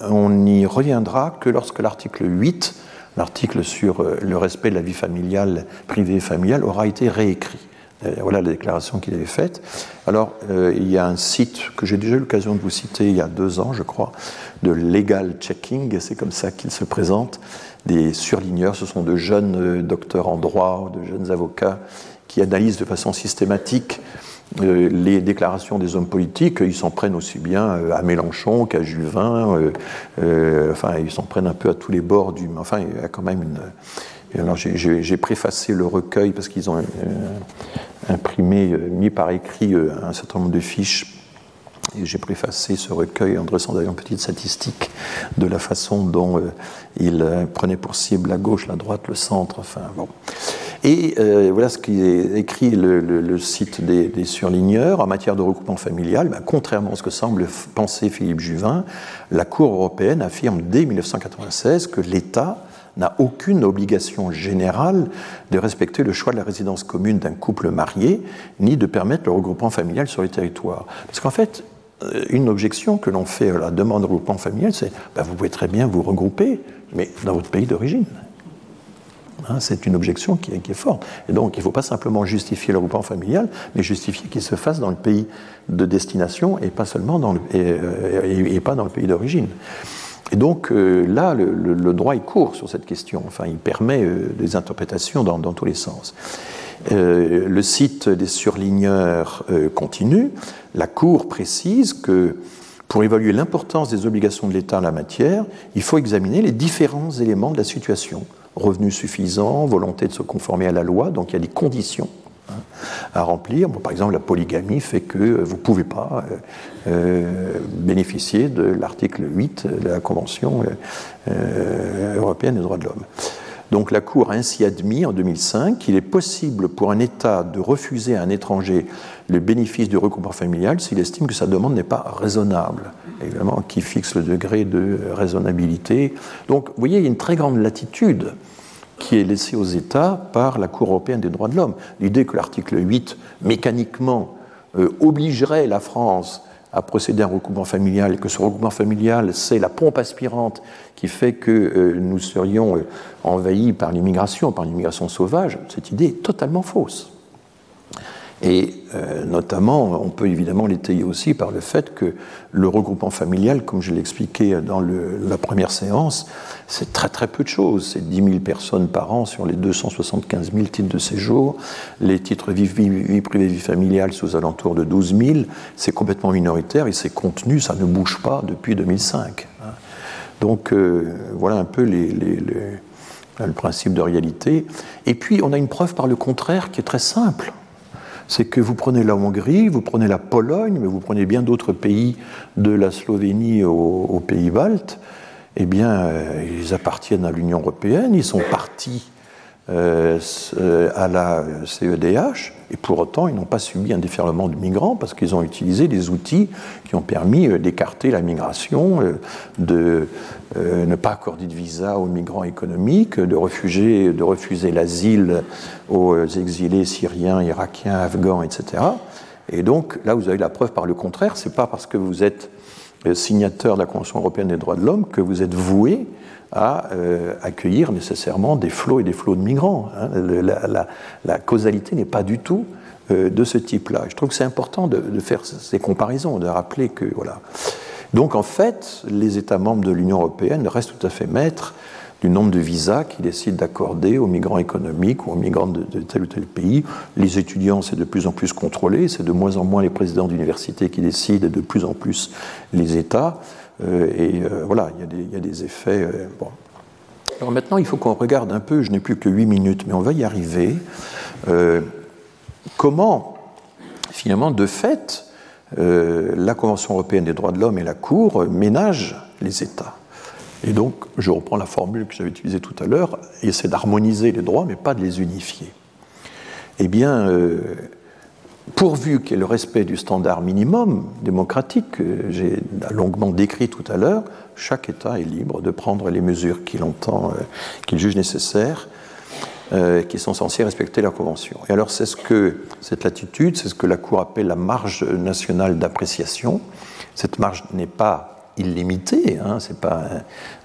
on n'y reviendra que lorsque l'article 8, l'article sur le respect de la vie familiale, privée et familiale, aura été réécrit. Euh, voilà la déclaration qu'il avait faite. Alors, euh, il y a un site que j'ai déjà eu l'occasion de vous citer il y a deux ans, je crois, de Legal Checking, c'est comme ça qu'il se présente. Des surligneurs, ce sont de jeunes euh, docteurs en droit, de jeunes avocats qui analysent de façon systématique les déclarations des hommes politiques, ils s'en prennent aussi bien à Mélenchon qu'à Juvin, enfin ils s'en prennent un peu à tous les bords du... Enfin il y a quand même une, alors j'ai préfacé le recueil parce qu'ils ont imprimé, euh, mis par écrit euh, un certain nombre de fiches. Et j'ai préfacé ce recueil en dressant d'ailleurs une petite statistique de la façon dont il prenait pour cible la gauche, la droite, le centre, enfin bon. Et voilà ce qui écrit le, site des, surligneurs en matière de regroupement familial. Ben, contrairement à ce que semble penser Philippe Juvin, la Cour européenne affirme dès 1996 que l'État n'a aucune obligation générale de respecter le choix de la résidence commune d'un couple marié, ni de permettre le regroupement familial sur les territoires. Parce qu'en fait, euh, une objection que l'on fait à la demande de regroupement familial, c'est ben, vous pouvez très bien vous regrouper, mais dans votre pays d'origine. Hein, c'est une objection qui est, forte. Et donc, il ne faut pas simplement justifier le regroupement familial, mais justifier qu'il se fasse dans le pays de destination et pas seulement le, et euh, pas dans le pays d'origine. Et donc euh, là, le, droit est court sur cette question. Enfin, il permet euh, des interprétations dans, tous les sens. Euh, le site des surligneurs continue. La Cour précise que pour évaluer l'importance des obligations de l'État en la matière, il faut examiner les différents éléments de la situation. Revenus suffisants, volonté de se conformer à la loi, donc il y a des conditions à remplir. par exemple, la polygamie fait que vous ne pouvez pas euh, euh, bénéficier de l'article 8 de la Convention euh, européenne des droits de l'homme. Donc la Cour a ainsi admis en 2005 qu'il est possible pour un État de refuser à un étranger le bénéfice du regroupement familial s'il estime que sa demande n'est pas raisonnable. Évidemment, qui fixe le degré de raisonnabilité. Donc, vous voyez, il y a une très grande latitude qui est laissé aux États par la Cour européenne des droits de l'homme. L'idée que l'article 8, mécaniquement, euh, obligerait la France à procéder à un recoupement familial, et que ce recoupement familial, c'est la pompe aspirante qui fait que euh, nous serions euh, envahis par l'immigration, par l'immigration sauvage, cette idée est totalement fausse. Et euh, notamment, on peut évidemment l'étayer aussi par le fait que le regroupement familial, comme je l'ai expliqué dans la première séance, c'est très très peu de choses. C'est 10 000 personnes par an sur les 275 000 titres de séjour. Les titres vie, vie, privée, vie familiale, sous alentours de 12 000. C'est complètement minoritaire et c'est contenu, ça ne bouge pas depuis 2005. Donc euh, voilà un peu les, le principe de réalité. Et puis on a une preuve par le contraire qui est très simple c'est que vous prenez la Hongrie, vous prenez la Pologne, mais vous prenez bien d'autres pays de la Slovénie aux, pays baltes, eh bien, euh, ils appartiennent à l'Union européenne, ils sont partis à la CEDH, et pour autant, ils n'ont pas subi un déferlement de migrants parce qu'ils ont utilisé des outils qui ont permis d'écarter la migration, de ne pas accorder de visa aux migrants économiques, de, refuser, de refuser l'asile aux exilés syriens, irakiens, afghans, etc. Et donc, là, vous avez la preuve par le contraire, c'est pas parce que vous êtes signateur de la Convention européenne des droits de l'homme que vous êtes voué à euh, accueillir nécessairement des flots et des flots de migrants. Hein. la, causalité n'est pas du tout euh, de ce type-là. Je trouve que c'est important de, faire ces comparaisons, de rappeler que voilà. Donc en fait, les États membres de l'Union européenne restent tout à fait maîtres du nombre de visas qu'ils décident d'accorder aux migrants économiques ou aux migrants de, tel ou tel pays. Les étudiants, c'est de plus en plus contrôlé, c'est de moins en moins les présidents d'université qui décident et de plus en plus les États. Euh, et euh, voilà, il y, a des effets. Euh, Alors maintenant, il faut qu'on regarde un peu, je n'ai plus que 8 minutes, mais on va y arriver. comment, finalement, de fait, la Convention européenne des droits de l'homme et la Cour ménagent les États. Et donc, je reprends la formule que j'avais utilisée tout à l'heure, essaie d'harmoniser les droits, mais pas de les unifier. Eh bien, pourvu qu'il y ait le respect du standard minimum démocratique que j'ai longuement décrit tout à l'heure, chaque État est libre de prendre les mesures qu'il entend, euh, qu'il juge nécessaires, euh, qui sont censées respecter la Convention. Et alors, c'est ce que cette latitude, c'est ce que la Cour appelle la marge nationale d'appréciation. Cette marge n'est pas illimitée, hein, ce n'est pas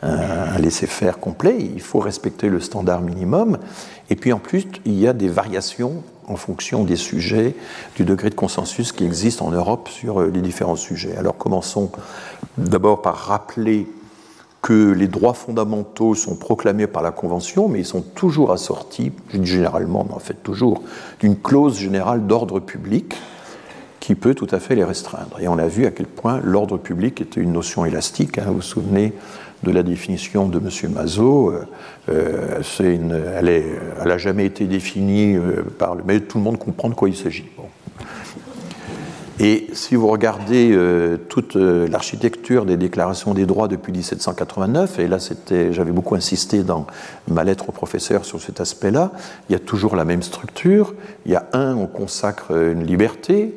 un laisser-faire complet, il faut respecter le standard minimum. Et puis en plus, il y a des variations en fonction des sujets, du degré de consensus qui existe en Europe sur euh, les différents sujets. Alors commençons d'abord par rappeler que les droits fondamentaux sont proclamés par la Convention, mais ils sont toujours assortis, généralement, mais en fait toujours, d'une clause générale d'ordre public qui peut tout à fait les restreindre. Et on a vu à quel point l'ordre public était une notion élastique. Hein, vous vous souvenez de la définition de M. Mazot. Euh, euh, elle n'a jamais été définie euh, par le. Mais tout le monde comprend de quoi il s'agit. Et si vous regardez toute l'architecture des déclarations des droits depuis 1789, et là j'avais beaucoup insisté dans ma lettre au professeur sur cet aspect-là, il y a toujours la même structure. Il y a un, on consacre une liberté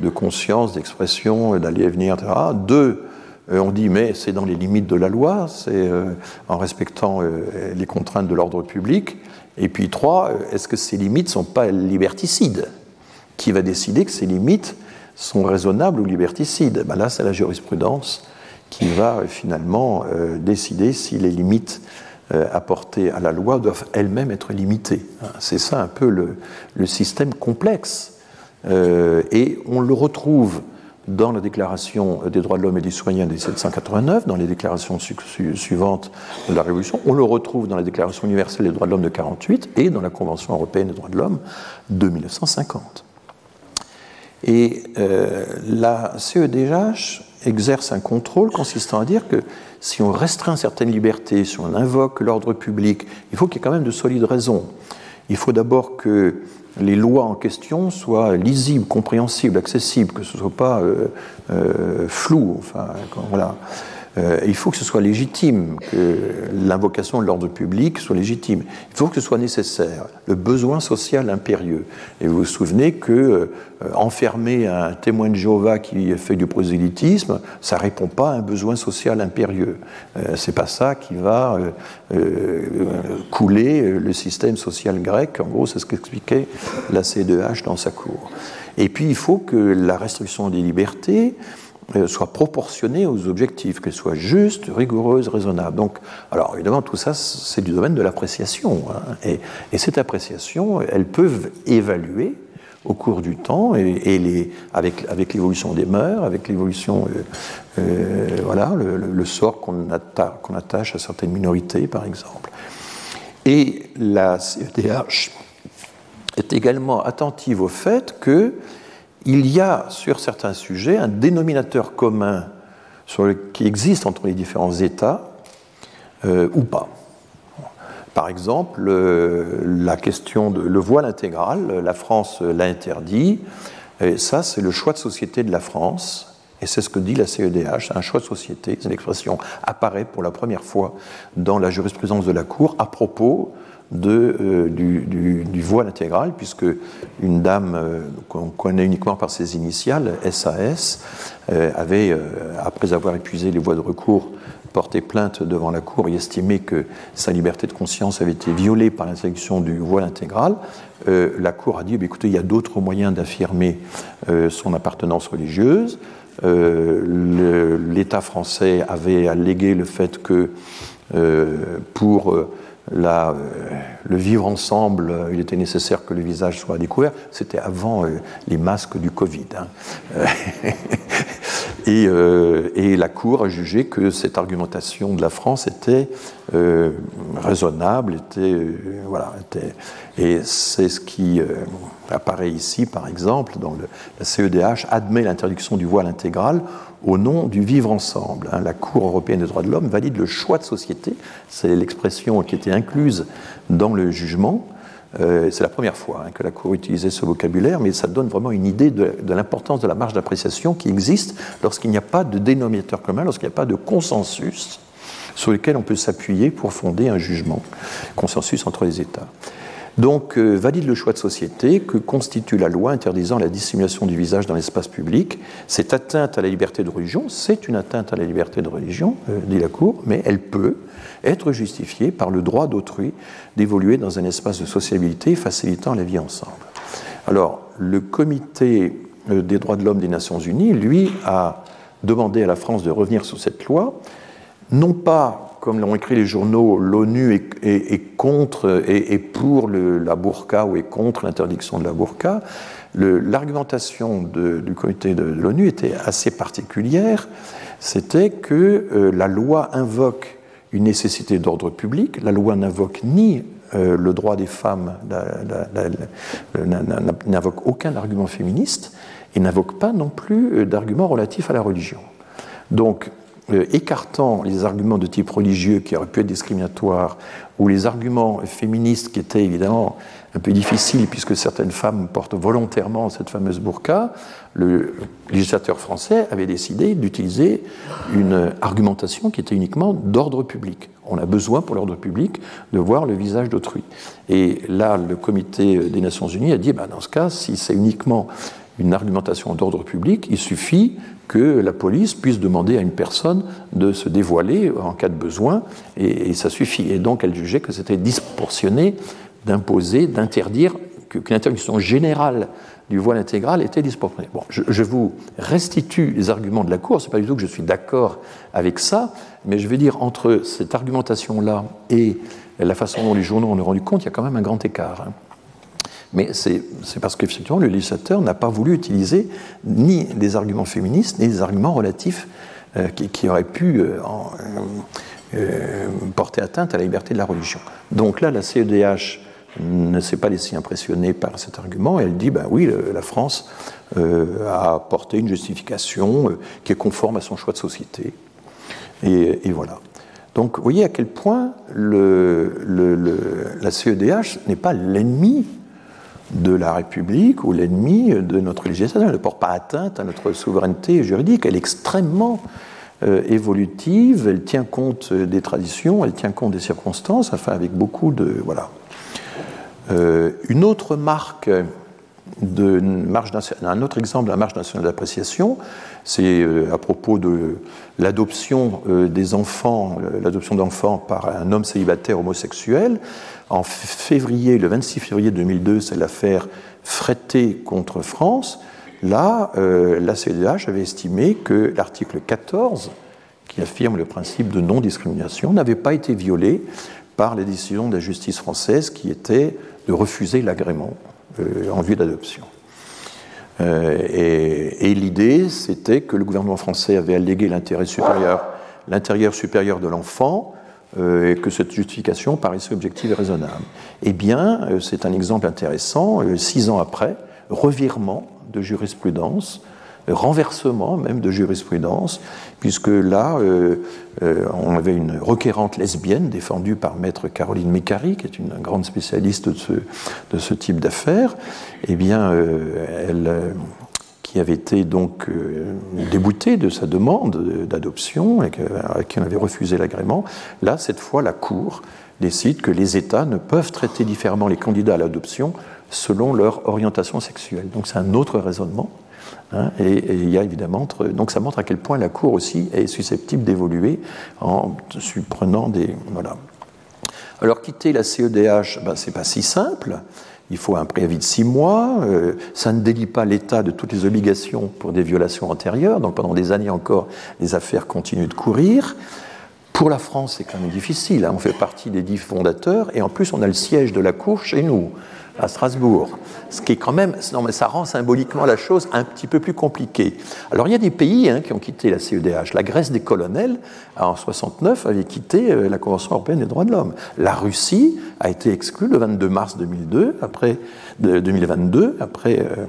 de conscience, d'expression, d'aller et venir, etc. Deux, euh, on dit mais c'est dans les limites de la loi, c'est euh, en respectant euh, les contraintes de l'ordre public. Et puis trois, est-ce que ces limites ne sont pas liberticides? Qui va décider que ces limites sont raisonnables ou liberticides? Ben Là, c'est la jurisprudence qui va finalement décider si les limites apportées à la loi doivent elles-mêmes être limitées. Hein, c'est ça un peu le, système complexe. et on le retrouve dans la Déclaration des droits de l'homme et des citoyens de 1789, dans les déclarations suivantes de la Révolution, on le retrouve dans la Déclaration universelle des droits de l'homme de 48 et dans la Convention européenne des droits de l'homme de 1950. Et euh, la CEDH exerce un contrôle consistant à dire que si on restreint certaines libertés, si on invoque l'ordre public, il faut qu'il y ait quand même de solides raisons. Il faut d'abord que les lois en question soient lisibles, compréhensibles, accessibles, que ce ne soit pas euh, euh, flou. Enfin, voilà. Euh, il faut que ce soit légitime, que l'invocation de l'ordre public soit légitime. Il faut que ce soit nécessaire, le besoin social impérieux. Et vous vous souvenez que euh, enfermer un témoin de Jéhovah qui fait du prosélytisme, ça répond pas à un besoin social impérieux. Euh, c'est pas ça qui va couler le système social grec. En gros, c'est ce qu'expliquait la C2H dans sa cour. Et puis, il faut que la restriction des libertés euh, soit proportionnée aux objectifs, qu'elle soit juste, rigoureuse, raisonnable. Donc, alors évidemment, tout ça, c'est du domaine de l'appréciation. Hein. Et, cette appréciation, elles peuvent évaluer au cours du temps, et, avec, l'évolution des mœurs, avec l'évolution, euh, euh, voilà, le, sort qu'on attache à certaines minorités, par exemple. Et la CEDH est également attentive au fait que il y a sur certains sujets un dénominateur commun qui existe entre les différents États euh, ou pas. Par exemple, la question de le voile intégral, la France l'a interdit, et ça c'est le choix de société de la France, et c'est ce que dit la CEDH, un choix de société, c'est une expression apparaît pour la première fois dans la jurisprudence de la Cour à propos euh, du, voile intégral, puisque une dame euh, qu'on connaît uniquement par ses initiales, SAS, euh, avait, après avoir épuisé les voies de recours, porté plainte devant la Cour et estimé que sa liberté de conscience avait été violée par l'interdiction du voile intégral. la Cour a dit bah, écoutez, il y a d'autres moyens d'affirmer son appartenance religieuse. L'État français avait allégué le fait que pour Là, euh, le vivre ensemble, euh, il était nécessaire que le visage soit découvert. C'était avant euh, les masques du Covid. Hein. Et, la Cour a jugé que cette argumentation de la France était raisonnable, était, voilà, était, et c'est ce qui apparaît ici, par exemple, dans le, la CEDH admet l'interdiction du voile intégral au nom du vivre ensemble. Hein. La Cour européenne des droits de l'homme valide le choix de société, c'est l'expression qui était incluse dans le jugement, euh, c'est la première fois hein, que la Cour utilisait ce vocabulaire, mais ça donne vraiment une idée de, l'importance de la marge d'appréciation qui existe lorsqu'il n'y a pas de dénominateur commun, lorsqu'il n'y a pas de consensus sur lequel on peut s'appuyer pour fonder un jugement, consensus entre les États. Donc, euh, valide le choix de société que constitue la loi interdisant la dissimulation du visage dans l'espace public. C'est atteinte à la liberté de religion, c'est une atteinte à la liberté de religion, euh, dit la Cour, mais elle peut être justifiée par le droit d'autrui d'évoluer dans un espace de sociabilité facilitant la vie ensemble. Alors, le comité euh, des droits de l'homme des Nations Unies, lui, a demandé à la France de revenir sur cette loi, non pas comme l'ont écrit les journaux, l'ONU est, contre et, pour la burqa ou est contre l'interdiction de la burqa. L'argumentation du comité de l'ONU était assez particulière. C'était que euh, la loi invoque une nécessité d'ordre public, la loi n'invoque ni euh, le droit des femmes, n'invoque aucun argument féministe et n'invoque pas non plus euh, d'argument relatif à la religion. Donc, euh, écartant les arguments de type religieux qui auraient pu être discriminatoires, ou les arguments féministes qui étaient évidemment un peu difficiles puisque certaines femmes portent volontairement cette fameuse burqa, le législateur français avait décidé d'utiliser une argumentation qui était uniquement d'ordre public. On a besoin pour l'ordre public de voir le visage d'autrui. Et là, le comité des Nations Unies a dit, bah, dans ce cas, si c'est uniquement une argumentation d'ordre public, il suffit que la police puisse demander à une personne de se dévoiler en cas de besoin, et, ça suffit. Et donc elle jugeait que c'était disproportionné d'imposer, d'interdire, qu'une interdiction générale du voile intégral était disproportionnée. Bon, je, vous restitue les arguments de la Cour, ce n'est pas du tout que je suis d'accord avec ça, mais je veux dire, entre cette argumentation-là et la façon dont les journaux en ont rendu compte, il y a quand même un grand écart. Hein. Mais c'est parce qu'effectivement, le législateur n'a pas voulu utiliser ni des arguments féministes, ni des arguments relatifs euh, qui, auraient pu euh, euh, porter atteinte à la liberté de la religion. Donc là, la CEDH ne s'est pas laissée impressionner par cet argument. Elle dit, ben oui, la France a apporté une justification qui est conforme à son choix de société. Et, voilà. Donc, vous voyez à quel point la CEDH n'est pas l'ennemi de la République ou l'ennemi de notre législation. Elle ne porte pas atteinte à notre souveraineté juridique. Elle est extrêmement euh, évolutive, elle tient compte des traditions, elle tient compte des circonstances, enfin avec beaucoup de... Voilà. Euh, une autre marque de marge un autre exemple de la marge nationale d'appréciation, c'est euh, à propos de l'adoption des enfants, l'adoption d'enfants par un homme célibataire homosexuel. En février, le 26 février 2002, c'est l'affaire Fretté contre France. Là, euh, la CEDH avait estimé que l'article 14, qui affirme le principe de non-discrimination, n'avait pas été violé par les décisions de la justice française qui était de refuser l'agrément euh, en vue d'adoption. Euh, et, l'idée, c'était que le gouvernement français avait allégué l'intérêt supérieur, supérieur de l'enfant et que cette justification paraissait objective et raisonnable. Eh bien, euh, c'est un exemple intéressant. Euh, six ans après, revirement de jurisprudence, renversement même de jurisprudence, puisque là, on avait une requérante lesbienne défendue par maître Caroline Mécari, qui est une grande spécialiste de ce type d'affaires. Eh bien, elle qui avait été donc euh, débouté de sa demande d'adoption et qui avait refusé l'agrément, là, cette fois, la Cour décide que les États ne peuvent traiter différemment les candidats à l'adoption selon leur orientation sexuelle. Donc c'est un autre raisonnement. Hein, et, il y a évidemment, donc ça montre à quel point la Cour aussi est susceptible d'évoluer en prenant des. Voilà. Alors quitter la CEDH, ben, c'est pas si simple il faut un préavis de six mois, euh, ça ne délie pas l'État de toutes les obligations pour des violations antérieures, donc pendant des années encore, les affaires continuent de courir. Pour la France, c'est quand même difficile, hein. on fait partie des dix fondateurs, et en plus, on a le siège de la Cour chez nous. À Strasbourg. Ce qui est quand même, non mais ça rend symboliquement la chose un petit peu plus compliquée. Alors il y a des pays hein, qui ont quitté la CEDH. La Grèce des colonels, en 69, avait quitté euh, la Convention européenne des droits de l'homme. La Russie a été exclue le 22 mars 2002, après, 2022, après euh,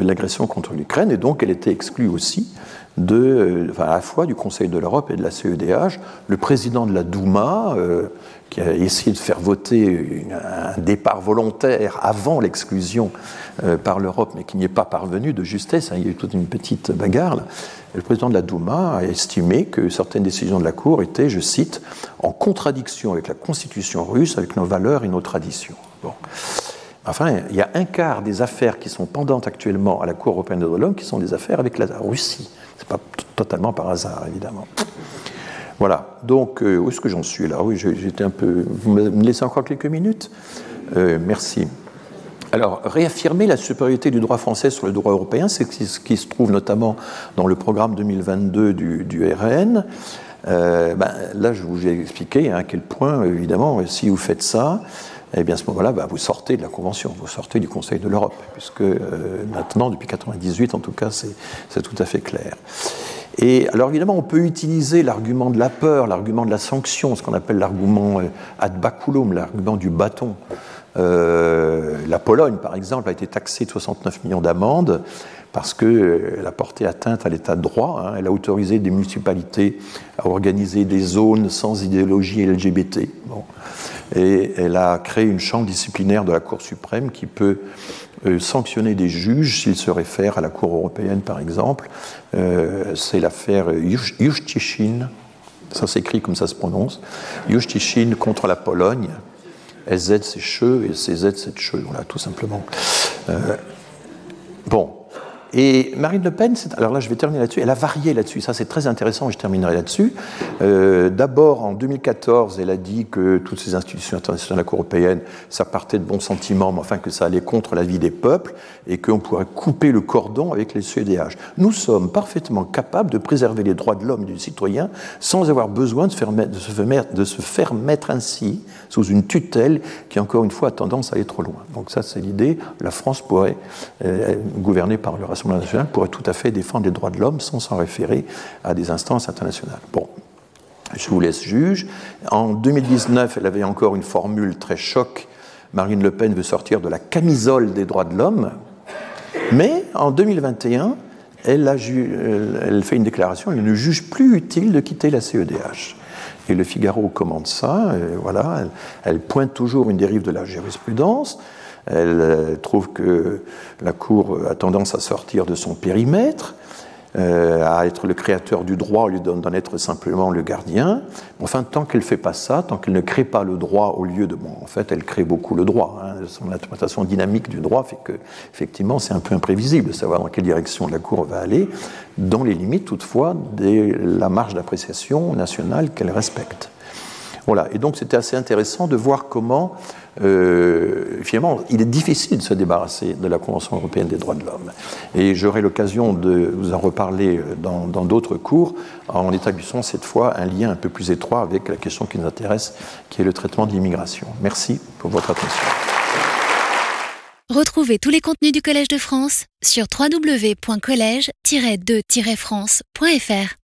l'agression contre l'Ukraine, et donc elle était exclue aussi de, euh, à la fois du Conseil de l'Europe et de la CEDH. Le président de la Douma, euh, qui a essayé de faire voter un départ volontaire avant l'exclusion euh, par l'Europe, mais qui n'y est pas parvenu de justesse, hein, il y a eu toute une petite bagarre. Le président de la Douma a estimé que certaines décisions de la Cour étaient, je cite, en contradiction avec la constitution russe, avec nos valeurs et nos traditions. Bon. Enfin, il y a un quart des affaires qui sont pendantes actuellement à la Cour européenne des droits de l'homme qui sont des affaires avec la Russie. Ce n'est pas totalement par hasard, évidemment. Voilà, donc euh, où est-ce que j'en suis là? Oui, j'étais un peu. Vous me laissez encore quelques minutes? Euh, Merci. Alors, réaffirmer la supériorité du droit français sur le droit européen, c'est ce qui se trouve notamment dans le programme 2022 du, RN. Euh, ben, là, je vous ai expliqué hein, à quel point, évidemment, si vous faites ça, eh bien à ce moment-là, bah, vous sortez de la Convention, vous sortez du Conseil de l'Europe, puisque euh, maintenant, depuis 1998 en tout cas, c'est tout à fait clair. Et alors évidemment, on peut utiliser l'argument de la peur, l'argument de la sanction, ce qu'on appelle l'argument euh, ad baculum, l'argument du bâton. Euh, la Pologne, par exemple, a été taxée de 69 millions d'amendes parce qu'elle a porté atteinte à l'état de droit. Hein. Elle a autorisé des municipalités à organiser des zones sans idéologie LGBT. Bon et elle a créé une chambre disciplinaire de la Cour suprême qui peut euh, sanctionner des juges s'ils se réfèrent à la Cour européenne, par exemple. Euh, c'est l'affaire Justichine, ça s'écrit comme ça se prononce, Justichine contre la Pologne. SZ c'est che et CZ c'est che, voilà, tout simplement. Euh, bon, et Marine Le Pen, alors là je vais terminer là-dessus, elle a varié là-dessus, ça c'est très intéressant et je terminerai là-dessus. Euh, d'abord en 2014, elle a dit que toutes ces institutions internationales européennes, ça partait de bons sentiments, mais enfin que ça allait contre la vie des peuples et qu'on pourrait couper le cordon avec les CEDH. Nous sommes parfaitement capables de préserver les droits de l'homme et du citoyen sans avoir besoin de, faire de, se faire, de se faire mettre ainsi sous une tutelle qui, encore une fois, a tendance à aller trop loin. Donc ça c'est l'idée, la France pourrait, euh, gouverner par le Rassemblement nationale pourrait tout à fait défendre les droits de l'homme sans s'en référer à des instances internationales. Bon, je vous laisse juge. En 2019, elle avait encore une formule très choc. Marine Le Pen veut sortir de la camisole des droits de l'homme. Mais en 2021, elle, a elle, fait une déclaration, elle ne juge plus utile de quitter la CEDH. Et le Figaro commande ça, voilà, elle, pointe toujours une dérive de la jurisprudence. Elle euh, trouve que la Cour a tendance à sortir de son périmètre, à être le créateur du droit au lieu d'en être simplement le gardien. Enfin, tant qu'elle ne fait pas ça, tant qu'elle ne crée pas le droit au lieu de... Bon, en fait, elle crée beaucoup le droit. Hein. Son interprétation dynamique du droit fait que, effectivement, c'est un peu imprévisible de savoir dans quelle direction la Cour va aller, dans les limites, toutefois, de la marge d'appréciation nationale qu'elle respecte. Voilà, et donc c'était assez intéressant de voir comment euh, finalement, il est difficile de se débarrasser de la Convention européenne des droits de l'homme. Et j'aurai l'occasion de vous en reparler dans d'autres cours, en établissant cette fois un lien un peu plus étroit avec la question qui nous intéresse, qui est le traitement de l'immigration. Merci pour votre attention. Retrouvez tous les contenus du Collège de France sur www.colège-2-france.fr.